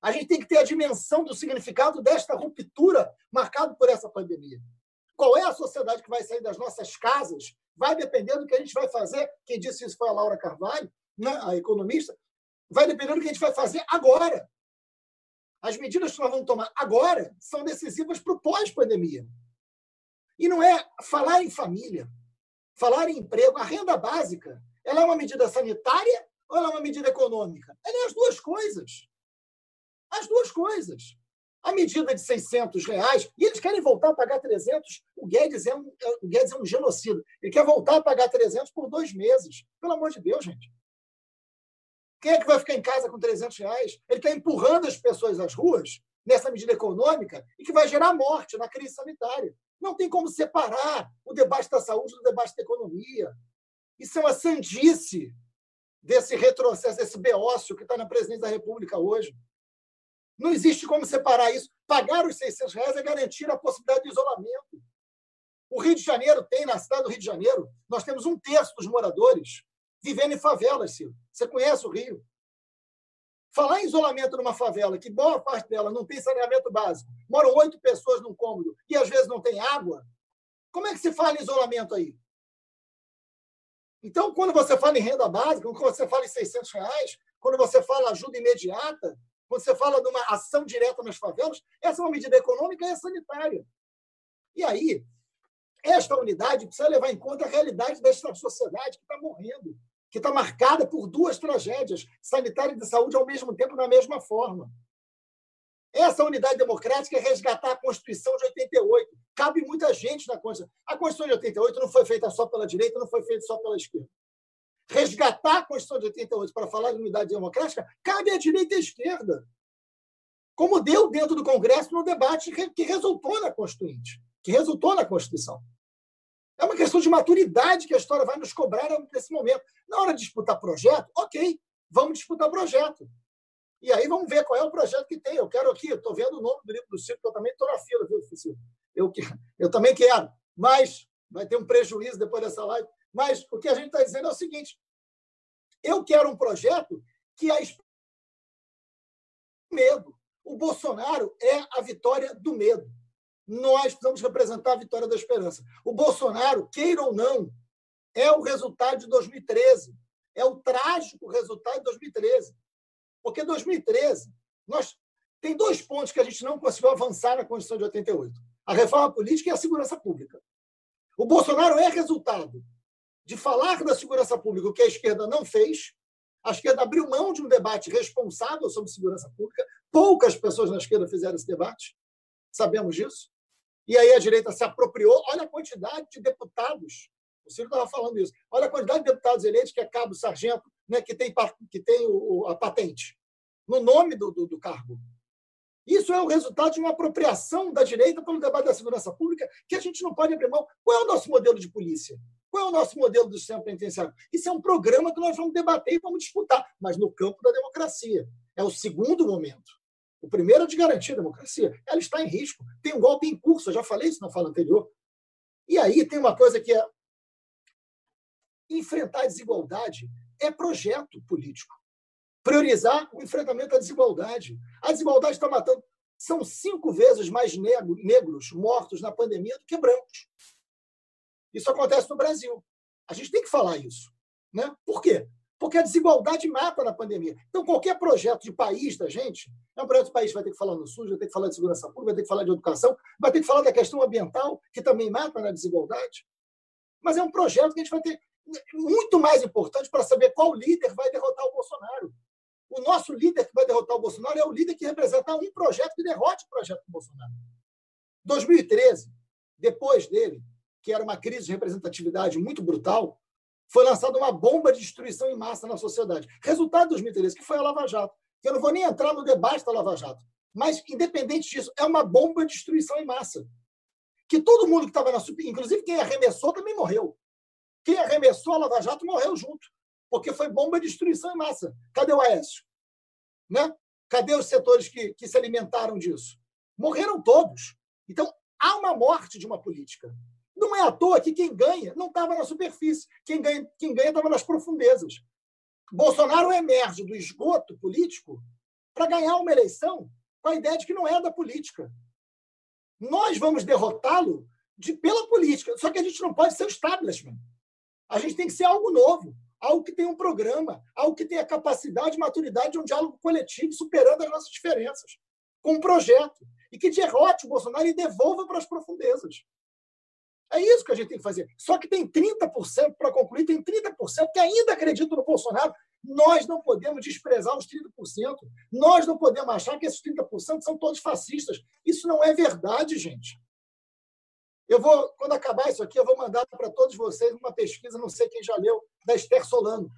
E: A gente tem que ter a dimensão do significado desta ruptura marcada por essa pandemia. Qual é a sociedade que vai sair das nossas casas? Vai depender do que a gente vai fazer. Quem disse isso foi a Laura Carvalho, né, a economista. Vai depender do que a gente vai fazer agora. As medidas que nós vamos tomar agora são decisivas para o pós-pandemia. E não é falar em família, falar em emprego. A renda básica ela é uma medida sanitária ou ela é uma medida econômica? Ela é as duas coisas. As duas coisas. A medida de 600 reais, e eles querem voltar a pagar 300. O Guedes é um, é, o Guedes é um genocida. Ele quer voltar a pagar 300 por dois meses. Pelo amor de Deus, gente. Quem é que vai ficar em casa com 300 reais? Ele está empurrando as pessoas às ruas nessa medida econômica e que vai gerar morte na crise sanitária. Não tem como separar o debate da saúde do debate da economia. Isso é uma sandice desse retrocesso, desse beócio que está na presidência da República hoje. Não existe como separar isso. Pagar os 600 reais é garantir a possibilidade de isolamento. O Rio de Janeiro tem, na cidade do Rio de Janeiro, nós temos um terço dos moradores vivendo em favelas, Silvio. Você conhece o Rio. Falar em isolamento numa favela, que boa parte dela não tem saneamento básico, moram oito pessoas num cômodo e às vezes não tem água, como é que se fala em isolamento aí? Então, quando você fala em renda básica, quando você fala em 600 reais, quando você fala ajuda imediata, quando você fala de uma ação direta nas favelas, essa é uma medida econômica e é sanitária. E aí, esta unidade precisa levar em conta a realidade desta sociedade que está morrendo, que está marcada por duas tragédias, sanitária e de saúde, ao mesmo tempo, na mesma forma. Essa unidade democrática é resgatar a Constituição de 88. Cabe muita gente na Constituição. A Constituição de 88 não foi feita só pela direita, não foi feita só pela esquerda resgatar a Constituição de 88 para falar de unidade democrática, cabe à direita e à esquerda. Como deu dentro do Congresso no debate que resultou na Constituinte, que resultou na Constituição. É uma questão de maturidade que a história vai nos cobrar nesse momento. Na hora de disputar projeto, ok, vamos disputar projeto. E aí vamos ver qual é o projeto que tem. Eu quero aqui, estou vendo o nome do livro do Ciro, que eu também estou na fila, viu, Ciro? Eu, eu também quero, mas vai ter um prejuízo depois dessa live. Mas o que a gente está dizendo é o seguinte: eu quero um projeto que a medo. O Bolsonaro é a vitória do medo. Nós precisamos representar a vitória da esperança. O Bolsonaro, queira ou não, é o resultado de 2013. É o trágico resultado de 2013. Porque 2013, nós tem dois pontos que a gente não conseguiu avançar na Constituição de 88. A reforma política e a segurança pública. O Bolsonaro é resultado de falar da segurança pública, o que a esquerda não fez. A esquerda abriu mão de um debate responsável sobre segurança pública. Poucas pessoas na esquerda fizeram esse debate, sabemos disso. E aí a direita se apropriou. Olha a quantidade de deputados. O Ciro estava falando isso. Olha a quantidade de deputados eleitos que é cabo, sargento, né, que tem, que tem o, a patente no nome do, do, do cargo. Isso é o resultado de uma apropriação da direita pelo debate da segurança pública que a gente não pode abrir mão. Qual é o nosso modelo de polícia? Qual é o nosso modelo do sistema penitenciário? Isso é um programa que nós vamos debater e vamos disputar, mas no campo da democracia. É o segundo momento. O primeiro é de garantir a democracia. Ela está em risco. Tem um golpe em curso, eu já falei isso na fala anterior. E aí tem uma coisa que é enfrentar a desigualdade é projeto político. Priorizar o enfrentamento à desigualdade. A desigualdade está matando. São cinco vezes mais negros mortos na pandemia do que brancos. Isso acontece no Brasil. A gente tem que falar isso. Né? Por quê? Porque a desigualdade mata na pandemia. Então, qualquer projeto de país da gente, é um projeto de país vai ter que falar no SUS, vai ter que falar de segurança pública, vai ter que falar de educação, vai ter que falar da questão ambiental, que também mata na desigualdade. Mas é um projeto que a gente vai ter muito mais importante para saber qual líder vai derrotar o Bolsonaro. O nosso líder que vai derrotar o Bolsonaro é o líder que representa um projeto que derrote o projeto do Bolsonaro. 2013, depois dele, que era uma crise de representatividade muito brutal, foi lançada uma bomba de destruição em massa na sociedade. Resultado de 2013, que foi a Lava Jato. Eu não vou nem entrar no debate da Lava Jato, mas, independente disso, é uma bomba de destruição em massa. que todo mundo que estava na inclusive quem arremessou também morreu. Quem arremessou a Lava Jato morreu junto, porque foi bomba de destruição em massa. Cadê o Aécio? Né? Cadê os setores que, que se alimentaram disso? Morreram todos. Então, há uma morte de uma política. Não é à toa que quem ganha não estava na superfície, quem ganha quem estava nas profundezas. Bolsonaro emerge do esgoto político para ganhar uma eleição com a ideia de que não é da política. Nós vamos derrotá-lo de, pela política, só que a gente não pode ser o establishment. A gente tem que ser algo novo, algo que tenha um programa, algo que tenha capacidade maturidade de um diálogo coletivo, superando as nossas diferenças, com um projeto, e que derrote o Bolsonaro e devolva para as profundezas. É isso que a gente tem que fazer. Só que tem 30% para concluir, tem 30% que ainda acreditam no Bolsonaro. Nós não podemos desprezar os 30%. Nós não podemos achar que esses 30% são todos fascistas. Isso não é verdade, gente. Eu vou, quando acabar isso aqui, eu vou mandar para todos vocês uma pesquisa, não sei quem já leu, da Esther Solano,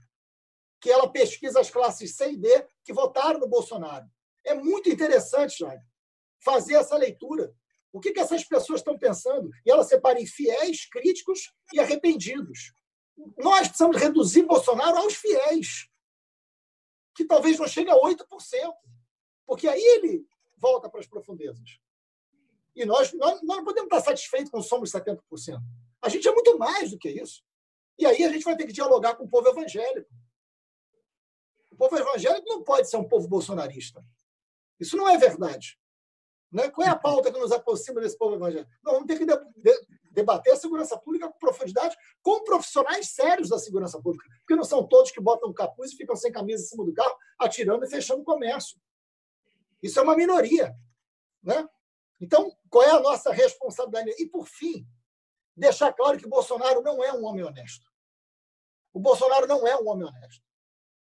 E: que ela pesquisa as classes C e D que votaram no Bolsonaro. É muito interessante, Jair, fazer essa leitura. O que, que essas pessoas estão pensando? E ela separa em fiéis, críticos e arrependidos. Nós precisamos reduzir Bolsonaro aos fiéis, que talvez não chegue a 8%, porque aí ele volta para as profundezas. E nós, nós, nós não podemos estar satisfeitos com somos 70%. A gente é muito mais do que isso. E aí a gente vai ter que dialogar com o povo evangélico. O povo evangélico não pode ser um povo bolsonarista. Isso não é verdade. Né? Qual é a pauta que nos aproxima desse povo evangélico? Nós vamos ter que debater a segurança pública com profundidade, com profissionais sérios da segurança pública, porque não são todos que botam capuz e ficam sem camisa em cima do carro, atirando e fechando o comércio. Isso é uma minoria. Né? Então, qual é a nossa responsabilidade? E, por fim, deixar claro que Bolsonaro não é um homem honesto. O Bolsonaro não é um homem honesto.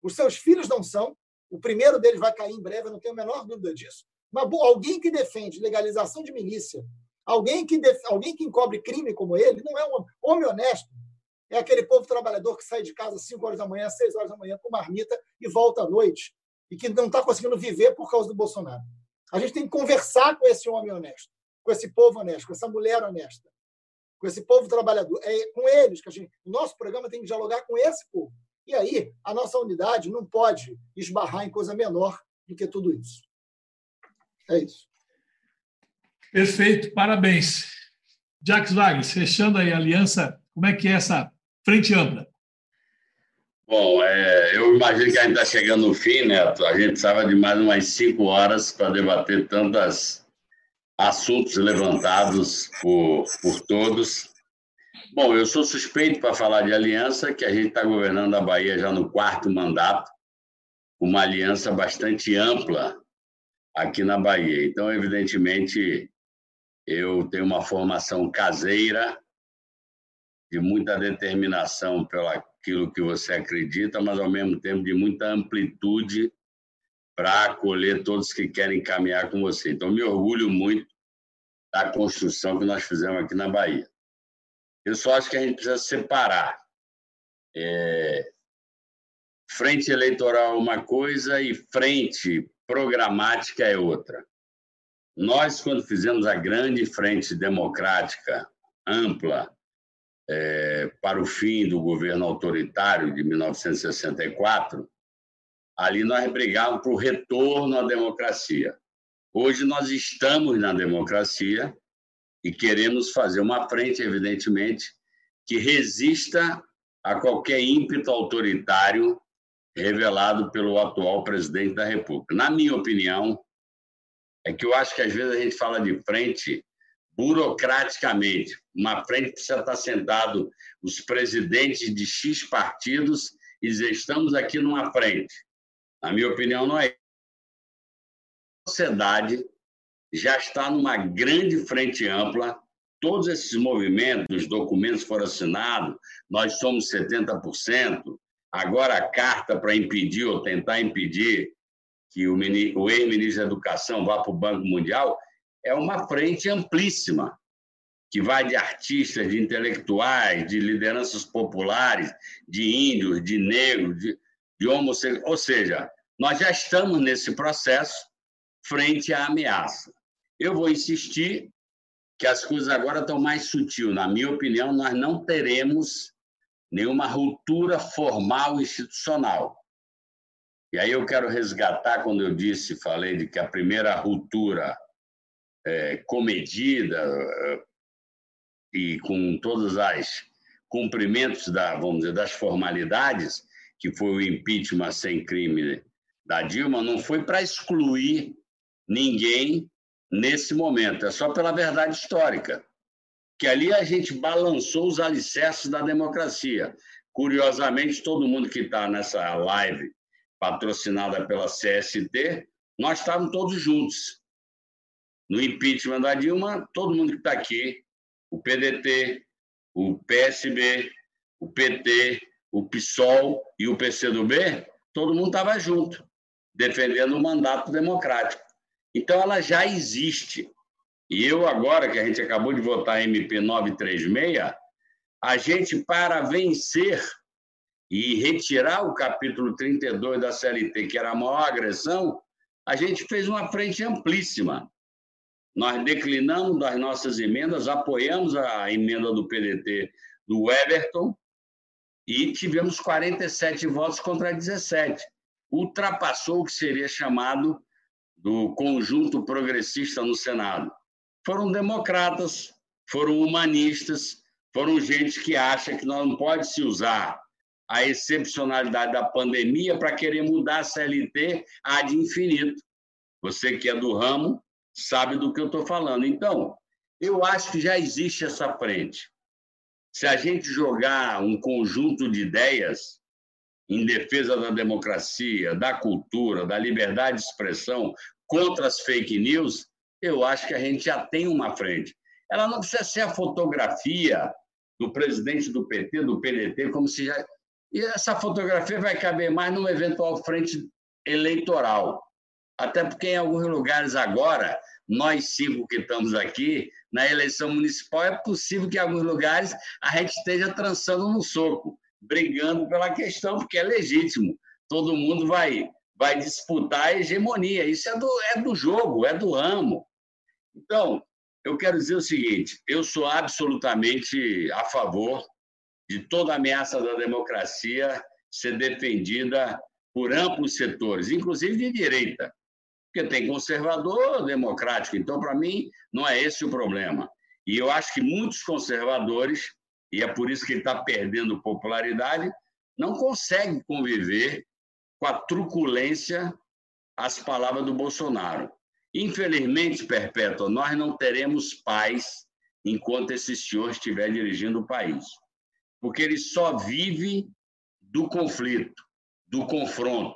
E: Os seus filhos não são. O primeiro deles vai cair em breve, eu não tenho a menor dúvida disso. Mas alguém que defende legalização de milícia, alguém que, def... alguém que encobre crime como ele, não é um homem honesto. É aquele povo trabalhador que sai de casa às 5 horas da manhã, 6 horas da manhã com marmita e volta à noite e que não está conseguindo viver por causa do Bolsonaro. A gente tem que conversar com esse homem honesto, com esse povo honesto, com essa mulher honesta, com esse povo trabalhador. É com eles que a gente. O nosso programa tem que dialogar com esse povo. E aí, a nossa unidade não pode esbarrar em coisa menor do que tudo isso. É isso.
B: Perfeito, parabéns. Jacques Wagner, fechando aí a aliança, como é que é essa frente ampla?
F: Bom, é, eu imagino que a gente está chegando no fim, Neto. A gente precisava de mais umas cinco horas para debater tantos assuntos levantados por, por todos. Bom, eu sou suspeito para falar de aliança, que a gente está governando a Bahia já no quarto mandato, uma aliança bastante ampla aqui na Bahia. Então, evidentemente, eu tenho uma formação caseira, de muita determinação pelo aquilo que você acredita, mas ao mesmo tempo de muita amplitude para acolher todos que querem caminhar com você. Então, me orgulho muito da construção que nós fizemos aqui na Bahia. Eu só acho que a gente precisa separar. É... Frente eleitoral é uma coisa e frente programática é outra. Nós, quando fizemos a grande frente democrática ampla é, para o fim do governo autoritário de 1964, ali nós brigávamos para o retorno à democracia. Hoje nós estamos na democracia e queremos fazer uma frente, evidentemente, que resista a qualquer ímpeto autoritário revelado pelo atual presidente da República. Na minha opinião, é que eu acho que às vezes a gente fala de frente burocraticamente. Uma frente precisa estar sentado os presidentes de X partidos e dizer: estamos aqui numa frente. Na minha opinião, não é. A sociedade já está numa grande frente ampla. Todos esses movimentos, os documentos foram assinados, nós somos 70%, Agora, a carta para impedir ou tentar impedir que o, o ex-ministro da Educação vá para o Banco Mundial é uma frente amplíssima, que vai de artistas, de intelectuais, de lideranças populares, de índios, de negros, de, de homossexuais. Ou seja, nós já estamos nesse processo frente à ameaça. Eu vou insistir que as coisas agora estão mais sutil. Na minha opinião, nós não teremos nenhuma ruptura formal institucional. E aí eu quero resgatar quando eu disse, falei de que a primeira ruptura é, comedida é, e com todos os cumprimentos da, vamos dizer, das formalidades, que foi o impeachment sem crime da Dilma, não foi para excluir ninguém nesse momento, é só pela verdade histórica. Que ali a gente balançou os alicerces da democracia. Curiosamente, todo mundo que está nessa live patrocinada pela CST, nós estávamos todos juntos. No impeachment da Dilma, todo mundo que está aqui, o PDT, o PSB, o PT, o PSOL e o PCdoB, todo mundo estava junto, defendendo o mandato democrático. Então, ela já existe. E eu, agora que a gente acabou de votar MP 936, a gente, para vencer e retirar o capítulo 32 da CLT, que era a maior agressão, a gente fez uma frente amplíssima. Nós declinamos das nossas emendas, apoiamos a emenda do PDT do Everton e tivemos 47 votos contra 17. Ultrapassou o que seria chamado do conjunto progressista no Senado. Foram democratas, foram humanistas, foram gente que acha que não pode se usar a excepcionalidade da pandemia para querer mudar a CLT ad infinito. Você que é do ramo sabe do que eu estou falando. Então, eu acho que já existe essa frente. Se a gente jogar um conjunto de ideias em defesa da democracia, da cultura, da liberdade de expressão, contra as fake news, eu acho que a gente já tem uma frente. Ela não precisa ser a fotografia do presidente do PT, do PDT, como se já. E essa fotografia vai caber mais numa eventual frente eleitoral. Até porque, em alguns lugares agora, nós cinco que estamos aqui, na eleição municipal, é possível que em alguns lugares a gente esteja trançando no soco, brigando pela questão, porque é legítimo. Todo mundo vai vai disputar a hegemonia. Isso é do, é do jogo, é do ramo. Então, eu quero dizer o seguinte: eu sou absolutamente a favor de toda ameaça da democracia ser defendida por amplos setores, inclusive de direita, porque tem conservador democrático. Então, para mim, não é esse o problema. E eu acho que muitos conservadores, e é por isso que ele está perdendo popularidade, não conseguem conviver com a truculência as palavras do Bolsonaro. Infelizmente, Perpétua, nós não teremos paz enquanto esse senhor estiver dirigindo o país. Porque ele só vive do conflito, do confronto.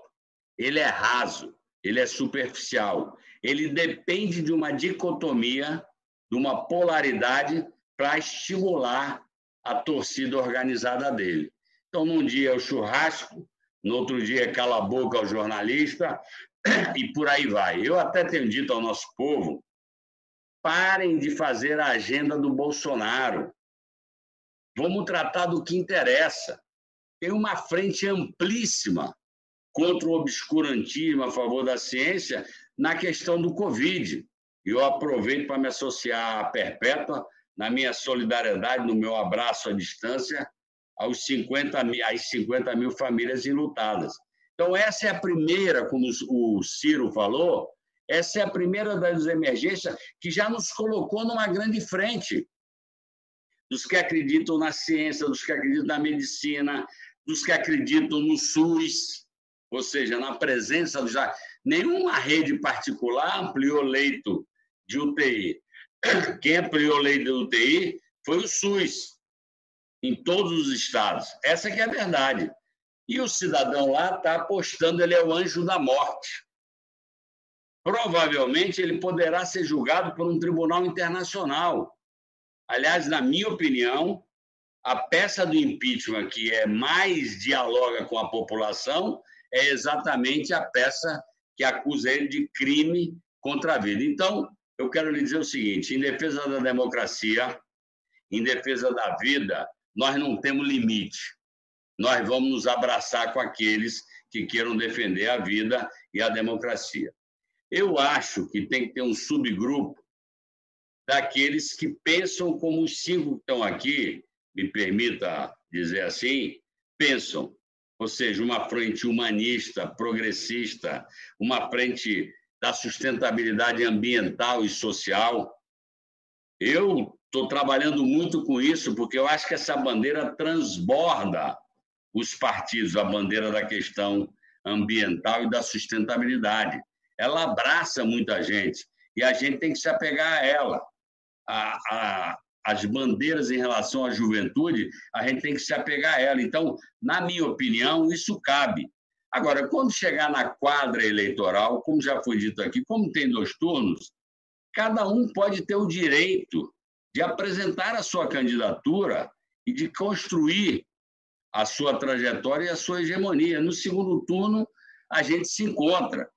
F: Ele é raso, ele é superficial. Ele depende de uma dicotomia, de uma polaridade para estimular a torcida organizada dele. Então, num dia é o churrasco, no outro dia cala a boca ao jornalista, e por aí vai. Eu até tenho dito ao nosso povo: parem de fazer a agenda do Bolsonaro. Vamos tratar do que interessa. Tem uma frente amplíssima contra o obscurantismo a favor da ciência na questão do Covid. E eu aproveito para me associar à Perpétua, na minha solidariedade, no meu abraço à distância, aos 50 mil, às 50 mil famílias enlutadas. Então, essa é a primeira, como o Ciro falou, essa é a primeira das emergências que já nos colocou numa grande frente. Dos que acreditam na ciência, dos que acreditam na medicina, dos que acreditam no SUS, ou seja, na presença do já. Nenhuma rede particular ampliou leito de UTI. Quem ampliou leito de UTI foi o SUS em todos os estados. Essa que é a verdade. E o cidadão lá está apostando, ele é o anjo da morte. Provavelmente ele poderá ser julgado por um tribunal internacional. Aliás, na minha opinião, a peça do impeachment que é mais dialoga com a população é exatamente a peça que acusa ele de crime contra a vida. Então, eu quero lhe dizer o seguinte: em defesa da democracia, em defesa da vida, nós não temos limite. Nós vamos nos abraçar com aqueles que queiram defender a vida e a democracia. Eu acho que tem que ter um subgrupo daqueles que pensam como os cinco que estão aqui, me permita dizer assim, pensam. Ou seja, uma frente humanista, progressista, uma frente da sustentabilidade ambiental e social. Eu estou trabalhando muito com isso, porque eu acho que essa bandeira transborda os partidos, a bandeira da questão ambiental e da sustentabilidade. Ela abraça muita gente e a gente tem que se apegar a ela. A, a, as bandeiras em relação à juventude, a gente tem que se apegar a ela. Então, na minha opinião, isso cabe. Agora, quando chegar na quadra eleitoral, como já foi dito aqui, como tem dois turnos, cada um pode ter o direito de apresentar a sua candidatura e de construir a sua trajetória e a sua hegemonia. No segundo turno, a gente se encontra.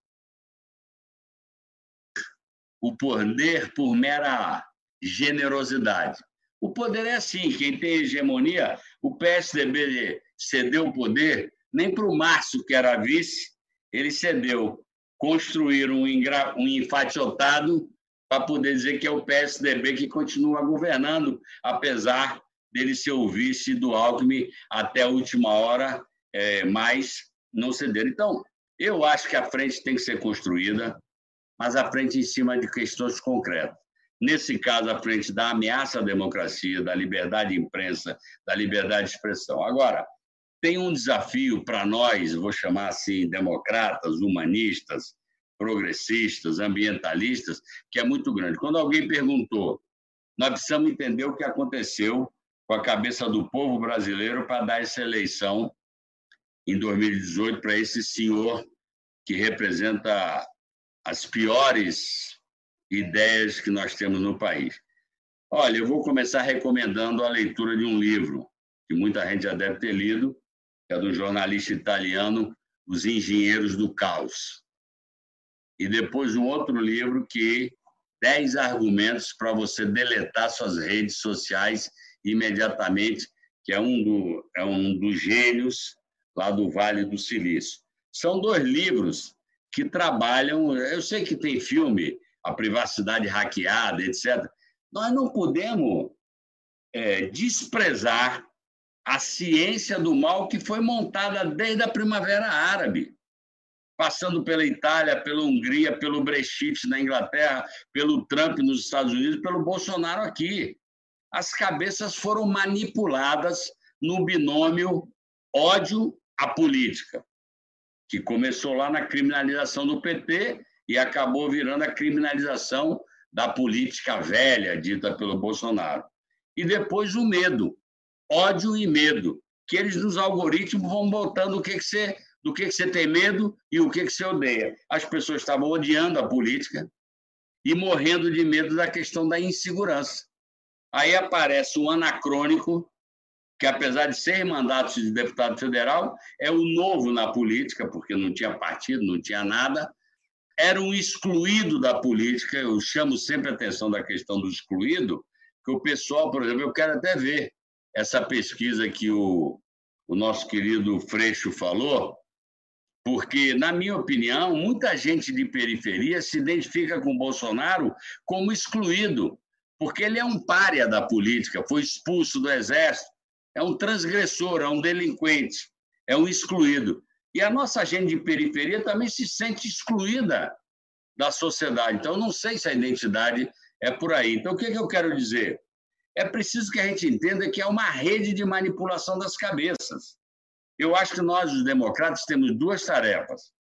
F: O poder por mera generosidade. O poder é assim: quem tem hegemonia, o PSDB cedeu o poder nem para o Márcio, que era vice, ele cedeu. Construíram um, engra... um enfatizado para poder dizer que é o PSDB que continua governando, apesar dele ser o vice do Alckmin até a última hora, é, mas não ceder. Então, eu acho que a frente tem que ser construída, mas a frente em cima de questões concretas. Nesse caso, a frente da ameaça à democracia, da liberdade de imprensa, da liberdade de expressão. Agora, tem um desafio para nós, vou chamar assim, democratas, humanistas, progressistas, ambientalistas, que é muito grande. Quando alguém perguntou, nós precisamos entender o que aconteceu com a cabeça do povo brasileiro para dar essa eleição em 2018 para esse senhor que representa as piores ideias que nós temos no país. Olha, eu vou começar recomendando a leitura de um livro que muita gente já deve ter lido, que é do jornalista italiano Os Engenheiros do Caos. E depois um outro livro que 10 argumentos para você deletar suas redes sociais imediatamente, que é um, do, é um dos gênios lá do Vale do Silício. São dois livros que trabalham. Eu sei que tem filme, a privacidade hackeada, etc. Nós não podemos é, desprezar a ciência do mal que foi montada desde a Primavera Árabe, passando pela Itália, pela Hungria, pelo Brexit na Inglaterra, pelo Trump nos Estados Unidos, pelo Bolsonaro aqui. As cabeças foram manipuladas no binômio ódio à política, que começou lá na criminalização do PT e acabou virando a criminalização da política velha dita pelo Bolsonaro. E depois o medo, ódio e medo, que eles nos algoritmos vão botando o que, que você, do que, que você tem medo e o que, que você odeia. As pessoas estavam odiando a política e morrendo de medo da questão da insegurança. Aí aparece um anacrônico, que apesar de seis mandatos de deputado federal, é o novo na política, porque não tinha partido, não tinha nada, era um excluído da política. Eu chamo sempre a atenção da questão do excluído, que o pessoal, por exemplo, eu quero até ver essa pesquisa que o, o nosso querido Freixo falou, porque, na minha opinião, muita gente de periferia se identifica com Bolsonaro como excluído, porque ele é um párea da política, foi expulso do exército, é um transgressor, é um delinquente, é um excluído. E a nossa gente de periferia também se sente excluída da sociedade. Então, não sei se a identidade é por aí. Então, o que, é que eu quero dizer? É preciso que a gente entenda que é uma rede de manipulação das cabeças. Eu acho que nós, os democratas, temos duas tarefas.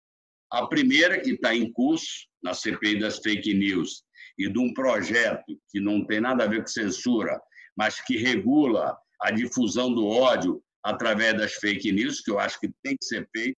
F: A primeira, que está em curso, na CPI das fake news, e de um projeto que não tem nada a ver com censura, mas que regula a difusão do ódio através das fake news, que eu acho que tem que ser feito.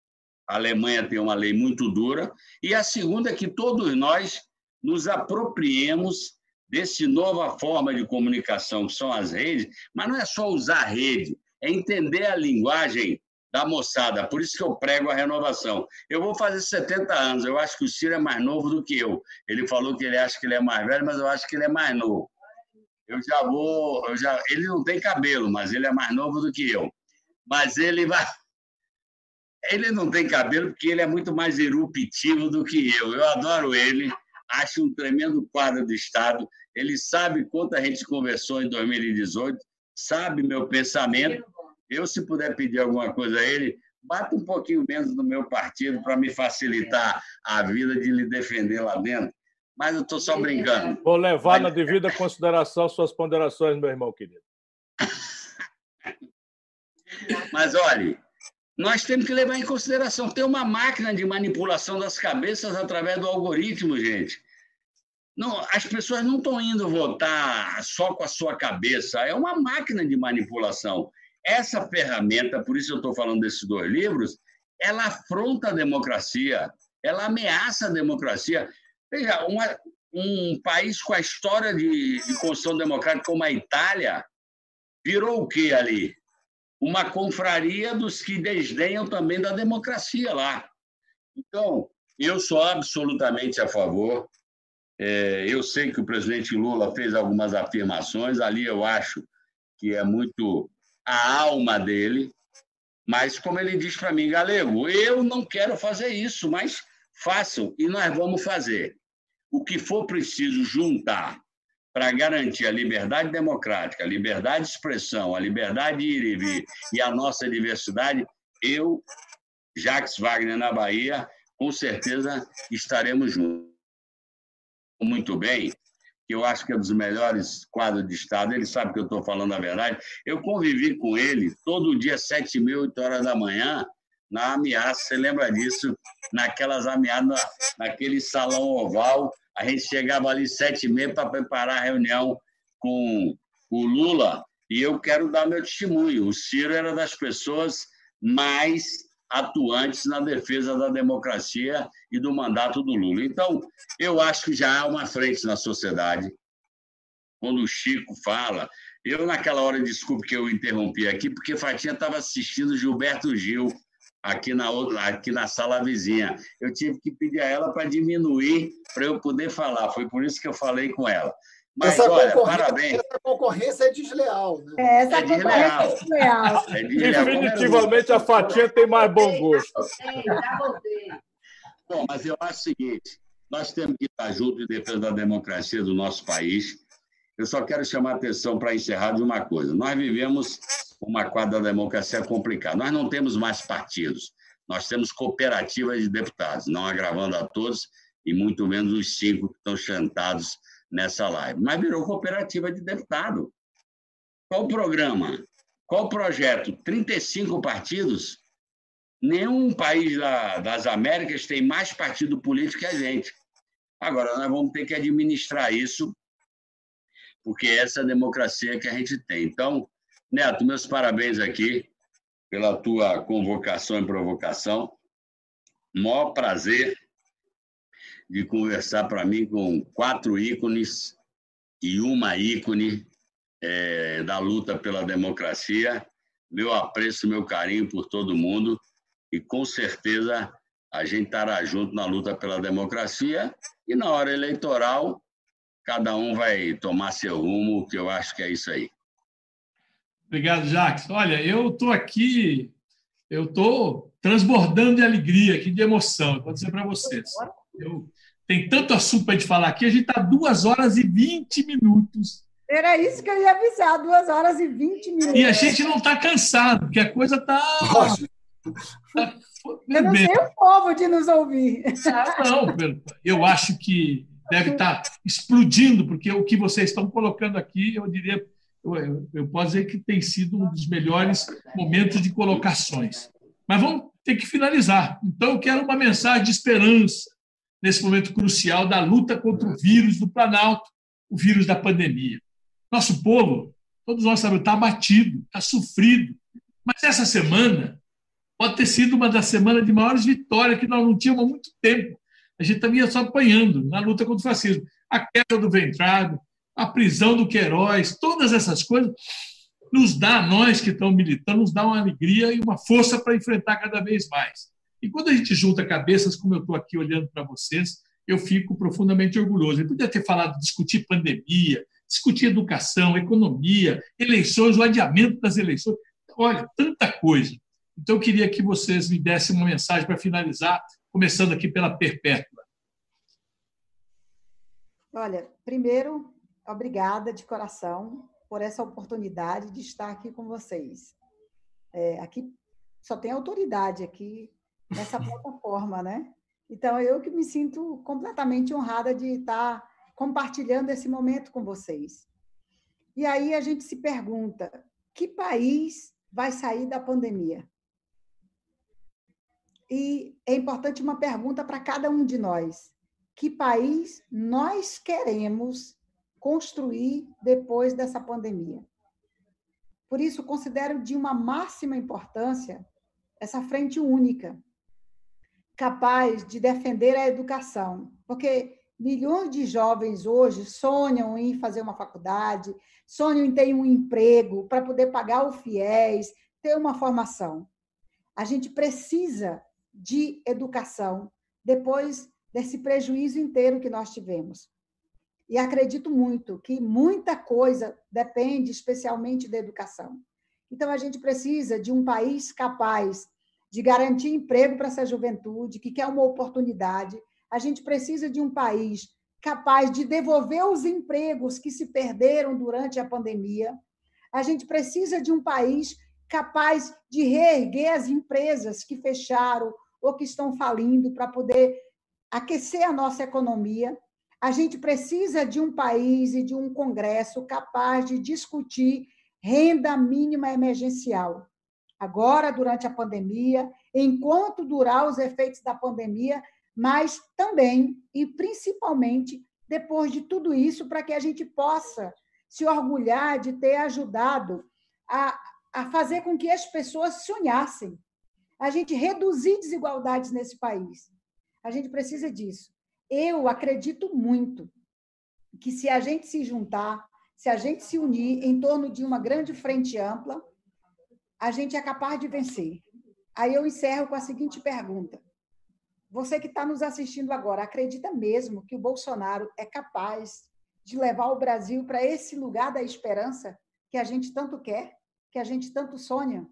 F: A Alemanha tem uma lei muito dura. E a segunda é que todos nós nos apropriemos desse nova forma de comunicação, que são as redes, mas não é só usar rede, é entender a linguagem da moçada. Por isso que eu prego a renovação. Eu vou fazer 70 anos, eu acho que o Ciro é mais novo do que eu. Ele falou que ele acha que ele é mais velho, mas eu acho que ele é mais novo. Eu já vou, eu já, ele não tem cabelo, mas ele é mais novo do que eu mas ele vai. Ele não tem cabelo porque ele é muito mais eruptivo do que eu. Eu adoro ele, acho um tremendo quadro de Estado. Ele sabe quanto a gente conversou em 2018, sabe meu pensamento. Eu, se puder pedir alguma coisa a ele, bata um pouquinho menos no meu partido para me facilitar a vida de lhe defender lá dentro. Mas eu estou só brincando.
A: Vou levar na devida consideração suas ponderações, meu irmão querido.
F: Mas olhe, nós temos que levar em consideração. Tem uma máquina de manipulação das cabeças através do algoritmo, gente. Não, as pessoas não estão indo votar só com a sua cabeça. É uma máquina de manipulação. Essa ferramenta, por isso eu estou falando desses dois livros, ela afronta a democracia, ela ameaça a democracia. Veja, uma, um país com a história de, de construção democrática como a Itália virou o que ali? Uma confraria dos que desdenham também da democracia lá. Então, eu sou absolutamente a favor. É, eu sei que o presidente Lula fez algumas afirmações, ali eu acho que é muito a alma dele, mas como ele diz para mim, galego, eu não quero fazer isso, mas façam e nós vamos fazer. O que for preciso juntar para garantir a liberdade democrática, a liberdade de expressão, a liberdade de ir e vir e a nossa diversidade, eu, Jacques Wagner na Bahia, com certeza estaremos juntos. Muito bem, eu acho que é um dos melhores quadros de Estado, ele sabe que eu estou falando a verdade. Eu convivi com ele todo dia, sete meia, oito horas da manhã, na ameaça, você lembra disso? Naquelas ameaças, naquele salão oval, a gente chegava ali sete e meia para preparar a reunião com o Lula, e eu quero dar meu testemunho. O Ciro era das pessoas mais atuantes na defesa da democracia e do mandato do Lula. Então, eu acho que já há uma frente na sociedade. Quando o Chico fala, eu naquela hora, desculpe que eu interrompi aqui, porque Fatinha estava assistindo Gilberto Gil aqui na, outra, aqui na sala vizinha. Eu tive que pedir a ela para diminuir para eu poder falar. Foi por isso que eu falei com ela. Mas, essa olha, parabéns.
E: Essa concorrência é desleal. Né?
D: É, essa é concorrência é desleal.
A: É desleal. Definitivamente a fatia tem mais bom gosto.
F: Bom, mas eu acho o seguinte: nós temos que estar juntos em defesa da democracia do nosso país. Eu só quero chamar a atenção para encerrar de uma coisa. Nós vivemos uma quadra da democracia complicada. Nós não temos mais partidos. Nós temos cooperativas de deputados, não agravando a todos, e muito menos os cinco que estão chantados nessa live. Mas virou cooperativa de deputado. Qual o programa? Qual o projeto? 35 partidos? Nenhum país da, das Américas tem mais partido político que a gente. Agora, nós vamos ter que administrar isso, porque essa é a democracia que a gente tem. Então, Neto, meus parabéns aqui pela tua convocação e provocação. Maior prazer de conversar para mim com quatro ícones e uma ícone é, da luta pela democracia. Meu apreço, meu carinho por todo mundo e com certeza a gente estará junto na luta pela democracia e na hora eleitoral cada um vai tomar seu rumo, que eu acho que é isso aí.
B: Obrigado, Jacques. Olha, eu estou aqui, eu estou transbordando de alegria aqui, de emoção, vou dizer para vocês. Eu, tem tanto assunto para a gente falar aqui, a gente está duas horas e 20 minutos.
D: Era isso que eu ia avisar, duas horas e 20 minutos.
B: E a gente não está cansado, porque a coisa está.
D: Tá... Eu não sei o povo de nos ouvir.
B: Ah, não, eu acho que deve estar tá explodindo, porque o que vocês estão colocando aqui, eu diria, eu, eu posso dizer que tem sido um dos melhores momentos de colocações. Mas vamos ter que finalizar. Então, eu quero uma mensagem de esperança nesse momento crucial da luta contra o vírus do Planalto, o vírus da pandemia. Nosso povo, todos nós sabemos, está abatido, está sofrido. Mas essa semana pode ter sido uma das semanas de maiores vitórias que nós não tínhamos há muito tempo. A gente também só apanhando na luta contra o fascismo. A queda do Ventrado, a prisão do Queiroz, todas essas coisas nos dá, nós que estamos militando, nos dá uma alegria e uma força para enfrentar cada vez mais. E quando a gente junta cabeças, como eu estou aqui olhando para vocês, eu fico profundamente orgulhoso. Ele podia ter falado, discutir pandemia, discutir educação, economia, eleições, o adiamento das eleições. Olha, tanta coisa. Então, eu queria que vocês me dessem uma mensagem para finalizar, começando aqui pela Perpétua.
D: Olha, primeiro, obrigada de coração por essa oportunidade de estar aqui com vocês. É, aqui só tem autoridade aqui nessa plataforma, né? Então, eu que me sinto completamente honrada de estar compartilhando esse momento com vocês. E aí a gente se pergunta: que país vai sair da pandemia? E é importante uma pergunta para cada um de nós: que país nós queremos construir depois dessa pandemia? Por isso, considero de uma máxima importância essa frente única, capaz de defender a educação, porque milhões de jovens hoje sonham em fazer uma faculdade, sonham em ter um emprego para poder pagar o FIES, ter uma formação. A gente precisa de educação depois desse prejuízo inteiro que nós tivemos. E acredito muito que muita coisa depende especialmente da educação. Então, a gente precisa de um país capaz de garantir emprego para essa juventude, que quer uma oportunidade. A gente precisa de um país capaz de devolver os empregos que se perderam durante a pandemia. A gente precisa de um país capaz de reerguer as empresas que fecharam ou que estão falindo para poder aquecer a nossa economia. A gente precisa de um país e de um Congresso capaz de discutir renda mínima emergencial agora durante a pandemia, enquanto durar os efeitos da pandemia, mas também e principalmente depois de tudo isso, para que a gente possa se orgulhar de ter ajudado a, a fazer com que as pessoas sonhassem, a gente reduzir desigualdades nesse país. A gente precisa disso. Eu acredito muito que se a gente se juntar, se a gente se unir em torno de uma grande frente ampla, a gente é capaz de vencer. Aí eu encerro com a seguinte pergunta: Você que está nos assistindo agora, acredita mesmo que o Bolsonaro é capaz de levar o Brasil para esse lugar da esperança que a gente tanto quer, que a gente tanto sonha?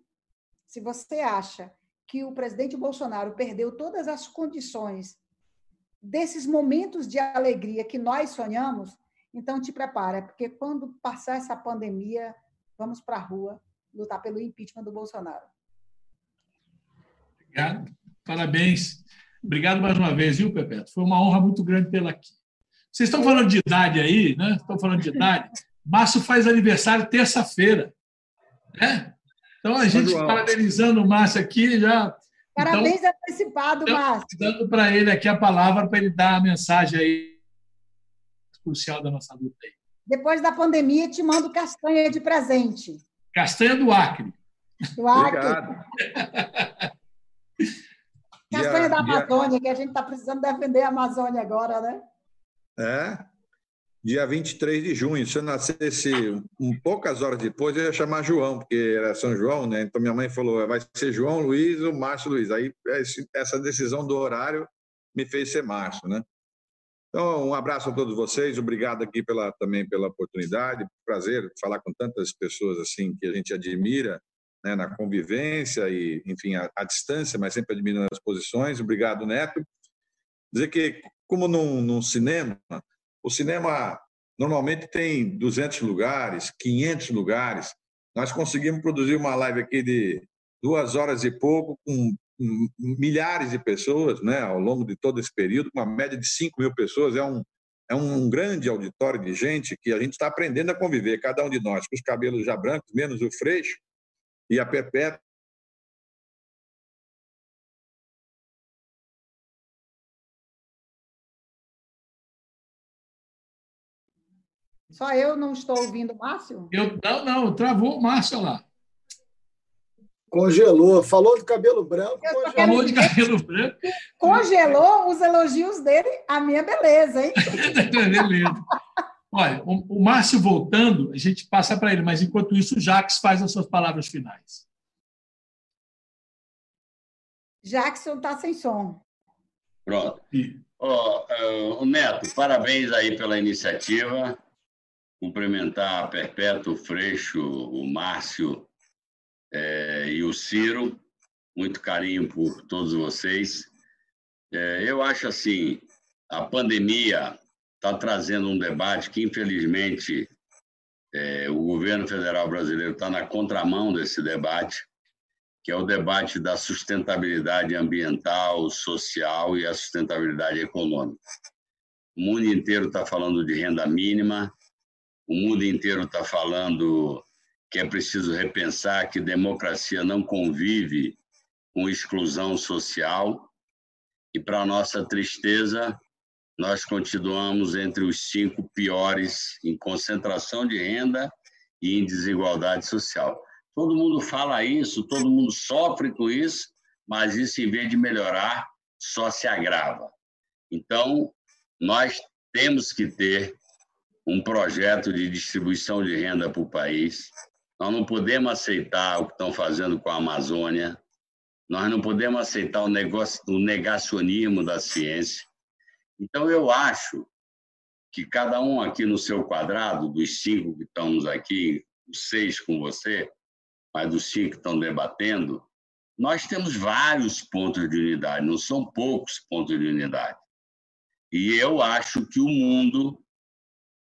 D: Se você acha que o presidente Bolsonaro perdeu todas as condições desses momentos de alegria que nós sonhamos, então te prepara, porque quando passar essa pandemia, vamos para a rua lutar pelo impeachment do Bolsonaro.
B: Obrigado. Parabéns. Obrigado mais uma vez, viu, Pepeto? Foi uma honra muito grande tê-la aqui. Vocês estão falando de idade aí, né? Estão falando de idade. Márcio faz aniversário terça-feira. Né? Então, a gente parabenizando o Márcio aqui já.
D: Parabéns então, antecipado, Márcio.
B: Dando para ele aqui a palavra para ele dar a mensagem aí crucial da nossa luta aí.
D: Depois da pandemia, te mando castanha de presente.
B: Castanha do Acre.
D: Do Acre. Obrigado. Castanha da Amazônia, que a gente está precisando defender a Amazônia agora, né?
G: É. Dia 23 de junho. Se eu nascesse um poucas horas depois, eu ia chamar João, porque era São João, né? Então minha mãe falou: vai ser João Luiz ou Márcio Luiz. Aí essa decisão do horário me fez ser Márcio, né? Então, um abraço a todos vocês, obrigado aqui pela, também pela oportunidade, prazer falar com tantas pessoas assim que a gente admira né, na convivência e, enfim, à, distância, mas sempre admirando as posições. Obrigado, Neto. Dizer que, como num, num cinema, o cinema normalmente tem 200 lugares, 500 lugares. Nós conseguimos produzir uma live aqui de duas horas e pouco, com milhares de pessoas né, ao longo de todo esse período, uma média de 5 mil pessoas. É um, é um grande auditório de gente que a gente está aprendendo a conviver, cada um de nós, com os cabelos já brancos, menos o Freixo e a Perpétua.
D: Só eu não estou ouvindo o Márcio?
B: Eu, não, não, travou o Márcio lá.
E: Congelou. Falou do cabelo branco.
B: Congelou. Falou de cabelo branco.
D: Congelou os elogios dele, a minha beleza, hein? beleza.
B: Olha, o, Márcio voltando, a gente passa para ele, mas enquanto isso, o Jax faz as suas palavras finais.
D: Jackson está sem som.
F: Pronto. Oh, uh, Neto, parabéns aí pela iniciativa. Cumprimentar a Perpétuo, Freixo, o Márcio, é, e o Ciro, muito carinho por todos vocês. É, eu acho assim, a pandemia está trazendo um debate que, infelizmente, é, o governo federal brasileiro está na contramão desse debate, que é o debate da sustentabilidade ambiental, social e a sustentabilidade econômica. O mundo inteiro está falando de renda mínima, o mundo inteiro está falando que é preciso repensar que democracia não convive com exclusão social. E, para nossa tristeza, nós continuamos entre os cinco piores em concentração de renda e em desigualdade social. Todo mundo fala isso, todo mundo sofre com isso, mas isso, em vez de melhorar, só se agrava. Então, nós temos que ter um projeto de distribuição de renda para o país. Nós não podemos aceitar o que estão fazendo com a Amazônia. Nós não podemos aceitar o, negócio, o negacionismo da ciência. Então, eu acho que cada um aqui no seu quadrado, dos cinco que estamos aqui, os seis com você, mas dos cinco que estão debatendo, nós temos vários pontos de unidade, não são poucos pontos de unidade. E eu acho que o mundo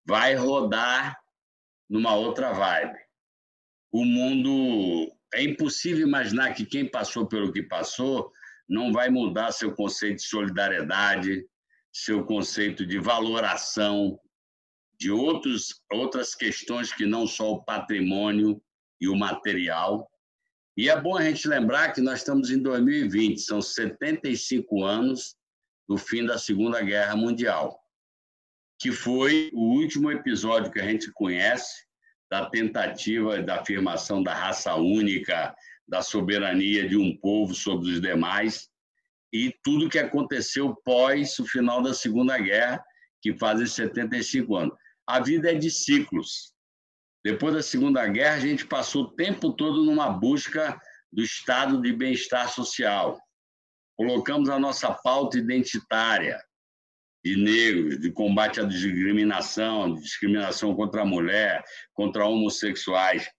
F: vai rodar numa outra vibe. O mundo. É impossível imaginar que quem passou pelo que passou não vai mudar seu conceito de solidariedade, seu conceito de valoração de outros, outras questões que não só o patrimônio e o material. E é bom a gente lembrar que nós estamos em 2020, são 75 anos do fim da Segunda Guerra Mundial que foi o último episódio que a gente conhece da tentativa da afirmação da raça única, da soberania de um povo sobre os demais, e tudo que aconteceu pós o final da Segunda Guerra, que fazem 75 anos. A vida é de ciclos. Depois da Segunda Guerra, a gente passou o tempo todo numa busca do estado de bem-estar social. Colocamos a nossa pauta identitária, de negros, de combate à discriminação, discriminação contra a mulher, contra homossexuais.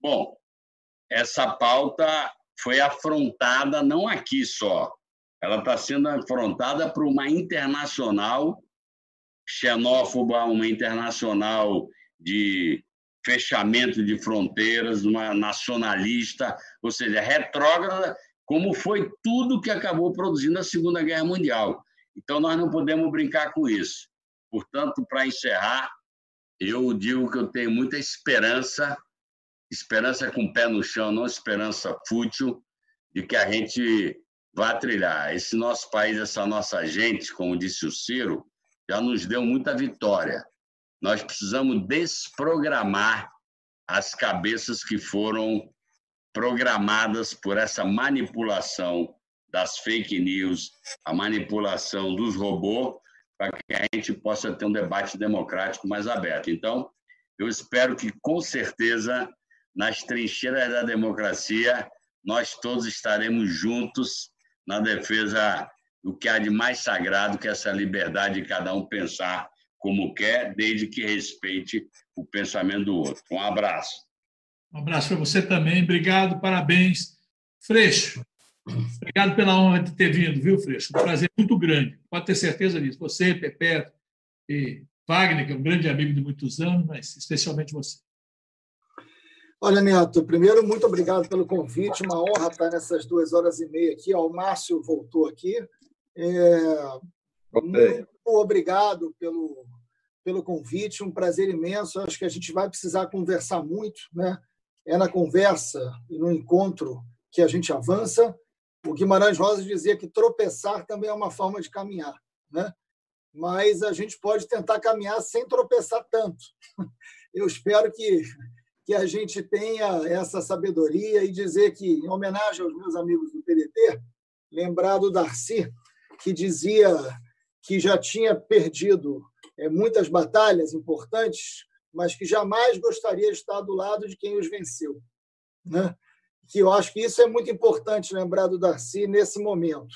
F: Bom, essa pauta foi afrontada não aqui só, ela está sendo afrontada por uma internacional xenófoba, uma internacional de fechamento de fronteiras, uma nacionalista, ou seja, retrógrada, como foi tudo que acabou produzindo a Segunda Guerra Mundial. Então, nós não podemos brincar com isso. Portanto, para encerrar, eu digo que eu tenho muita esperança, esperança com o pé no chão, não esperança fútil, de que a gente vá trilhar. Esse nosso país, essa nossa gente, como disse o Ciro, já nos deu muita vitória. Nós precisamos desprogramar as cabeças que foram programadas por essa manipulação das fake news, a manipulação dos robôs, para que a gente possa ter um debate democrático mais aberto. Então, eu espero que, com certeza, nas trincheiras da democracia, nós todos estaremos juntos na defesa do que há de mais sagrado, que é essa liberdade de cada um pensar como quer, desde que respeite o pensamento do outro. Um abraço.
B: Um abraço para você também. Obrigado, parabéns. Freixo, Obrigado pela honra de ter vindo, viu, Freixo? Um prazer muito grande. Pode ter certeza disso. Você, Pepe e Wagner, que é um grande amigo de muitos anos, mas especialmente você.
E: Olha, Neto, primeiro, muito obrigado pelo convite. Uma honra estar nessas duas horas e meia aqui. o Márcio voltou aqui. É... Muito obrigado pelo, pelo convite. Um prazer imenso. Acho que a gente vai precisar conversar muito. Né? É na conversa e no encontro que a gente avança. O Guimarães Rosa dizia que tropeçar também é uma forma de caminhar, né? mas a gente pode tentar caminhar sem tropeçar tanto. Eu espero que, que a gente tenha essa sabedoria e dizer que, em homenagem aos meus amigos do PDT, lembrar do Darcy, que dizia que já tinha perdido é, muitas batalhas importantes, mas que jamais gostaria de estar do lado de quem os venceu. Né? Que eu acho que isso é muito importante lembrar do Darcy nesse momento.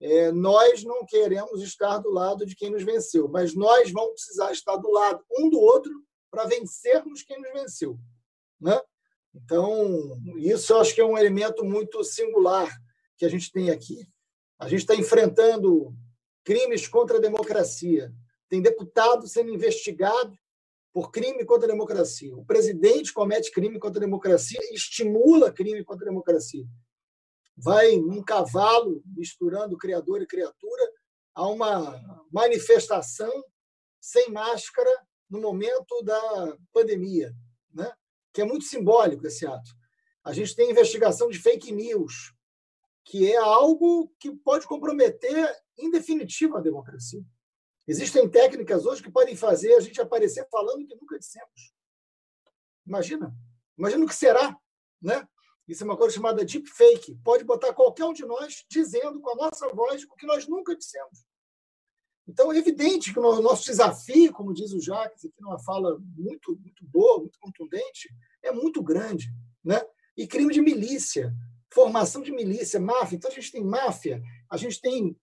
E: É, nós não queremos estar do lado de quem nos venceu, mas nós vamos precisar estar do lado um do outro para vencermos quem nos venceu. Né? Então, isso eu acho que é um elemento muito singular que a gente tem aqui. A gente está enfrentando crimes contra a democracia, tem deputado sendo investigado por crime contra a democracia. O presidente comete crime contra a democracia estimula crime contra a democracia. Vai um cavalo misturando criador e criatura a uma manifestação sem máscara no momento da pandemia, né? que é muito simbólico esse ato. A gente tem investigação de fake news, que é algo que pode comprometer, em definitivo, a democracia. Existem técnicas hoje que podem fazer a gente aparecer falando que nunca dissemos. Imagina. Imagina o que será. Né? Isso é uma coisa chamada deepfake. Pode botar qualquer um de nós dizendo com a nossa voz o que nós nunca dissemos. Então, é evidente que o nosso desafio, como diz o Jacques, aqui numa fala muito, muito boa, muito contundente, é muito grande. Né? E crime de milícia, formação de milícia, máfia. Então, a gente tem máfia, a gente tem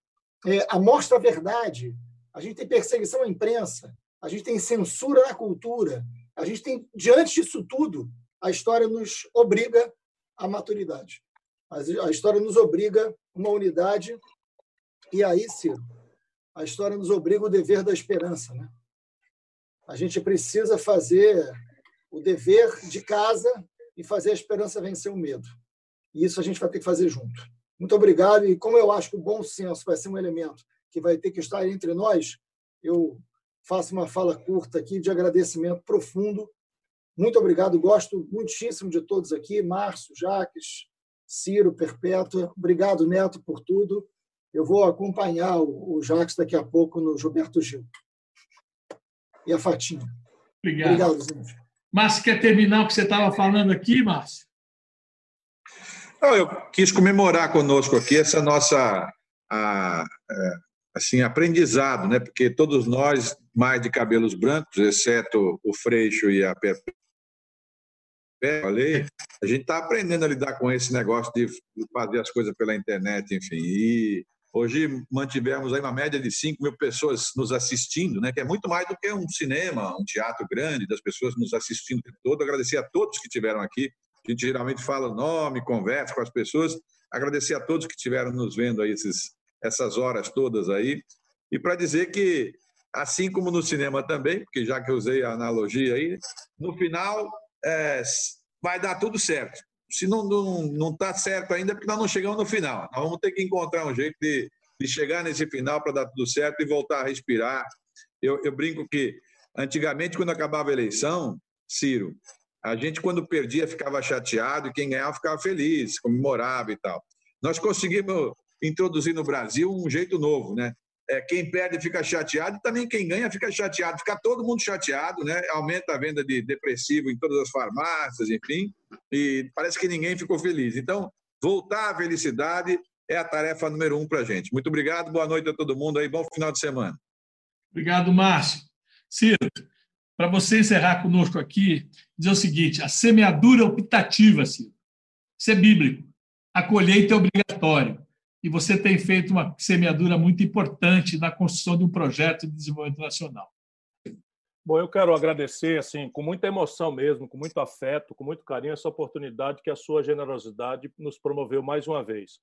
E: é, a mostra-verdade, a gente tem perseguição à imprensa, a gente tem censura na cultura, a gente tem, diante disso tudo, a história nos obriga à maturidade. A história nos obriga uma unidade, e aí, Ciro, a história nos obriga o dever da esperança. Né? A gente precisa fazer o dever de casa e fazer a esperança vencer o medo. E isso a gente vai ter que fazer junto. Muito obrigado. E como eu acho que o bom senso vai ser um elemento que vai ter que estar entre nós, eu faço uma fala curta aqui de agradecimento profundo. Muito obrigado. Gosto muitíssimo de todos aqui. Márcio, Jaques, Ciro, Perpétua. Obrigado, Neto, por tudo. Eu vou acompanhar o, o Jacques daqui a pouco no Gilberto Gil. E a Fatinha.
B: Obrigado. Obrigado, gente. Márcio, quer terminar o que você estava falando aqui, Márcio?
G: Não, eu quis comemorar conosco aqui essa nossa a, a, é, assim aprendizado, né? Porque todos nós mais de cabelos brancos, exceto o Freixo e a Pepe, falei, a gente está aprendendo a lidar com esse negócio de fazer as coisas pela internet, enfim. E Hoje mantivemos aí uma média de 5 mil pessoas nos assistindo, né, que é muito mais do que um cinema, um teatro grande, das pessoas nos assistindo todo. Agradecer a todos que estiveram aqui. A gente geralmente fala o nome, conversa com as pessoas. Agradecer a todos que estiveram nos vendo aí esses, essas horas todas aí. E para dizer que, assim como no cinema também, porque já que eu usei a analogia aí, no final é, vai dar tudo certo se não não não está certo ainda, é porque nós não chegamos no final. Nós vamos ter que encontrar um jeito de, de chegar nesse final para dar tudo certo e voltar a respirar. Eu, eu brinco que antigamente, quando acabava a eleição, Ciro, a gente, quando perdia, ficava chateado e quem ganhava ficava feliz, comemorava e tal. Nós conseguimos introduzir no Brasil um jeito novo, né? é, quem perde fica chateado e também quem ganha fica chateado. Fica todo mundo chateado, né? Aumenta a venda de depressivo em todas as farmácias, enfim, e parece que ninguém ficou feliz. Então, voltar à felicidade é a tarefa número um para a gente. Muito obrigado, boa noite a todo mundo aí, bom final de semana.
B: Obrigado, Márcio. Ciro, para você encerrar conosco aqui, dizer o seguinte: a semeadura optativa, Ciro, isso é bíblico. A colheita é obrigatório e você tem feito uma semeadura muito importante na construção de um projeto de desenvolvimento nacional.
A: Bom, eu quero agradecer, assim, com muita emoção mesmo, com muito afeto, com muito carinho, essa oportunidade que a sua generosidade nos promoveu mais uma vez.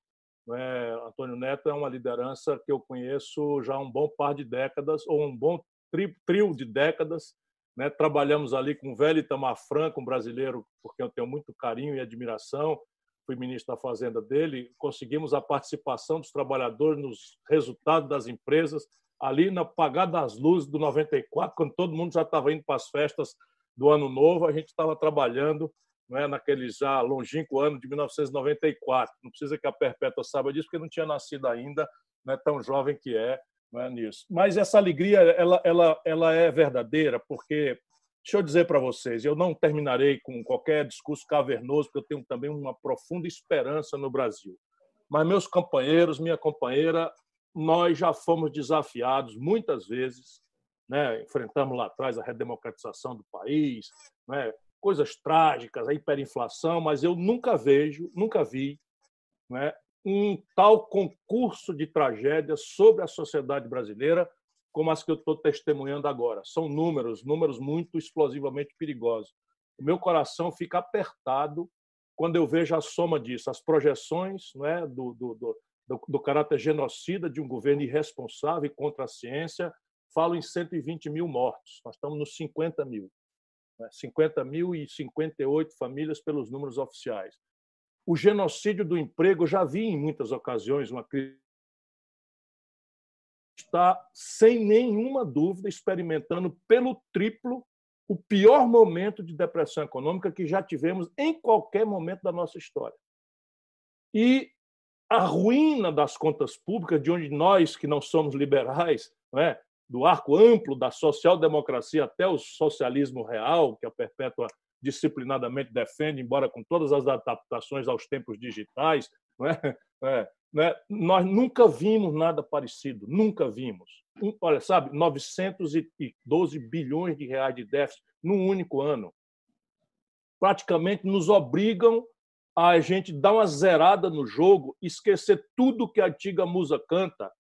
A: É, Antônio Neto é uma liderança que eu conheço já há um bom par de décadas, ou um bom tri, trio de décadas. Né? Trabalhamos ali com o velho Itamar Franco, um brasileiro por quem eu tenho muito carinho e admiração, fui ministro da Fazenda dele, conseguimos a participação dos trabalhadores nos resultados das empresas, ali na apagada das luzes do 94, quando todo mundo já estava indo para as festas do Ano Novo, a gente estava trabalhando não é, naquele já longínquo ano de 1994. Não precisa que a Perpétua saiba disso, porque não tinha nascido ainda, não é tão jovem que é, não é nisso. Mas essa alegria, ela, ela, ela é verdadeira, porque Deixa eu dizer para vocês, eu não terminarei com qualquer discurso cavernoso, porque eu tenho também uma profunda esperança no Brasil. Mas, meus companheiros, minha companheira, nós já fomos desafiados muitas vezes, né? enfrentamos lá atrás a redemocratização do país, né? coisas trágicas, a hiperinflação, mas eu nunca vejo, nunca vi né? um tal concurso de tragédias sobre a sociedade brasileira como as que eu estou testemunhando agora. São números, números muito explosivamente perigosos. O meu coração fica apertado quando eu vejo a soma disso, as projeções não é, do, do, do, do, caráter genocida de um governo irresponsável contra a ciência, falam em 120 mil mortos. Nós estamos nos 50 mil. 50 né? mil e 58 famílias pelos números oficiais. O genocídio do emprego, já vi em muitas ocasiões uma crise. Está, sem nenhuma dúvida, experimentando pelo triplo o pior momento de depressão econômica que já tivemos em qualquer momento da nossa história. E a ruína das contas públicas, de onde nós, que não somos liberais, não é? do arco amplo da social-democracia até o socialismo real, que a Perpétua disciplinadamente defende, embora com todas as adaptações aos tempos digitais, é? É, né? nós nunca vimos nada parecido, nunca vimos. Olha, sabe, 912 bilhões de reais de déficit num único ano. Praticamente nos obrigam a gente dar uma zerada no jogo, esquecer tudo que a antiga musa canta,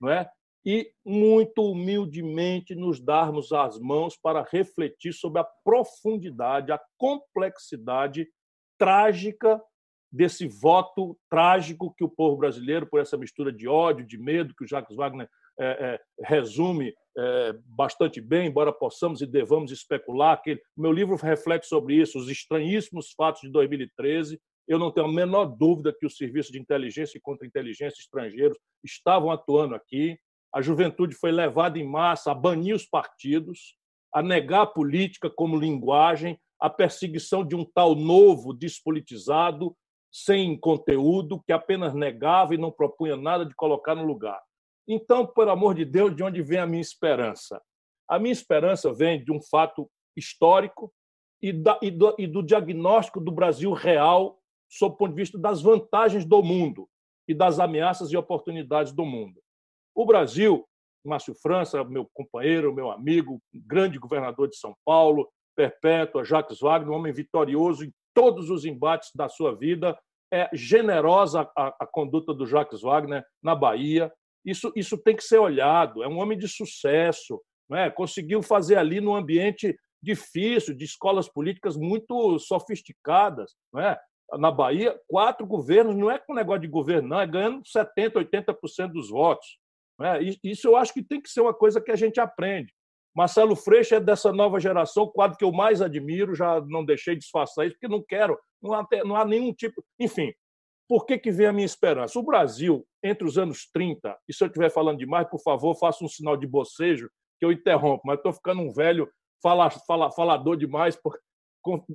A: não é? e muito humildemente nos darmos as mãos para refletir sobre a profundidade, a complexidade trágica desse voto trágico que o povo brasileiro, por essa mistura de ódio, de medo, que o Jacques Wagner é, é, resume é, bastante bem, embora possamos e devamos especular, que meu livro reflete sobre isso, os estranhíssimos fatos de 2013. Eu não tenho a menor dúvida que os serviços de inteligência e contra-inteligência estrangeiros estavam atuando aqui, a juventude foi levada em massa a banir os partidos, a negar a política como linguagem, a perseguição de um tal novo despolitizado, sem conteúdo, que apenas negava e não propunha nada de colocar no lugar. Então, por amor de Deus, de onde vem a minha esperança? A minha esperança vem de um fato histórico e, da, e, do, e do diagnóstico do Brasil real, sob o ponto de vista das vantagens do mundo e das ameaças e oportunidades do mundo. O Brasil, Márcio França, meu companheiro, meu amigo, grande governador de São Paulo, Perpétua, Jacques Wagner, um homem vitorioso em todos os embates da sua vida. É generosa a, a conduta do Jacques Wagner na Bahia. Isso, isso tem que ser olhado. É um homem de sucesso. Não é? Conseguiu fazer ali num ambiente difícil, de escolas políticas muito sofisticadas. Não é? Na Bahia, quatro governos, não é com negócio de governo, não, é ganhando 70%, 80% dos votos. Né? Isso eu acho que tem que ser uma coisa que a gente aprende. Marcelo Freixo é dessa nova geração, o quadro que eu mais admiro, já não deixei disfarçar isso, porque não quero, não há, não há nenhum tipo. Enfim, por que, que vem a minha esperança? O Brasil, entre os anos 30, e se eu estiver falando demais, por favor, faça um sinal de bocejo, que eu interrompo, mas estou ficando um velho fala, fala, falador demais, por,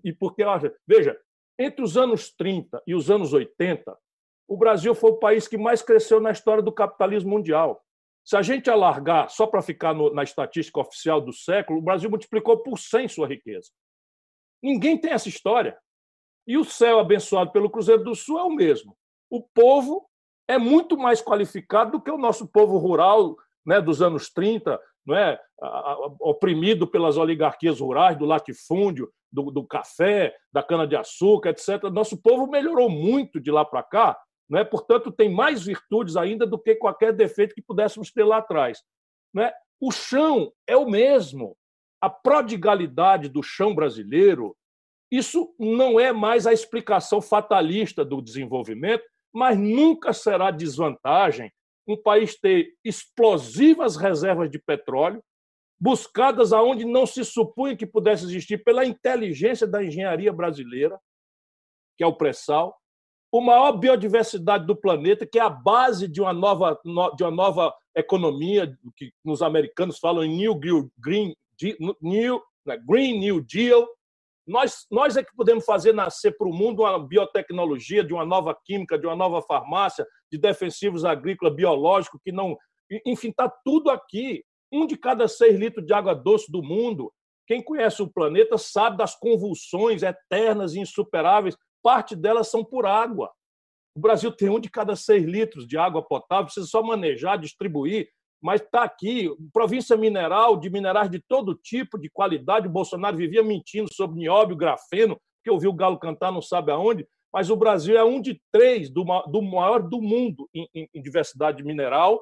A: e porque, veja, entre os anos 30 e os anos 80, o Brasil foi o país que mais cresceu na história do capitalismo mundial. Se a gente alargar só para ficar no, na estatística oficial do século, o Brasil multiplicou por 100 sua riqueza. Ninguém tem essa história. E o céu abençoado pelo Cruzeiro do Sul é o mesmo. O povo é muito mais qualificado do que o nosso povo rural né, dos anos 30, não é? oprimido pelas oligarquias rurais, do latifúndio, do, do café, da cana-de-açúcar, etc. Nosso povo melhorou muito de lá para cá é? Portanto, tem mais virtudes ainda do que qualquer defeito que pudéssemos ter lá atrás. é? O chão é o mesmo. A prodigalidade do chão brasileiro, isso não é mais a explicação fatalista do desenvolvimento, mas nunca será desvantagem um país ter explosivas reservas de petróleo, buscadas aonde não se supunha que pudesse existir pela inteligência da engenharia brasileira, que é o pré-sal, a maior biodiversidade do planeta, que é a base de uma nova, de uma nova economia, que nos americanos falam em New Green, New, né, Green New Deal. Nós, nós é que podemos fazer nascer para o mundo uma biotecnologia, de uma nova química, de uma nova farmácia, de defensivos agrícolas biológicos, que não. Enfim, está tudo aqui. Um de cada seis litros de água doce do mundo. Quem conhece o planeta sabe das convulsões eternas e insuperáveis parte delas são por água. O Brasil tem um de cada seis litros de água potável, precisa só manejar, distribuir, mas está aqui, província mineral, de minerais de todo tipo, de qualidade. O Bolsonaro vivia mentindo sobre nióbio, grafeno, que ouviu o galo cantar não sabe aonde, mas o Brasil é um de três do, maior do mundo em, em, em diversidade mineral.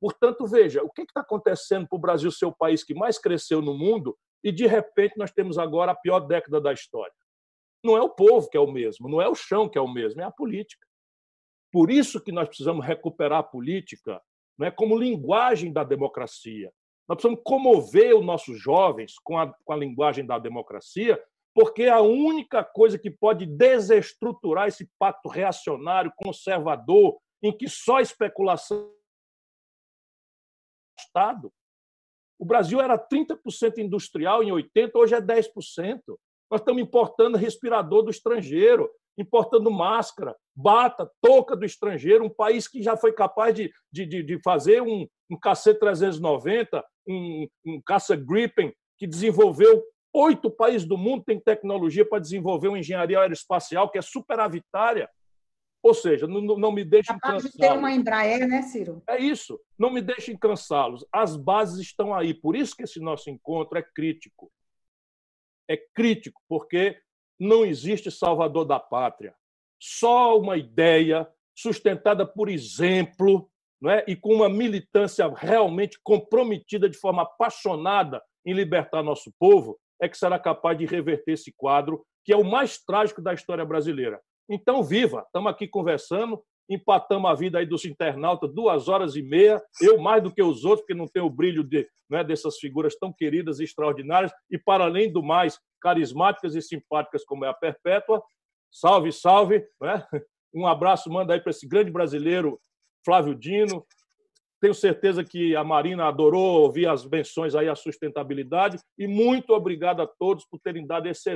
A: Portanto, veja, o que está acontecendo para o Brasil ser o país que mais cresceu no mundo e, de repente, nós temos agora a pior década da história? Não é o povo que é o mesmo, não é o chão que é o mesmo, é a política. Por isso que nós precisamos recuperar a política né, como linguagem da democracia. Nós precisamos comover os nossos jovens com a, com a linguagem da democracia, porque é a única coisa que pode desestruturar esse pacto reacionário, conservador, em que só especulação Estado. O Brasil era 30% industrial em 80, hoje é 10%. Nós estamos importando respirador do estrangeiro, importando máscara, bata, touca do estrangeiro, um país que já foi capaz de, de, de fazer um, um KC-390, um, um caça Gripen, que desenvolveu oito países do mundo têm tecnologia para desenvolver uma engenharia aeroespacial que é superavitária. Ou seja, não, não me deixem cansá-los.
D: de ter uma Embraer, né, Ciro?
A: É isso. Não me deixem cansá-los. As bases estão aí. Por isso que esse nosso encontro é crítico. É crítico, porque não existe salvador da pátria. Só uma ideia sustentada por exemplo não é? e com uma militância realmente comprometida de forma apaixonada em libertar nosso povo é que será capaz de reverter esse quadro que é o mais trágico da história brasileira. Então, viva! Estamos aqui conversando, empatamos a vida aí dos internautas duas horas e meia, eu mais do que os outros, porque não tenho o brilho de, né, dessas figuras tão queridas e extraordinárias, e para além do mais, carismáticas e simpáticas como é a Perpétua. Salve, salve! Né? Um abraço manda aí para esse grande brasileiro, Flávio Dino. Tenho certeza que a Marina adorou ouvir as menções aí à sustentabilidade e muito obrigado a todos por terem dado esse exemplo.